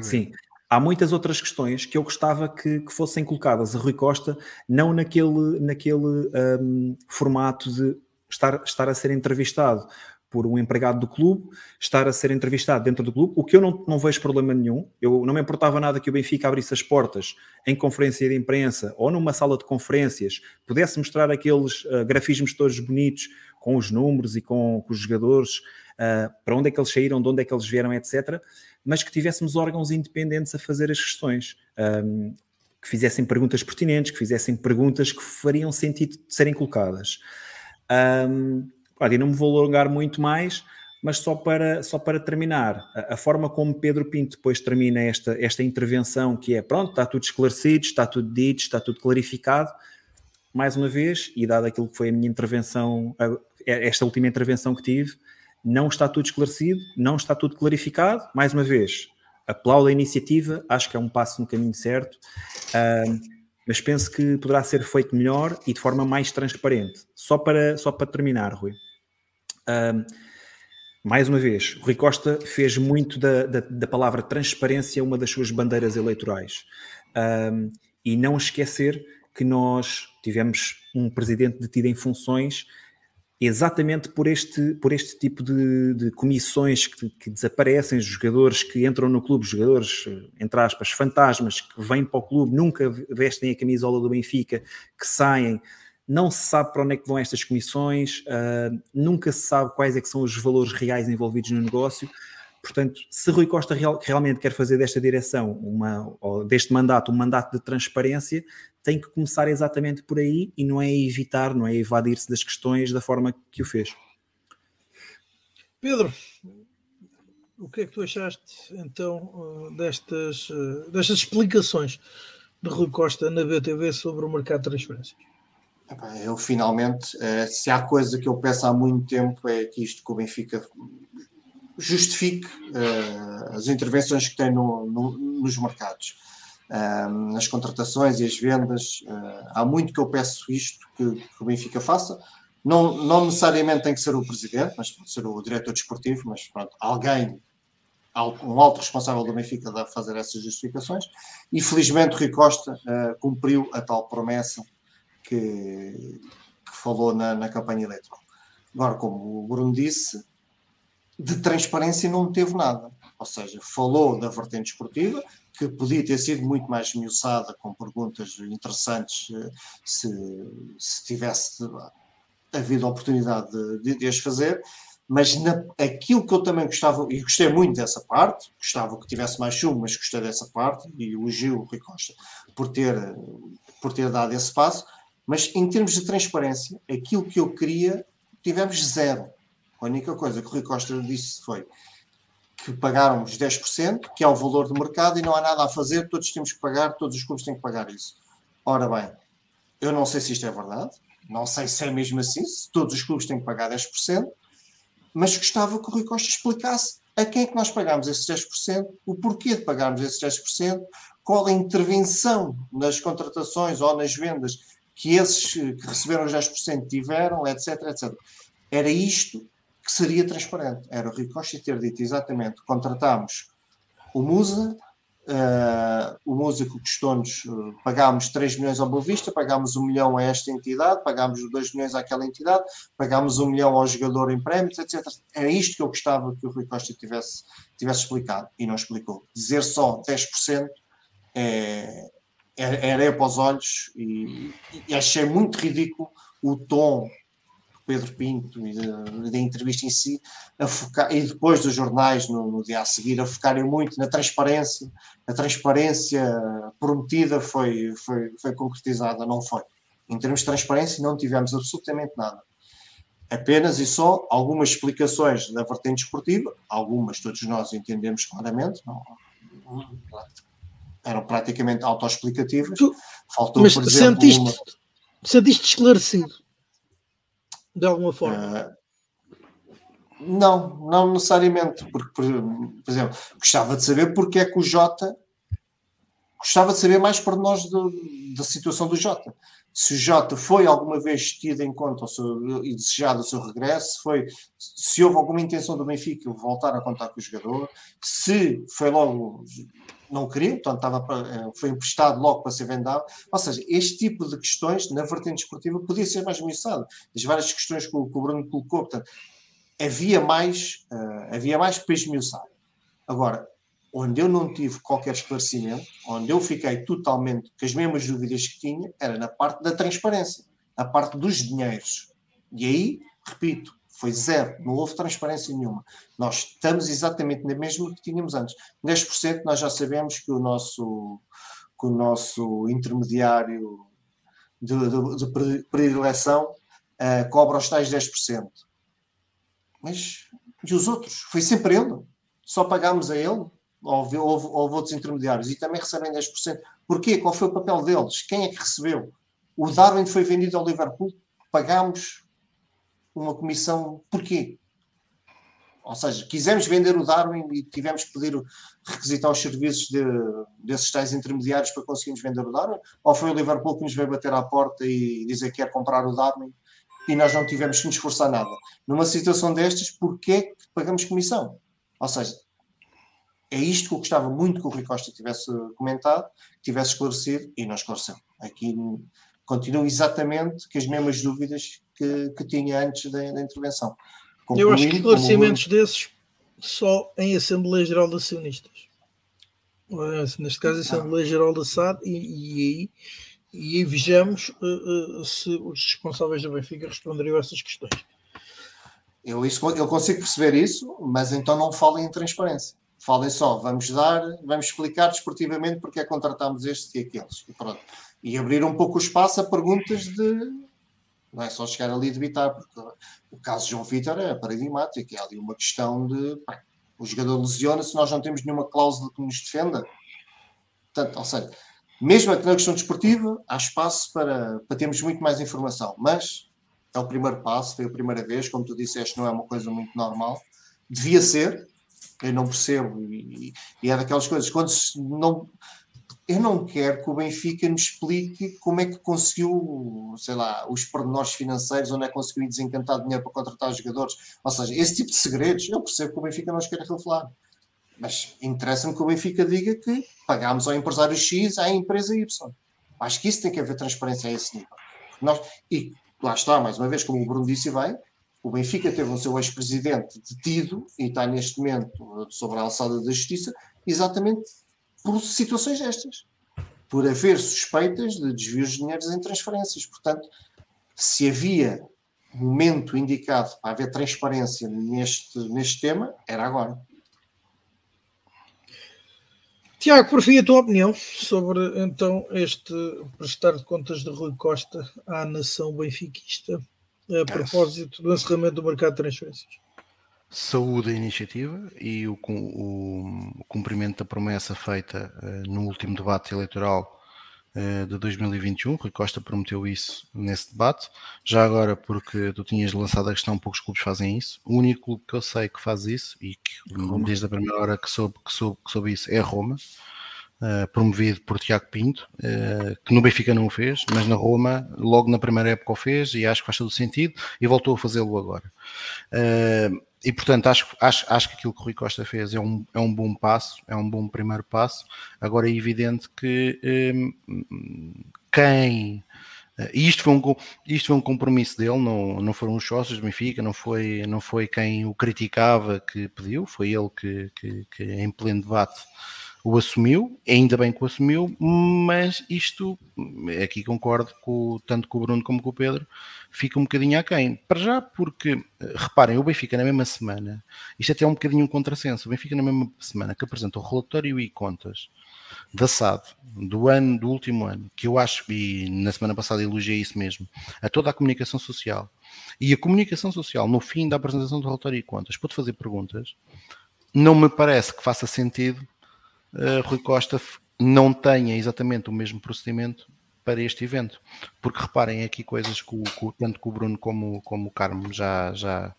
Sim, há muitas outras questões que eu gostava que, que fossem colocadas a Rui Costa, não naquele, naquele um, formato de estar, estar a ser entrevistado, por um empregado do clube, estar a ser entrevistado dentro do clube, o que eu não, não vejo problema nenhum. Eu não me importava nada que o Benfica abrisse as portas em conferência de imprensa ou numa sala de conferências, pudesse mostrar aqueles uh, grafismos todos bonitos com os números e com, com os jogadores, uh, para onde é que eles saíram, de onde é que eles vieram, etc. Mas que tivéssemos órgãos independentes a fazer as questões. Um, que fizessem perguntas pertinentes, que fizessem perguntas que fariam sentido de serem colocadas. Um, Claro, e não me vou alongar muito mais, mas só para, só para terminar, a, a, forma como Pedro Pinto depois termina esta, esta intervenção, que é pronto, está tudo esclarecido, está tudo dito, está tudo clarificado, mais uma vez, e dado aquilo que foi a minha intervenção, esta última intervenção que tive, não está tudo esclarecido, não está tudo clarificado, mais uma vez, aplaudo a iniciativa, acho que é um passo no caminho certo, uh, mas penso que poderá ser feito melhor e de forma mais transparente. Só para, só para terminar, Rui. Um, mais uma vez, Rui Costa fez muito da, da, da, palavra transparência uma das suas bandeiras eleitorais. Um, e não esquecer que nós tivemos um presidente detido em funções exatamente por este, por este tipo de, de comissões que, que, desaparecem, jogadores que entram no clube, jogadores, entre aspas, fantasmas, que vêm para o clube, nunca vestem a camisola do Benfica, que saem não se sabe para onde é que vão estas comissões, uh, nunca se sabe quais é que são os valores reais envolvidos no negócio. Portanto, se Rui Costa real, realmente quer fazer desta direção, uma, deste mandato, um mandato de transparência, tem que começar exatamente por aí e não é evitar, não é evadir-se das questões da forma que o fez. Pedro, o que é que tu achaste então ah, destas, ah, destas explicações de Rui Costa na BTV sobre o mercado de transferências? Eu finalmente, eh, se há coisa que eu peço há muito tempo é que isto que o Benfica justifique as intervenções que tem no, no, nos mercados, uh, nas contratações e as vendas. Uh, há muito que eu peço isto que, que, o Benfica faça. Não, não necessariamente tem que ser o presidente, mas pode ser o diretor desportivo, mas pronto, alguém, um alto responsável do Benfica deve fazer essas justificações. E felizmente o Rui Costa cumpriu a tal promessa que, que falou na, na, campanha eleitoral. Agora, como o Bruno disse, de transparência não teve nada. Ou seja, falou da vertente esportiva, que podia ter sido muito mais esmiuçada, com perguntas interessantes, eh, se, se tivesse havido a oportunidade de, de, as fazer, mas na, aquilo que eu também gostava, e gostei muito dessa parte, gostava que tivesse mais chumbo, mas gostei dessa parte, e elogio o Rui Costa por ter, por ter dado esse passo, mas em termos de transparência, aquilo que eu queria, tivemos zero. A única coisa que o Rui Costa disse foi que pagáramos 10%, que é o valor do mercado, e não há nada a fazer, todos temos que pagar, todos os clubes têm que pagar isso. Ora bem, eu não sei se isto é verdade, não sei se é mesmo assim, se todos os clubes têm que pagar 10%, mas gostava que o Rui Costa explicasse a quem é que nós pagamos esses 10%, o porquê de pagarmos esses 10%, qual a intervenção nas contratações ou nas vendas que esses que receberam os 10% tiveram, etc, etc. Era isto que seria transparente. Era o Costa ter dito exatamente, contratámos o Musa, uh, o músico custou-nos, uh, pagámos 3 milhões ao Boa Vista, pagámos 1 milhão a esta entidade, pagámos 2 milhões àquela entidade, pagámos 1 milhão ao jogador em prémios, etc. Era isto que eu gostava que o Rui Costa tivesse, tivesse explicado, e não explicou. Dizer só 10% é, era, era para os olhos e, e, achei muito ridículo o tom Pedro Pinto e da, entrevista em si focar, e depois dos jornais no, no, dia a seguir a focarem muito na transparência. A transparência prometida foi, foi, foi concretizada, não foi. Em termos de transparência não tivemos absolutamente nada. Apenas e só algumas explicações da vertente esportiva algumas todos nós entendemos claramente não, eram praticamente autoexplicativas. Faltou, mas por exemplo, sentiste, uma... sentiste esclarecido de alguma forma? Uh, não, não necessariamente, porque, por, por, exemplo, gostava de saber porque é que o Jota gostava de saber mais para nós do, da situação do Jota. Se o Jota foi alguma vez tido em conta seu, e desejado o seu regresso, foi, se houve alguma intenção do Benfica voltar a contar com o jogador, se foi logo não queriam, portanto estava para, eh, foi emprestado logo para ser vendado. Ou seja, este tipo de questões na vertente esportiva podia ser mais ameaçado. As várias questões que o, que o Bruno colocou, portanto, havia mais, uh, havia mais para esmiuçar. Agora, onde eu não tive qualquer esclarecimento, onde eu fiquei totalmente com as mesmas dúvidas que tinha, era na parte da transparência, a parte dos dinheiros. E aí, repito, foi zero, não houve transparência nenhuma. Nós estamos exatamente na mesma que tínhamos antes. 10% nós já sabemos que o nosso, que o nosso intermediário de, de, de predileção uh, cobra os tais 10%. Mas e os outros? Foi sempre ele. Só pagámos a ele? Houve, houve, houve outros intermediários e também recebem 10%. Porquê? Qual foi o papel deles? Quem é que recebeu? O Darwin foi vendido ao Liverpool, pagámos uma comissão. Porquê? Ou seja, quisemos vender o Darwin e tivemos que pedir requisitar os serviços de, desses tais intermediários para conseguirmos vender o Darwin? Ou foi o Liverpool que nos veio bater à porta e dizer que quer comprar o Darwin e nós não tivemos que nos esforçar nada? Numa situação destas, porquê que pagamos comissão? Ou seja, é isto que eu gostava muito que o Rui Costa tivesse comentado, tivesse esclarecido e não esclareceu. Aqui continuo exatamente com as mesmas dúvidas que, que tinha antes da, da intervenção. Concluindo, Eu acho que esclarecimentos como... desses só em Assembleia Geral de Acionistas. Neste caso, Assembleia ah. Geral da SAD, e, e, e, e vejamos uh, uh, se os responsáveis da Benfica responderiam a essas questões. Eu, isso, eu consigo perceber isso, mas então não falem em transparência. Falem só, vamos dar, vamos explicar desportivamente porque é que contratámos estes e aqueles. E pronto e abrir um pouco o espaço a perguntas de. Não é só chegar ali e debitar, porque o caso de João Vitor é paradigmático. É ali uma questão de. O jogador lesiona-se, nós não temos nenhuma cláusula que nos defenda. Portanto, ou seja, mesmo na questão desportiva, há espaço para, para termos muito mais informação. Mas é o primeiro passo, foi a primeira vez, como tu disseste, não é uma coisa muito normal. Devia ser, eu não percebo, e, e é daquelas coisas, quando se não eu não quero que o Benfica me explique como é que conseguiu, sei lá, os pormenores financeiros, onde é que conseguiu desencantar dinheiro para contratar jogadores. Ou seja, esse tipo de segredos, eu percebo que o Benfica não os quer revelar. Mas interessa-me que o Benfica diga que pagámos ao empresário X à empresa Y. Acho que isso tem que haver transparência a esse nível. Nós, e lá está, mais uma vez, como o Bruno disse bem, o Benfica teve o seu ex-presidente detido e está neste momento sobre a alçada da justiça, exatamente por situações destas, por haver suspeitas de desvios de dinheiros em transferências. Portanto, se havia momento indicado para haver transparência neste, neste tema, era agora. Tiago, por fim, a tua opinião sobre então este prestar de contas de Rui Costa à nação benfiquista a propósito do encerramento do mercado de transferências saúde a iniciativa e o, o, o cumprimento da promessa feita uh, no último debate eleitoral uh, de 2021. Rui Costa prometeu isso nesse debate. Já agora, porque tu tinhas lançado a questão, poucos clubes fazem isso. O único clube que eu sei que faz isso e que Roma. desde a primeira hora que soube, que soube, que soube isso é Roma. Uh, promovido por Tiago Pinto, uh, que no Benfica não o fez, mas na Roma, logo na primeira época o fez e acho que faz todo sentido e voltou a fazê-lo agora. Uh, e portanto acho, acho, acho que aquilo que o Rui Costa fez é um, é um bom passo, é um bom primeiro passo. Agora é evidente que hum, quem e isto foi, um, isto foi um compromisso dele, não, não foram os sócios do Benfica, não foi, não foi quem o criticava que pediu, foi ele que, que, que em pleno debate o assumiu, ainda bem que o assumiu, mas isto, aqui concordo com, tanto com o Bruno como com o Pedro, fica um bocadinho aquém. Para já, porque, reparem, o Benfica na mesma semana, isto até é um bocadinho um contrassenso, o Benfica na mesma semana que apresenta o relatório e contas da SAD do ano, do último ano, que eu acho, e na semana passada elogiei isso mesmo, a toda a comunicação social, e a comunicação social, no fim da apresentação do relatório e contas, pode fazer perguntas, não me parece que faça sentido uh, Rui Costa não tenha exatamente o mesmo procedimento para este evento. Porque reparem aqui coisas que, o, que tanto que o Bruno como, como o Carmo já, já,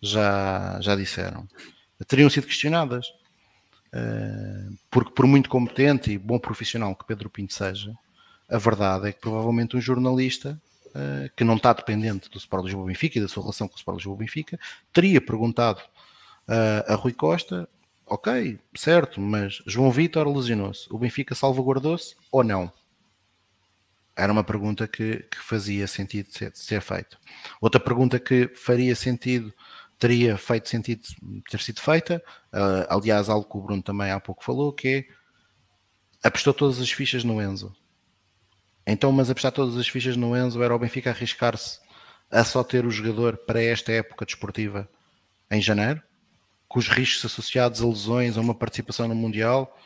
já, já disseram. Teriam sido questionadas. Uh, porque por muito competente e bom profissional que Pedro Pinto seja, a verdade é que provavelmente um jornalista uh, que não está dependente do Sport Lisboa Benfica e da sua relação com o Sport Lisboa Benfica, teria perguntado uh, a Rui Costa ok, certo, mas João Vitor lesionou-se. O Benfica salvaguardou-se ou não? Era uma pergunta que, que fazia sentido ser, ser feita. Outra pergunta que faria sentido teria feito sentido ter sido feita. Uh, aliás, algo que o Bruno também há pouco falou, que é apostou todas as fichas no Enzo. Então, mas apostar todas as fichas no Enzo era o Benfica arriscar-se a só ter o jogador para esta época desportiva em janeiro, com os riscos associados a lesões, a uma participação no Mundial.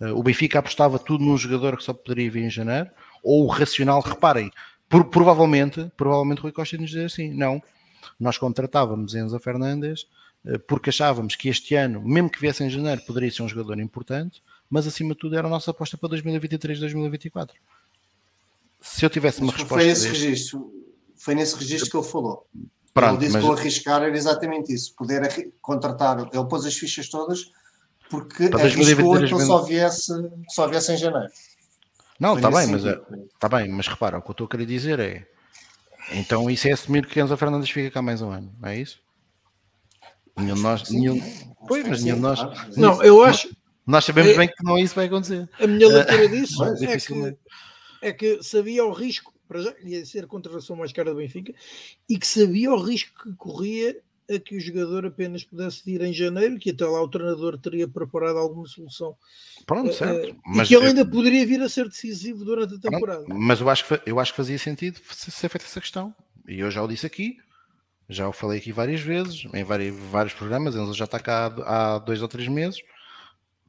Uh, o Benfica apostava tudo num jogador que só poderia vir em janeiro, ou o racional, reparem, por, provavelmente, provavelmente o Rui Costa nos dizer assim, não, nós contratávamos Enzo Fernandes uh, porque achávamos que este ano, mesmo que viesse em janeiro, poderia ser um jogador importante, mas acima de tudo era a nossa aposta para 2023-2024. Se eu tivesse uma resposta. Foi esse deste... registro, foi nesse registro que ele falou. Pronto, ele disse mas... que o arriscar era exatamente isso, poder contratar, ele pôs as fichas todas porque para arriscou que só viesse, só viesse em janeiro. Não, está bem, mas é, tá bem, mas repara, o que eu estou a querer dizer é então isso é assumir que Enzo Fernandes fica cá mais um ano, não é isso? Nenhum de nós, nenhum, pois, mas nenhum de nós. Não, eu acho. Nós sabemos é, bem que não é isso vai acontecer. A minha leitura <laughs> disso é, que, é que sabia o risco, para já, ia ser a contratação mais cara do Benfica, e que sabia o risco que corria a que o jogador apenas pudesse vir em janeiro, que até lá o treinador teria preparado alguma solução. Pronto, certo. Uh, mas e que ele ainda poderia vir a ser decisivo durante a temporada. Pronto, mas eu acho, que, eu acho que fazia sentido ser feita essa questão. E eu já o disse aqui, já o falei aqui várias vezes, em vários, vários programas, ele já está cá há, há dois ou três meses.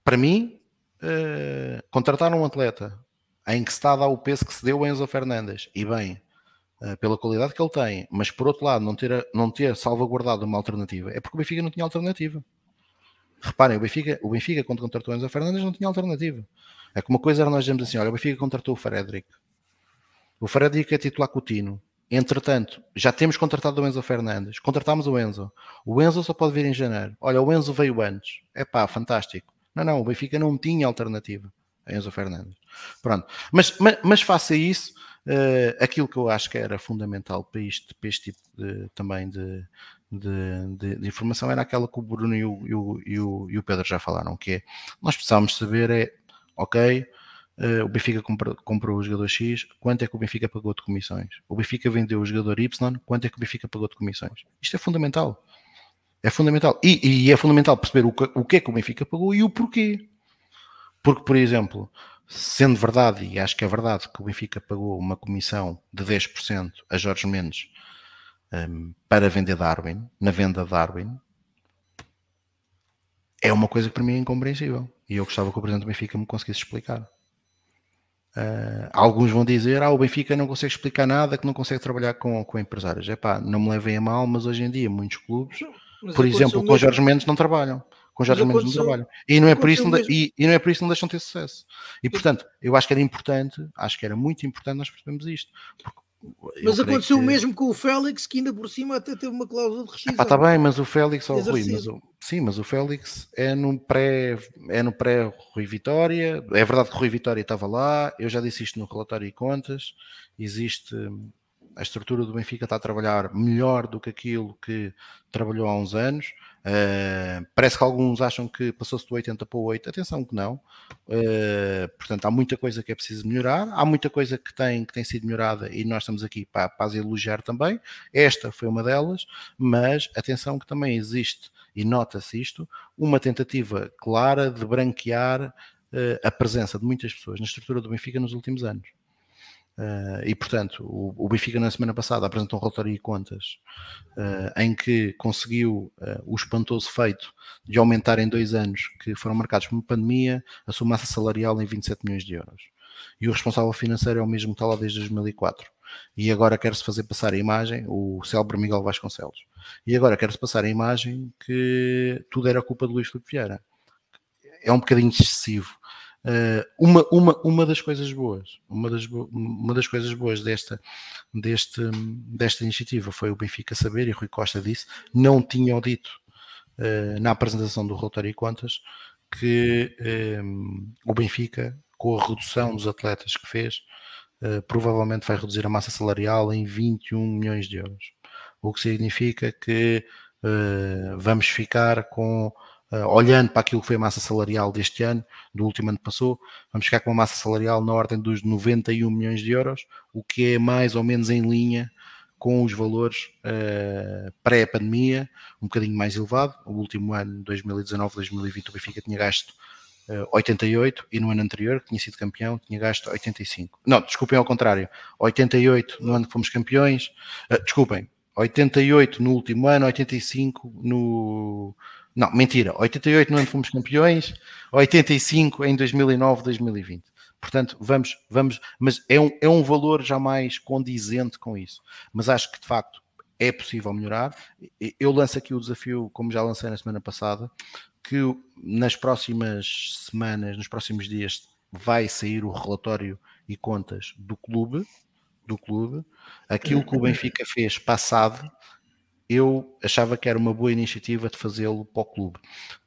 Para mim, uh, contratar um atleta em que se está a dar o peso que se deu a Enzo Fernandes, e bem, uh, pela qualidade que ele tem, mas por outro lado não ter, não ter salvaguardado uma alternativa, é porque o Benfica não tinha alternativa. Reparem, o Benfica, o Benfica quando contratou Enzo Fernandes não tinha alternativa. É que uma coisa era nós dizemos assim, olha, o Benfica contratou o Frederic. O Frederic é titular Coutinho. Entretanto, já temos contratado o Enzo Fernandes. Contratámos o Enzo. O Enzo só pode vir em janeiro. Olha, o Enzo veio antes. É pá, fantástico. Não, não, o Benfica não tinha alternativa. Enzo Fernandes. Pronto. Mas, mas, mas faça isso, uh, aquilo que eu acho que era fundamental para, isto, para este tipo de, também de, de, de, de, informação era aquela que o Bruno e o, e, o, e, o, Pedro já falaram, que é, nós precisávamos saber é, ok, uh, o Benfica comprou, comprou o jogador X, quanto é que o Benfica pagou de comissões? O Benfica vendeu o jogador Y, quanto é que o Benfica pagou de comissões? Isto é fundamental. É fundamental. E, e é fundamental perceber o que, o que é que o Benfica pagou e o porquê. Porque, por exemplo, sendo verdade, e acho que é verdade, que o Benfica pagou uma comissão de 10% a Jorge Mendes um, para vender Darwin, na venda de Darwin, é uma coisa que para mim é incompreensível. E eu gostava que o Presidente do Benfica me conseguisse explicar. Uh, alguns vão dizer, ah, o Benfica não consegue explicar nada, que não consegue trabalhar com, com empresários. É pá, não me levem a mal, mas hoje em dia muitos clubes, mas por exemplo, com Jorge Mendes não trabalham com Jorge Mendes no trabalho. E não, é por isso não e, e, não é por isso que não deixam ter sucesso. E portanto, eu acho que era importante, acho que era muito importante nós percebermos isto. Mas aconteceu o que... mesmo com o Félix, que ainda por cima até teve uma cláusula de rescisão. Está bem, mas o Félix, oh, Rui, mas o, sim, mas o Félix é no pré, é no pré Rui Vitória. É verdade que Rui Vitória estava lá. Eu já disse isto no relatório e contas. Existe a estrutura do Benfica está a trabalhar melhor do que aquilo que trabalhou há uns anos. Uh, parece que alguns acham que passou-se do 80 para o 8, atenção que não. Uh, portanto, há muita coisa que é preciso melhorar, há muita coisa que tem, que tem sido melhorada e nós estamos aqui para, para as elogiar também. Esta foi uma delas, mas atenção que também existe, e nota-se isto, uma tentativa clara de branquear uh, a presença de muitas pessoas na estrutura do Benfica nos últimos anos. Uh, e portanto, o, o, Benfica na semana passada apresentou um relatório de contas uh, em que conseguiu uh, o espantoso feito de aumentar em dois anos que foram marcados por uma pandemia a sua massa salarial em 27 milhões de euros. E o responsável financeiro é o mesmo que está lá desde 2004. E agora quer-se fazer passar a imagem, o célebre Miguel Vasconcelos. E agora quer-se passar a imagem que tudo era culpa de Luís Filipe Vieira. É um bocadinho excessivo uma, uma, uma das coisas boas, uma das, uma das coisas boas desta, deste, desta iniciativa foi o Benfica saber, e Rui Costa disse, não tinham dito uh, na apresentação do relatório e contas que um, o Benfica, com a redução dos atletas que fez, uh, provavelmente vai reduzir a massa salarial em 21 milhões de euros. O que significa que vamos ficar com Uh, olhando para aquilo que foi a massa salarial deste ano, do último ano que passou, vamos ficar com uma massa salarial na ordem dos 91 milhões de euros, o que é mais ou menos em linha com os valores uh, pré-pandemia um bocadinho mais elevado. O último ano, 2019-2020, o Benfica tinha gasto uh, 88 e no ano anterior, que tinha sido campeão, tinha gasto 85. Não, desculpem ao contrário, 88 no ano que fomos campeões, uh, desculpem, 88 no último ano, 85 no. Não, mentira, 88 no ano fomos campeões, 85 em 2009-2020. Portanto, vamos, vamos, mas é um, é um valor já mais condizente com isso. Mas acho que de facto é possível melhorar. Eu lanço aqui o desafio, como já lancei na semana passada, que nas próximas semanas, nos próximos dias, vai sair o relatório e contas do clube, do clube. Aquilo que o Benfica fez passado eu achava que era uma boa iniciativa de fazê-lo para o clube,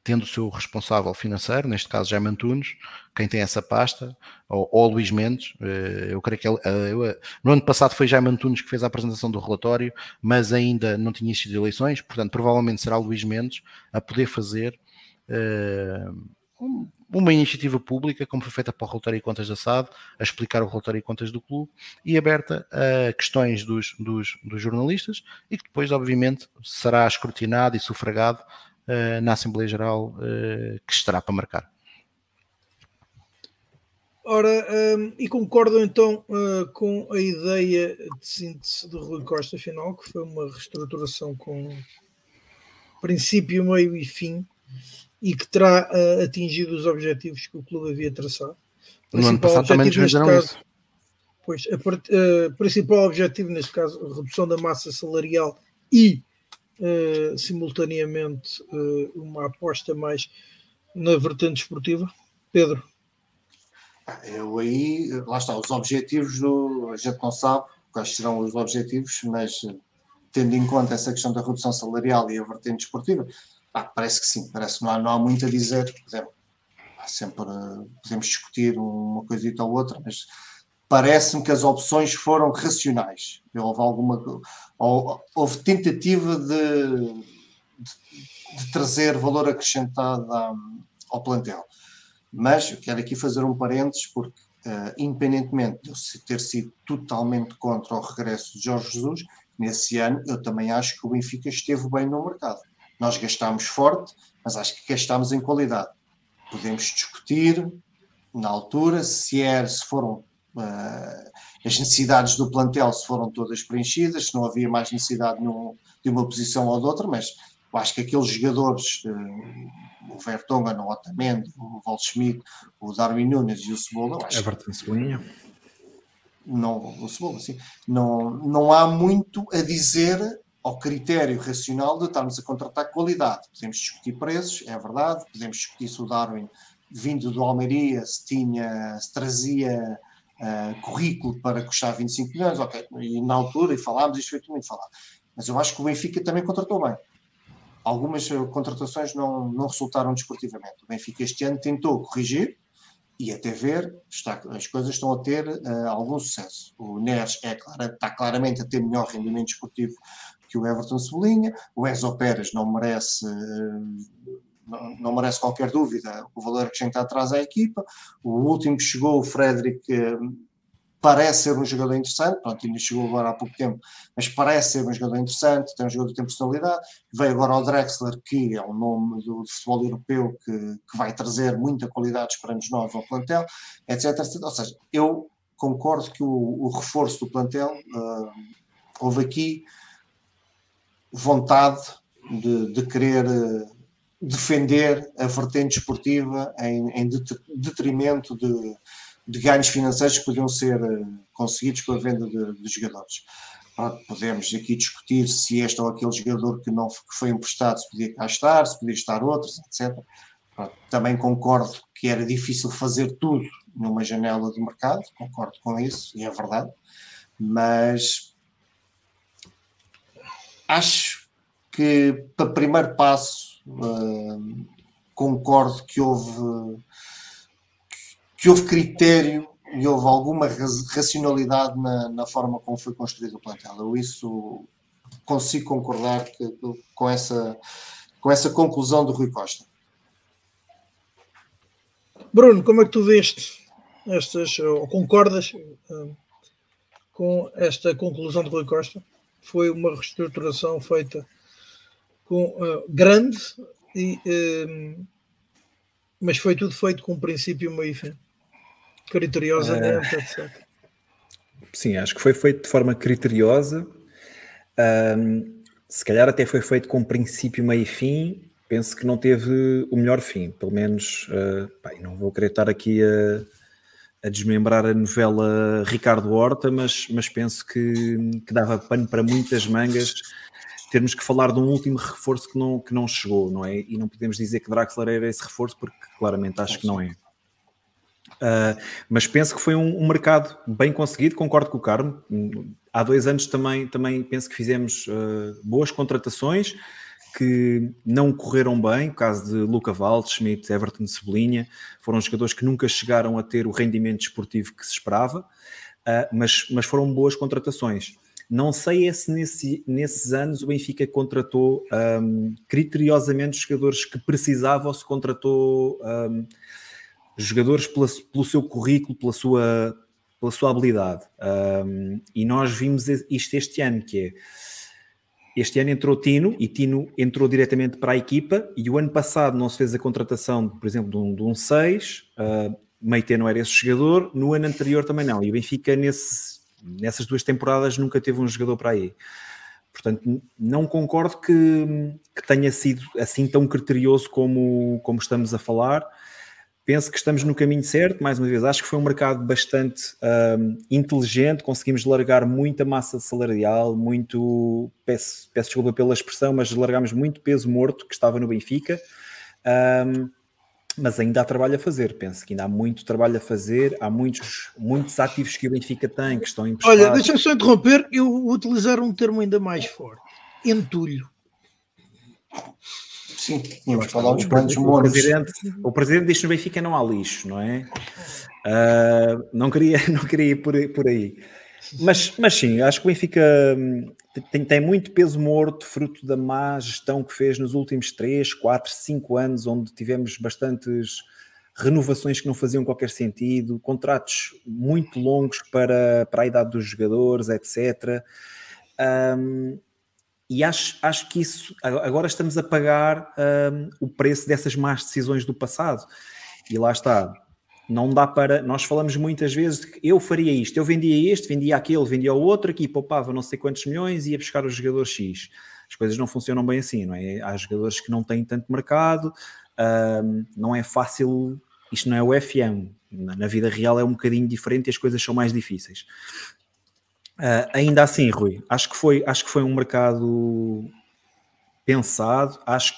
tendo o seu responsável financeiro, neste caso Jaime Antunes, quem tem essa pasta, ou, ou Luís Mendes, eh, eu creio que ele, eh, eh, no ano passado foi Jaime Antunes que fez a apresentação do relatório, mas ainda não tinha sido eleições, portanto provavelmente será Luís Mendes a poder fazer uma iniciativa pública, como foi feita para o relatório e contas da SAD, a explicar o relatório e contas do clube e aberta a questões dos, dos, dos jornalistas e que depois, obviamente, será escrutinado e sufragado uh, na Assembleia Geral uh, que estará para marcar. Ora, um, e concordam então uh, com a ideia de síntese de Rui Costa, afinal, que foi uma reestruturação com princípio, meio e fim, e que terá uh, atingido os objetivos que o clube havia traçado. O no ano passado também nos caso, isso. Pois, o uh, principal objetivo, neste caso, a redução da massa salarial e, uh, simultaneamente, uh, uma aposta mais na vertente esportiva. Pedro. Eu aí, lá está, os objetivos do. A gente não sabe quais serão os objetivos, mas tendo em conta essa questão da redução salarial e a vertente esportiva, ah, parece que sim, parece que não há, não há muito a dizer. há sempre podemos discutir uma coisita ou outra, mas parece-me que as opções foram racionais. Houve alguma houve tentativa de, de, de trazer valor acrescentado ao plantel. Mas eu quero aqui fazer um parênteses, porque uh, independentemente de eu ter sido totalmente contra o regresso de Jorge Jesus, nesse ano eu também acho que o Benfica esteve bem no mercado. Nós gastámos forte, mas acho que gastámos em qualidade. Podemos discutir na altura se, é, se foram uh, as necessidades do plantel se foram todas preenchidas, se não havia mais necessidade de uma posição ou de outra, mas eu acho que aqueles jogadores, uh, o Vertonghen, o Otamendi, o Waldschmidt, o Darwin Nunes e o Cebola, acho Everton Cebolinha. Não, o Cebola, sim. Não, não há muito a dizer ao critério racional de estarmos a contratar qualidade. Podemos discutir preços, é verdade, podemos discutir se o Darwin, vindo do Almeria, se tinha, se trazia uh, currículo para custar 25 milhões, ok, e na altura, e falámos, isto foi tudo muito falado. Mas eu acho que o Benfica também contratou bem. Algumas eh, contratações não, não resultaram desportivamente. O Benfica este ano tentou corrigir, e até ver, está, as coisas estão a ter uh, algum sucesso. O Neres é, está claramente a ter melhor rendimento desportivo que o Everton Cebolinha, o Enzo Pérez não merece não, não, merece qualquer dúvida o valor acrescentado atrás à equipa, o último que chegou, o Frederic, parece ser um jogador interessante, pronto, ainda chegou agora há pouco tempo, mas parece ser um jogador interessante, tem um jogador que tem personalidade, veio agora o Drexler, que é um nome do, futebol europeu que, que vai trazer muita qualidade, esperamos nós, ao plantel, etc, etc. Ou seja, eu concordo que o, o reforço do plantel, uh, houve aqui vontade de, de querer eh, defender a vertente esportiva em, em detrimento de, de, ganhos financeiros que podiam ser eh, conseguidos com a venda de, de jogadores. podemos aqui discutir se este ou aquele jogador que não que foi emprestado se podia cá estar, se podia estar outros, etc. também concordo que era difícil fazer tudo numa janela de mercado, concordo com isso, e é verdade, mas acho que para primeiro passo uh, concordo que houve que houve critério e houve alguma racionalidade na, na forma como foi construído o plantel. Eu isso consigo concordar que, com, essa, com essa conclusão do Rui Costa. Bruno, como é que tu veste estas, ou concordas uh, com esta conclusão do Rui Costa? Foi uma reestruturação feita com uh, grande, e, uh, mas foi tudo feito com princípio, meio e fim. Criteriosamente, uh, etc. Sim, acho que foi feito de forma criteriosa. Um, se calhar até foi feito com princípio, meio e fim. Penso que não teve o melhor fim, pelo menos. Uh, não vou querer estar aqui a a desmembrar a novela Ricardo Horta, mas, mas penso que, que dava pano para muitas mangas termos que falar de um último reforço que não, que não chegou, não é? E não podemos dizer que Draxler era esse reforço, porque claramente acho que não é. Uh, mas penso que foi um, um, mercado bem conseguido, concordo com o Carmo. Há dois anos também, também penso que fizemos uh, boas contratações que não correram bem, o caso de Luca Waldschmidt, Everton Cebolinha, foram jogadores que nunca chegaram a ter o rendimento esportivo que se esperava, uh, mas, mas foram boas contratações. Não sei se nesse, nesses anos o Benfica contratou um, criteriosamente jogadores que precisava ou se contratou um, jogadores pela, pelo seu currículo, pela sua, pela sua habilidade. Um, e nós vimos isto este ano, que é este ano entrou Tino e Tino entrou diretamente para a equipa e o ano passado não se fez a contratação, por exemplo, de um, de um 6, uh, Meite não era esse jogador, no ano anterior também não, e o Benfica nesse, nessas duas temporadas nunca teve um jogador para aí. Portanto, não concordo que, que tenha sido assim tão criterioso como, como estamos a falar penso que estamos no caminho certo, mais uma vez, acho que foi um mercado bastante um, inteligente, conseguimos largar muita massa salarial, muito, peço, peço desculpa pela expressão, mas largámos muito peso morto que estava no Benfica, um, mas ainda há trabalho a fazer, penso que ainda há muito trabalho a fazer, há muitos, muitos ativos que o Benfica tem que estão emprestados. Olha, deixa-me só interromper, eu vou utilizar um termo ainda mais forte, entulho. Sim, tínhamos falado dos grandes o presidente, o presidente diz que no Benfica não há lixo, não é? Uh, não, queria, <laughs> não queria ir por, por aí. Mas, mas sim, acho que o Benfica hum, tem, tem muito peso morto, fruto da má gestão que fez nos últimos 3, 4, 5 anos, onde tivemos bastantes renovações que não faziam qualquer sentido, contratos muito longos para, para a idade dos jogadores, etc. Um, e acho, acho que isso agora estamos a pagar um, o preço dessas más decisões do passado. E lá está. Não dá para. Nós falamos muitas vezes que eu faria isto, eu vendia este, vendia aquele, vendia o outro, aqui poupava não sei quantos milhões e ia buscar o jogador X. As coisas não funcionam bem assim, não é? Há jogadores que não têm tanto mercado, um, não é fácil. Isto não é o FM. Na vida real é um bocadinho diferente e as coisas são mais difíceis. Uh, ainda assim, Rui, acho que foi, acho que foi um mercado pensado, acho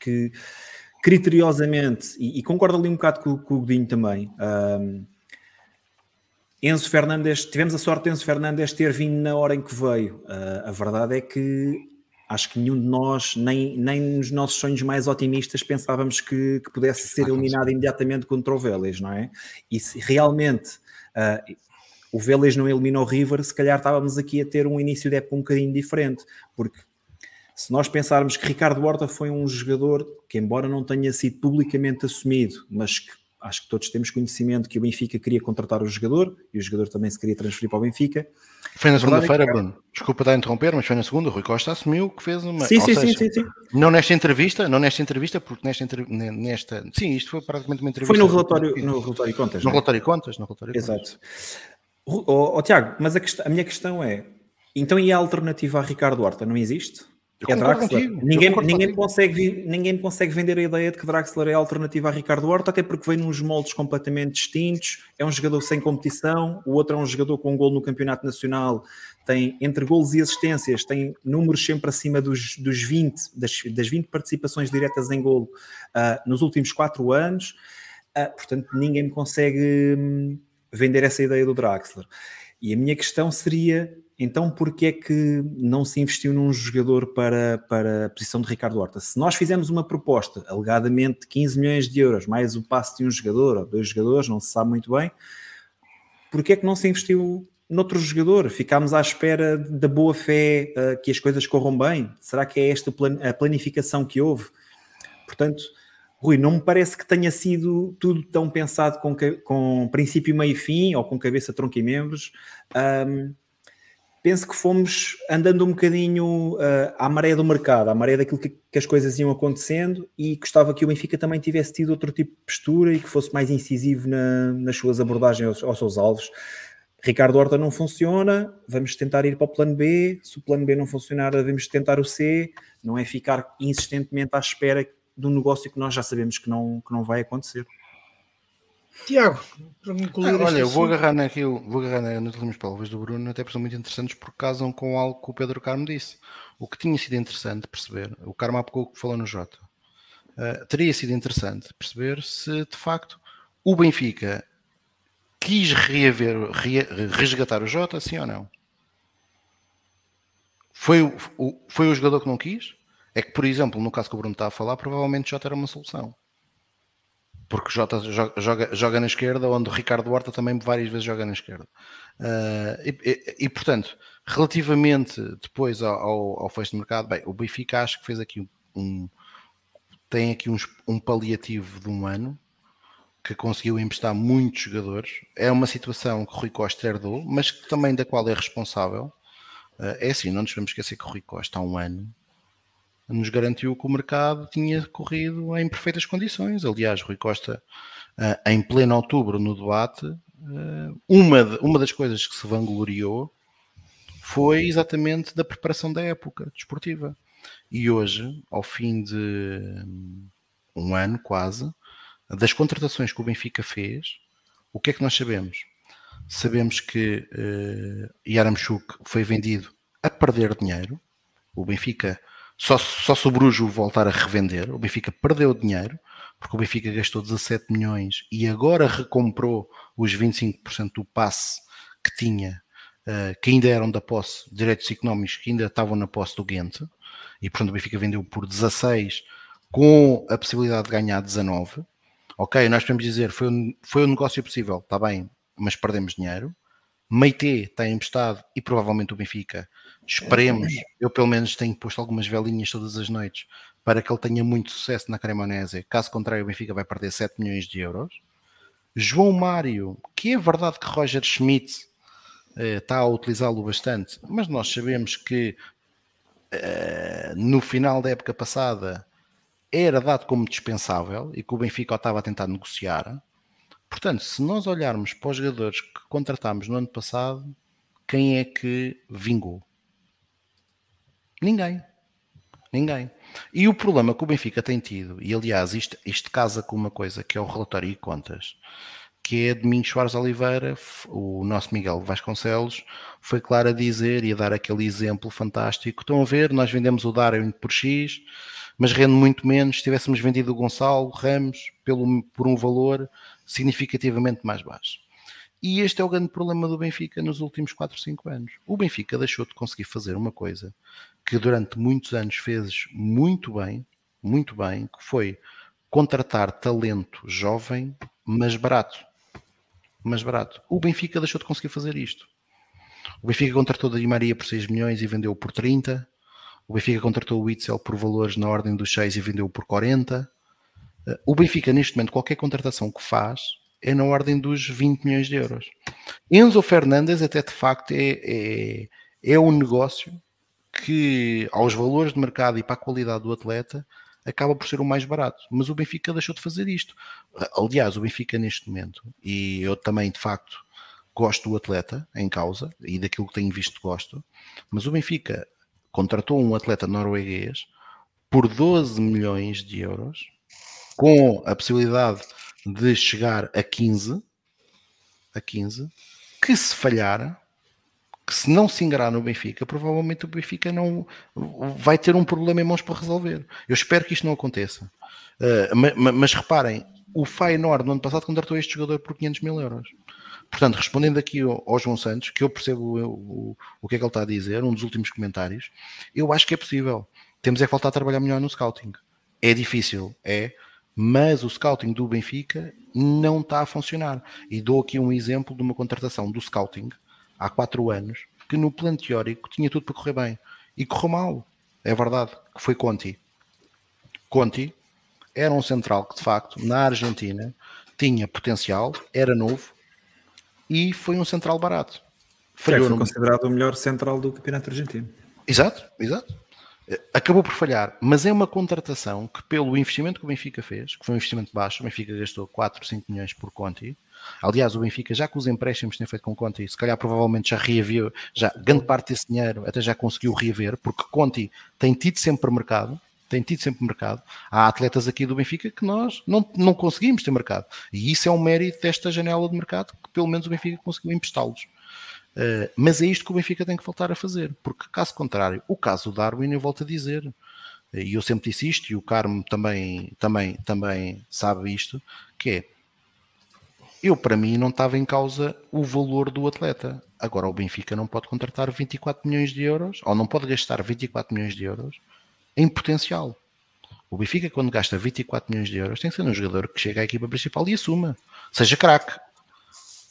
que, que criteriosamente, e, e, concordo ali um bocado com, com o Godinho também. Um, Enzo Fernandes, tivemos a sorte de Enzo Fernandes ter vindo na hora em que veio. Uh, a verdade é que acho que nenhum de nós, nem, nem nos nossos sonhos mais otimistas, pensávamos que, que pudesse ser eliminado imediatamente contra o Vélez, não é? E se realmente uh, o Vélez não eliminou o River, se calhar estávamos aqui a ter um início de época um bocadinho diferente, porque se nós pensarmos que Ricardo Horta foi um jogador que, embora não tenha sido publicamente assumido, mas que acho que todos temos conhecimento que o Benfica queria contratar o jogador e o jogador também se queria transferir para o Benfica. Foi na segunda-feira, é que... Bruno. Desculpa estar a interromper, mas foi na segunda. O Rui Costa assumiu que fez uma. Sim, sim, seja, sim, sim, sim, Não nesta entrevista, não nesta entrevista, porque nesta, nesta. Sim, isto foi praticamente uma entrevista. Foi no relatório, no relatório Contas. No é? relatório Contas, no relatório Exato. Oh, oh, Tiago, mas a, a, minha questão é: então e a alternativa a Ricardo Horta não existe? É Draxler. Ninguém, ninguém, consegue, ninguém consegue vender a ideia de que Draxler é a alternativa a Ricardo Horta, até porque vem nos moldes completamente distintos. É um jogador sem competição, o outro é um jogador com um gol no Campeonato Nacional. Tem entre golos e assistências, tem números sempre acima dos, dos 20, das, das 20 participações diretas em golo uh, nos últimos 4 anos. Uh, portanto, ninguém me consegue. Hum, vender essa ideia do Draxler. E a minha questão seria, então, porquê é que não se investiu num jogador para, para a posição de Ricardo Horta? Se nós fizemos uma proposta, alegadamente de 15 milhões de euros, mais o passe de um jogador ou dois jogadores, não se sabe muito bem, porquê é que não se investiu noutro jogador? Ficámos à espera da boa fé uh, que as coisas corram bem? Será que é esta a planificação que houve? Portanto, Rui, não me parece que tenha sido tudo tão pensado com, com princípio, meio e fim, ou com cabeça, tronco e membros. Um, penso que fomos andando um bocadinho uh, à maré do mercado, à maré daquilo que, que, as coisas iam acontecendo e gostava que o Benfica também tivesse tido outro tipo de postura e que fosse mais incisivo na, nas suas abordagens aos, aos, seus alvos. Ricardo Horta não funciona, vamos tentar ir para o plano B, se o plano B não funcionar, devemos tentar o C, não é ficar insistentemente à espera de um negócio que nós já sabemos que não, que não vai acontecer. Tiago, para concluir ah, Olha, eu vou agarrar naquilo, vou agarrar nas últimas palavras do Bruno, até porque são muito interessantes porque casam com algo que o Pedro Carmo disse. O que tinha sido interessante perceber, o Carmo há pouco falou no Jota, uh, teria sido interessante perceber se de facto o Benfica quis reaver, re, resgatar o Jota, sim ou não? Foi o, o, foi o jogador que não quis? É que, por exemplo, no caso que o Bruno está a falar, provavelmente Jota era uma solução porque Jota joga, joga, joga, na esquerda, onde o Ricardo Horta também várias vezes joga na esquerda. Uh, e, e, e, portanto, relativamente depois ao, ao, ao, fecho de mercado, bem, o Benfica acho que fez aqui um, tem aqui uns, um paliativo de um ano que conseguiu emprestar muitos jogadores. É uma situação que Rui Costa herdou, mas que também da qual é responsável. Uh, é assim, não nos vamos esquecer que Rui Costa há um ano nos garantiu que o mercado tinha corrido em perfeitas condições. Aliás, Rui Costa, eh, em pleno outubro, no debate, eh, uma, uma das coisas que se vangloriou foi exatamente da preparação da época desportiva. E hoje, ao fim de hum, um ano quase, das contratações que o Benfica fez, o que é que nós sabemos? Sabemos que uh, Yaramchuk foi vendido a perder dinheiro. O Benfica só, só se o Brujo voltar a revender, o Benfica perdeu dinheiro, porque o Benfica gastou 17 milhões e agora recomprou os 25% do passe que tinha, uh, que ainda eram da posse, direitos económicos que ainda estavam na posse do Ghent, e portanto o Benfica vendeu por 16 com a possibilidade de ganhar 19. Ok, nós podemos dizer foi um, foi um negócio possível, está bem, mas perdemos dinheiro. Meite está emprestado e provavelmente o Benfica Esperemos, eu pelo menos tenho posto algumas velinhas todas as noites para que ele tenha muito sucesso na Cremonese. Caso contrário, o Benfica vai perder 7 milhões de euros. João Mário, que é verdade que Roger Schmidt eh, está a utilizá-lo bastante, mas nós sabemos que eh, no final da época passada era dado como dispensável e que o Benfica estava a tentar negociar. Portanto, se nós olharmos para os jogadores que contratámos no ano passado, quem é que vingou? Ninguém. Ninguém. E o problema que o Benfica tem tido, e aliás, isto, isto casa com uma coisa que é o relatório e contas, que é Domingos Soares Oliveira, o nosso Miguel Vasconcelos, foi claro a dizer e a dar aquele exemplo fantástico. Estão a ver, nós vendemos o Darwin por X, mas rende muito menos se tivéssemos vendido o Gonçalo Ramos pelo, por um valor significativamente mais baixo. E este é o grande problema do Benfica nos últimos 4, 5 anos. O Benfica deixou de conseguir fazer uma coisa que durante muitos anos fez muito bem, muito bem, que foi contratar talento jovem, mas barato. Mas barato. O Benfica deixou de conseguir fazer isto. O Benfica contratou Di Maria por 6 milhões e vendeu por 30. O Benfica contratou o Itzel por valores na ordem dos 6 e vendeu por 40. O Benfica, neste momento, qualquer contratação que faz é na ordem dos 20 milhões de euros. Enzo Fernandes, até de facto, é, é, é um negócio que, aos valores de mercado e para a qualidade do atleta, acaba por ser o mais barato. Mas o Benfica deixou de fazer isto. Aliás, o Benfica, neste momento, e eu também, de facto, gosto do atleta em causa e daquilo que tenho visto, gosto, mas o Benfica contratou um atleta norueguês por 12 milhões de euros, com a possibilidade de chegar a 15, a 15, que se falhar, que se não se ingrar no Benfica, provavelmente o Benfica não vai ter um problema em mãos para resolver. Eu espero que isto não aconteça. Uh, mas, mas, reparem, o Feyenoord no ano passado contratou este jogador por 500 mil euros. Portanto, respondendo aqui ao, João Santos, que eu percebo o, o, que é que ele está a dizer, um dos últimos comentários, eu acho que é possível. Temos é que voltar a trabalhar melhor no scouting. É difícil, é, mas o scouting do Benfica não está a funcionar. E dou aqui um exemplo de uma contratação do scouting há quatro anos que no plano teórico tinha tudo para correr bem e correu mal. É verdade, que foi Conti. Conti era um central que de facto na Argentina tinha potencial, era novo e foi um central barato. Falhou foi considerado o melhor central do campeonato argentino. Exato, exato. Acabou por falhar, mas é uma contratação que, pelo investimento que o Benfica fez, que foi um investimento baixo, o Benfica gastou 4, 5 milhões por Conti. Aliás, o Benfica, já com os empréstimos tem feito com Conti, se calhar provavelmente já reaviu, já grande parte desse dinheiro até já conseguiu reaver, porque Conti tem tido sempre mercado, tem tido sempre mercado. Há atletas aqui do Benfica que nós não, não conseguimos ter mercado. E isso é um mérito desta janela de mercado que pelo menos o Benfica conseguiu emprestá-los. Uh, mas é isto que o Benfica tem que voltar a fazer, porque caso contrário, o caso do Darwin, eu volto a dizer, e eu sempre disse isto, e o Carmo também, também, também sabe isto, que é, eu para mim não estava em causa o valor do atleta. Agora o Benfica não pode contratar 24 milhões de euros, ou não pode gastar 24 milhões de euros em potencial. O Benfica, quando gasta 24 milhões de euros, tem que ser um jogador que chega à equipa principal e assuma. Seja craque,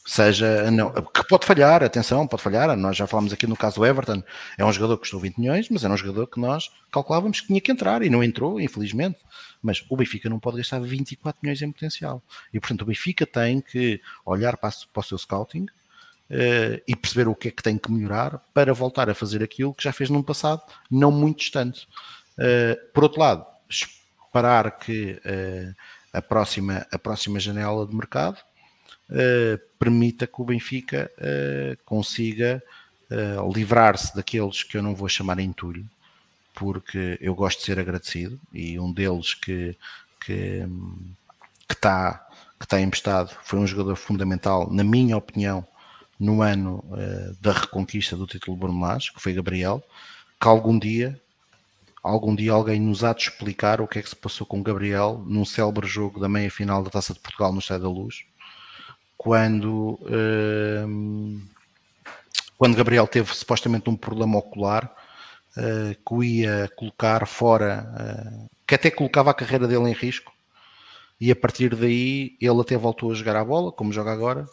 seja não, que pode falhar, atenção, pode falhar. Nós já falámos aqui no caso do Everton, é um jogador que custou 20 milhões, mas era um jogador que nós calculávamos que tinha que entrar e não entrou, infelizmente. Mas o Benfica não pode gastar 24 milhões em potencial. E portanto o Benfica tem que olhar para, para o seu scouting uh, e perceber o que é que tem que melhorar para voltar a fazer aquilo que já fez no passado, não muito distante. Uh, por outro lado, esperar que uh, a, próxima, a próxima janela de mercado permita que o Benfica uh, consiga uh, livrar-se daqueles que eu não vou chamar entulho, porque eu gosto de ser agradecido e um deles que que está que está emprestado foi um jogador fundamental, na minha opinião, no ano da reconquista do título Bormelage, que foi Gabriel, que algum dia algum dia alguém nos há de explicar o que é que se passou com Gabriel num célebre jogo da meia final da Taça de Portugal no Estádio da Luz, quando, uh, quando Gabriel teve supostamente um problema ocular uh, que o ia colocar fora, uh, que até colocava a carreira dele em risco, e a partir daí ele até voltou a jogar a bola, como joga agora,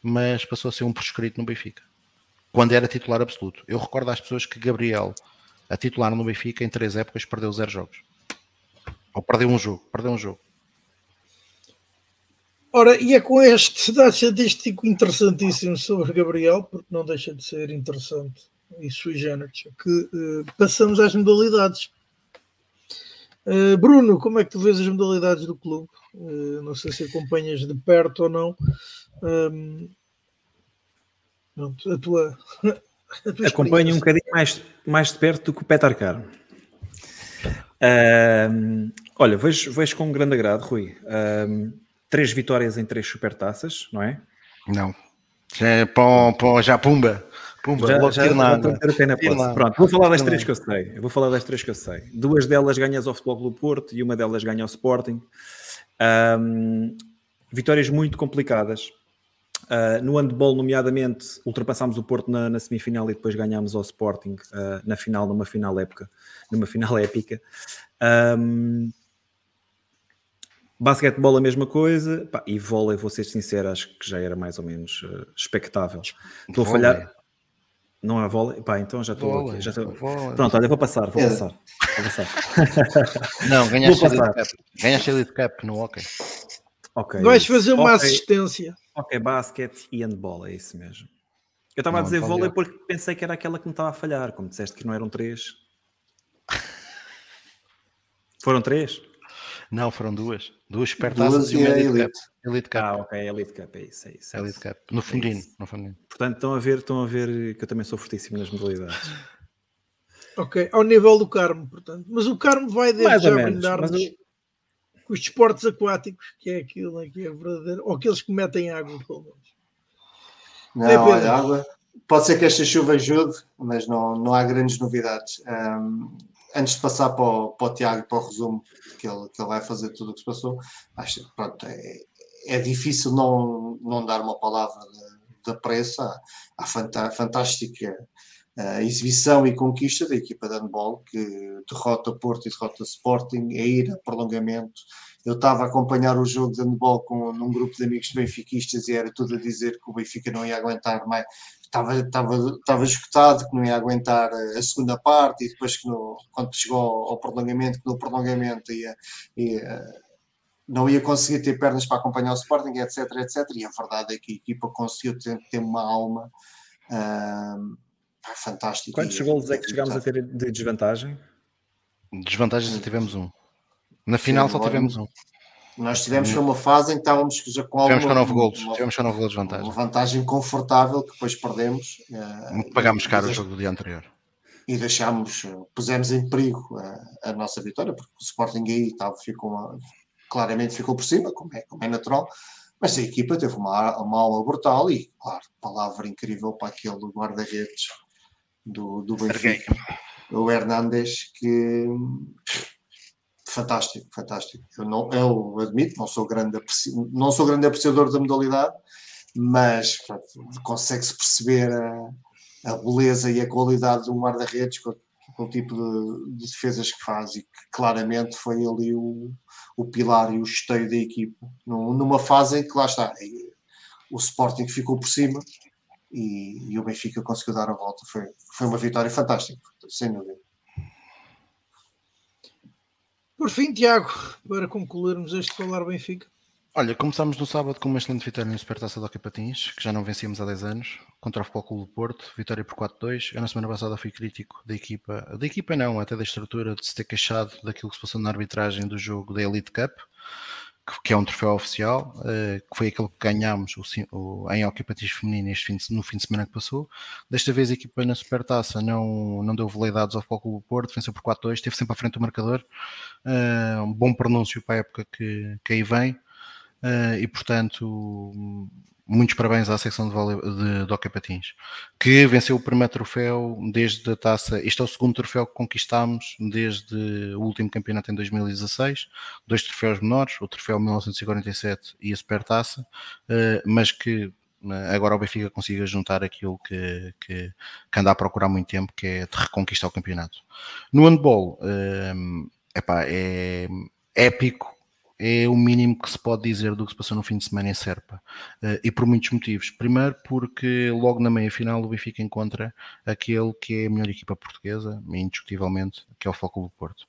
mas passou a ser um prescrito no Benfica, quando era titular absoluto. Eu recordo às pessoas que Gabriel, a titular no Benfica, em três épocas, perdeu zero jogos. Ou perdeu um jogo, perdeu um jogo. Ora, e é com este dado estatístico interessantíssimo sobre Gabriel, porque não deixa de ser interessante e sui generis, que uh, passamos às modalidades. Uh, Bruno, como é que tu vês as modalidades do clube? Uh, não sei se acompanhas de perto ou não. Um, a tua. <laughs> A tua Acompanho um bocadinho mais, mais de perto do que o Petar Caro. Uh, olha, vejo, vejo com um grande agrado, Rui. Uh, três vitórias em três supertaças, não é? Não. Já, é pom, pom, já pumba. Pumba, já, logo já, nada. Pronto, vou falar das três que eu sei. Eu vou falar das três que eu sei. Duas delas ganhas ao Futebol do Porto e uma delas ganha ao Sporting. Um, vitórias muito complicadas. Uh, no handball, nomeadamente, ultrapassámos o Porto na, na semifinal e depois ganhámos ao Sporting uh, na final, numa final época, numa final épica. Um, Basquetebol a mesma coisa, pá, e vôlei, vou ser sincero, acho que já era mais ou menos uh, expectável. Estou a falhar. Não há vôlei? Pá, então já estou aqui. Já estou... Pronto, olha, vou passar, vou é. passar. Vou passar. <laughs> Não, ganhaste. Ganhaste Elite Cup no hockey. Ok. Vais fazer uma okay. assistência. Ok, basquete e handball, é isso mesmo. Eu estava a dizer vôlei porque pensei que era aquela que me estava a falhar, como disseste que não eram três. <laughs> Foram três? Não, foram duas. Duas supertaças e uma Elite, Elite Cup. Elite Cup. Ah, ok, Elite Cup, é isso, é isso. É Elite Cup. No é fundinho, é no fundinho. Portanto, estão a, ver, estão a ver que eu também sou fortíssimo nas modalidades. <laughs> ok, ao nível do Carmo, portanto. Mas o Carmo vai desde já brindar-nos com os esportes aquáticos, que é aquilo que é verdadeiro, ou aqueles que metem água, pelo menos. Não, é olha, água. Pode ser que esta chuva ajude, mas não, não há grandes novidades. Um, antes de passar para o, para o Tiago para o resumo, que ele, que ele vai fazer tudo o que se passou, acho que pronto, é, é difícil não, não dar uma palavra da pressa à, à fantástica uh, exibição e conquista da equipa de handball, que derrota Porto e derrota Sporting, é ir a prolongamento. Eu estava a acompanhar o jogo de handball com, num grupo de amigos benfiquistas e era tudo a dizer que o Benfica não ia aguentar mais, estava, estava, estava esgotado, que não ia aguentar a segunda parte, e depois que no, quando chegou ao prolongamento, que no prolongamento ia, ia, não ia conseguir ter pernas para acompanhar o Sporting, etc, etc. E a verdade é que a equipa conseguiu ter, ter uma alma Uh, fantástico. Quantos gols é que chegámos a ter de desvantagem? Desvantagem só tivemos um. Na final Sim, só tivemos um. Nós tivemos hum. uma fase em que estávamos já com tivemos alguma, 9 golos, uma, tivemos só 9 golos de vantagem. Uma vantagem confortável que depois perdemos. Uh, Pagámos caro o jogo do dia anterior. E deixámos, pusemos em perigo a, a nossa vitória, porque o Sporting aí estava, ficou claramente ficou por cima, como é, como é natural, mas a equipa teve uma, uma alma brutal e, claro, palavra incrível para aquele guarda-redes do, do Benfica, o Hernandes, que fantástico, fantástico. Eu, não, eu admito, não sou grande, não sou grande apreciador da modalidade, mas consegue-se perceber a, a, beleza e a qualidade de um guarda-redes com, com, o tipo de, de, defesas que faz e que claramente foi ali o, o pilar e o esteio da equipa, numa fase em que lá está, o Sporting ficou por cima e, e o Benfica conseguiu dar a volta. Foi, foi uma vitória fantástica, sem dúvida. Por fim, Tiago, para concluirmos este Falar Benfica. Olha, começámos no sábado com uma excelente vitória no Supertaça do Patins, que já não vencíamos há 10 anos, contra o Futebol Clube do Porto, vitória por 4-2. Eu na semana passada fui crítico da equipa, da equipa não, até da estrutura, de se ter queixado daquilo que se passou na arbitragem do jogo da Elite Cup, que é um troféu oficial, uh, que foi aquele que ganhámos o, em Hockey Feminino este no fim de semana que passou. Desta vez a equipa na Supertaça não, não deu veleidades ao Futebol do Porto, venceu por 4-2, esteve sempre à frente do marcador. Uh, um bom pronúncio para a época que, que aí vem. Uh, e portanto, muitos parabéns à secção de, vole... de, de Hockey Patins, que venceu o primeiro troféu desde a taça. Este é o segundo troféu que conquistámos desde o último campeonato em 2016. Dois troféus menores, o troféu 1947 e a Supertaça, uh, mas que eh, agora o Benfica consiga juntar aquilo que, que, que, anda a procurar há muito tempo, que é de reconquistar o campeonato. No handball, uh, epá, é épico é o mínimo que se pode dizer do que se passou no fim de semana em Serpa. Uh, e por muitos motivos. Primeiro, porque logo na meia final o Benfica encontra aquele que é a melhor equipa portuguesa, indiscutivelmente, que é o Foco do Porto.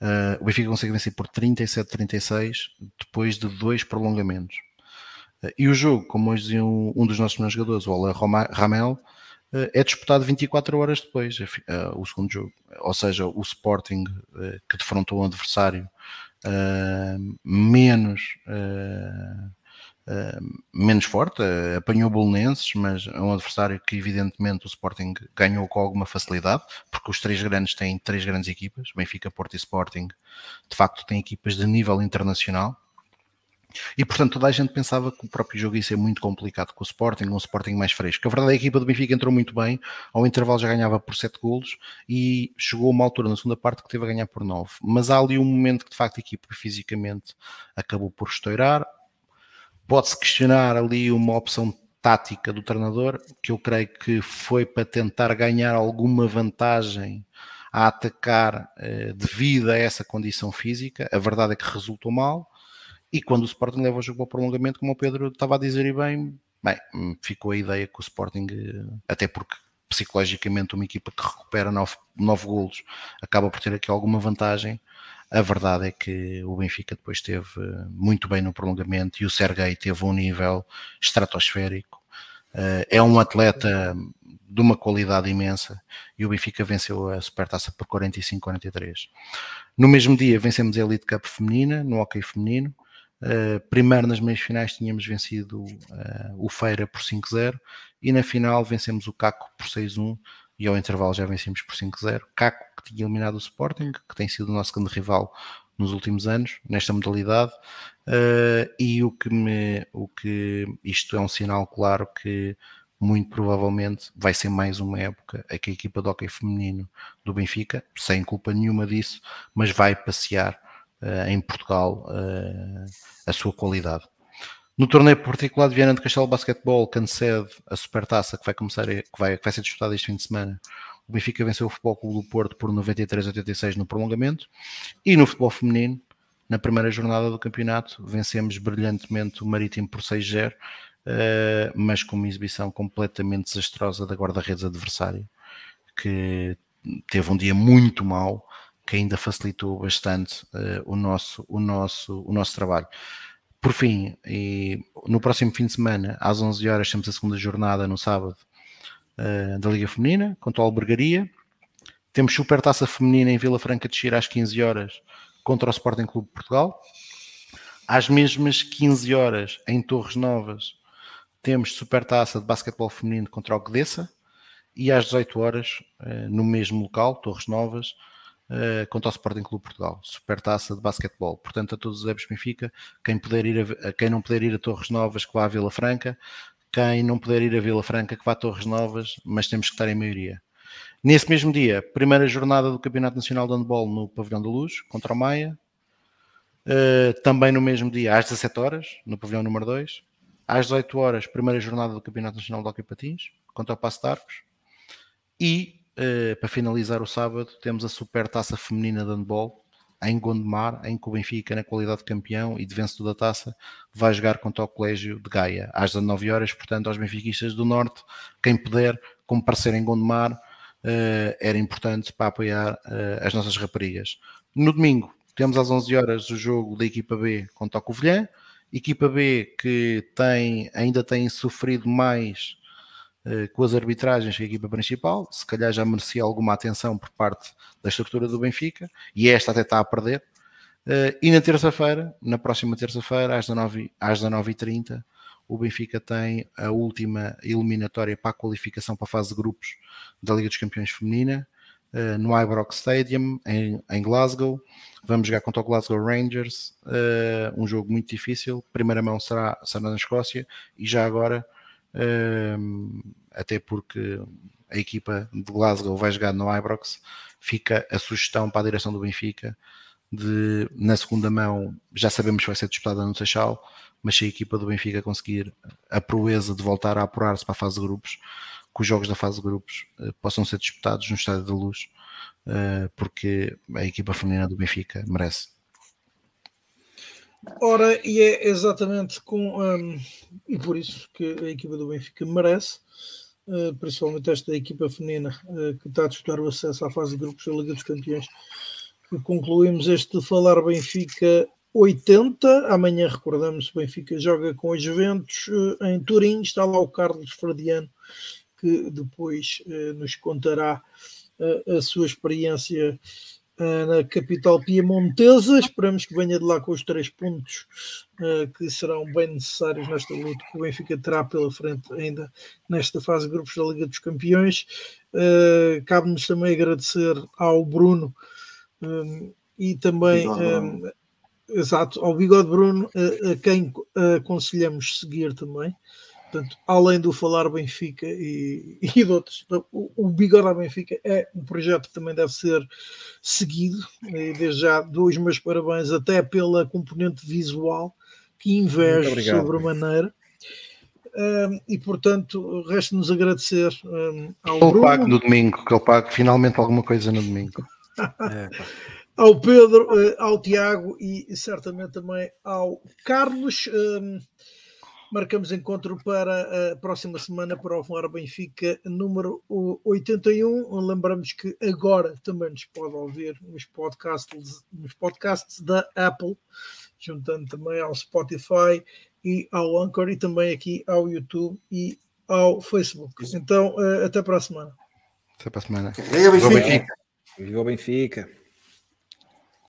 Uh, o Benfica consegue vencer por 37-36 depois de dois prolongamentos. Uh, e o jogo, como hoje dizia um, um dos nossos melhores jogadores, o Ola Ramel, é disputado 24 horas depois, o segundo jogo. Ou seja, o Sporting que defrontou o adversário uh, menos, uh, uh, menos forte, apanhou Bolonenses, mas é um adversário que evidentemente o Sporting ganhou com alguma facilidade, porque os três grandes têm três grandes equipas, Benfica, Porto e Sporting, de facto têm equipas de nível internacional, e portanto toda a gente pensava que o próprio jogo ia ser muito complicado com o Sporting, um Sporting mais fresco. A verdade é que a equipa do Benfica entrou muito bem, ao intervalo já ganhava por 7 golos e chegou a uma altura na segunda parte que teve a ganhar por 9. Mas há ali um momento que de facto a equipa fisicamente acabou por estourar. Pode-se questionar ali uma opção tática do treinador, que eu creio que foi para tentar ganhar alguma vantagem a atacar eh, devido a essa condição física. A verdade é que resultou mal e quando o Sporting leva o jogo ao prolongamento, como o Pedro estava a dizer e bem, bem, ficou a ideia que o Sporting, até porque psicologicamente uma equipa que recupera nove, nove golos acaba por ter aqui alguma vantagem. A verdade é que o Benfica depois esteve muito bem no prolongamento e o Sergei teve um nível estratosférico. Eh, é um atleta de uma qualidade imensa e o Benfica venceu a Supertaça por 45-43. No mesmo dia vencemos a Elite Cup feminina, no hockey feminino, Uh, primeiro nas meias finais tínhamos vencido uh, o Feira por 5-0 e na final vencemos o Caco por 6-1 e ao intervalo já vencemos por 5-0. Caco que tinha eliminado o Sporting, que tem sido o nosso grande rival nos últimos anos, nesta modalidade, uh, e o que me, o que isto é um sinal claro que muito provavelmente vai ser mais uma época a que a equipa de hockey feminino do Benfica, sem culpa nenhuma disso, mas vai passear em Portugal uh, a sua qualidade. No torneio particular de Viana de Castelo Basquetebol, que antecede a Supertaça, que vai começar, que vai, que vai ser disputada este fim de semana, o Benfica venceu o Futebol Clube do Porto por 93-86 no prolongamento. E no futebol feminino, na primeira jornada do campeonato, vencemos brilhantemente o Marítimo por 6-0, uh, mas com uma exibição completamente desastrosa da guarda-redes adversária, que teve um dia muito mau, que ainda facilitou bastante uh, o, nosso, o, nosso, o nosso trabalho. Por fim, no próximo fim de semana, às 11 horas, temos a segunda jornada no sábado uh, da Liga Feminina contra o Albergaria. Temos Supertaça Feminina em Vila Franca de Xira às 15 horas contra o Sporting Clube de Portugal. Às mesmas 15 horas em Torres Novas temos Supertaça de Basquetebol Feminino contra o Gdessa e às 18 horas uh, no mesmo local, Torres Novas, uh, contra o Sporting Clube Portugal, Supertaça de Basquetebol. Portanto, a todos os adeptos Benfica, quem, puder ir a, quem não puder ir a Torres Novas, que vá à Vila Franca, quem não puder ir a Vila Franca, que vá a Torres Novas, mas temos que estar em maioria. Nesse mesmo dia, primeira jornada do Campeonato Nacional de Handball no Pavilhão da Luz, contra o Maia. Uh, também no mesmo dia, às 17 horas, no Pavilhão número 2. Às 18 horas, primeira jornada do Campeonato Nacional de Hockey Patins, contra o Passo de Arcos. E Uh, para finalizar o sábado, temos a Super Taça Feminina de Handball em Gondomar, em que o Benfica, na qualidade de campeão e de vencedor da taça, vai jogar contra o Colégio de Gaia às 19 horas. Portanto, aos benfiquistas do Norte, quem puder comparecer em Gondomar, uh, era importante para apoiar uh, as nossas raparigas. No domingo, temos às 11 horas o jogo da equipa B contra o Covilhã. Equipa B que tem, ainda tem sofrido mais com as arbitragens que a equipa principal, se calhar já merecia alguma atenção por parte da estrutura do Benfica, e esta até está a perder. Eh, e na terça-feira, na próxima terça-feira, às 19h30, às 19 o Benfica tem a última eliminatória para a qualificação para a fase de grupos da Liga dos Campeões Feminina, eh, no Ibrox Stadium, em, Glasgow. Vamos jogar contra o Glasgow Rangers, um jogo muito difícil. Primeira mão será, será na Escócia, e já agora até porque a equipa de Glasgow vai jogar no Ibrox, fica a sugestão para a direção do Benfica de, na segunda mão, já sabemos que vai ser disputada no Seixal, mas se a equipa do Benfica conseguir a proeza de voltar a apurar-se para a fase de grupos, que os jogos da fase de grupos uh, possam ser disputados no Estádio da Luz, uh, porque a equipa feminina do Benfica merece. Ora, e é exatamente com. Um, e por isso que a equipa do Benfica merece, uh, principalmente esta equipa feminina uh, que está a disputar o acesso à fase de grupos da Liga dos Campeões, que concluímos este Falar Benfica 80. Amanhã, recordamos, o Benfica joga com os Juventus uh, em Turim. Está lá o Carlos Fradiano, que depois nos contará a sua experiência na capital piemontesa. Esperamos que venha de lá com os três pontos uh, que serão bem necessários nesta luta que o Benfica terá pela frente ainda nesta fase de grupos da Liga dos Campeões. Uh, Cabe-nos também agradecer ao Bruno e também. Exato, ao Bigode Bruno, a, a quem aconselhamos seguir também. Portanto, além do Falar Benfica e, e de outros, o, o Bigode Benfica é um projeto que também deve ser seguido. E desde já dou os meus parabéns até pela componente visual que invejo sobremaneira. Um, e portanto, resta-nos agradecer um, ao que Bruno. pague no domingo, que ele pague finalmente alguma coisa no domingo. <laughs> é, ao Pedro, eh, ao Tiago e certamente também ao Carlos. Um, Marcamos encontro para a próxima semana para o Falar Benfica número 81. Lembramos que agora também nos pode ouvir nos podcasts, nos podcasts da Apple, juntando também ao Spotify e ao Anchor e também aqui ao YouTube e ao Facebook. Então, eh, até para a semana. Até para a semana. Viva Benfica! Viva Benfica!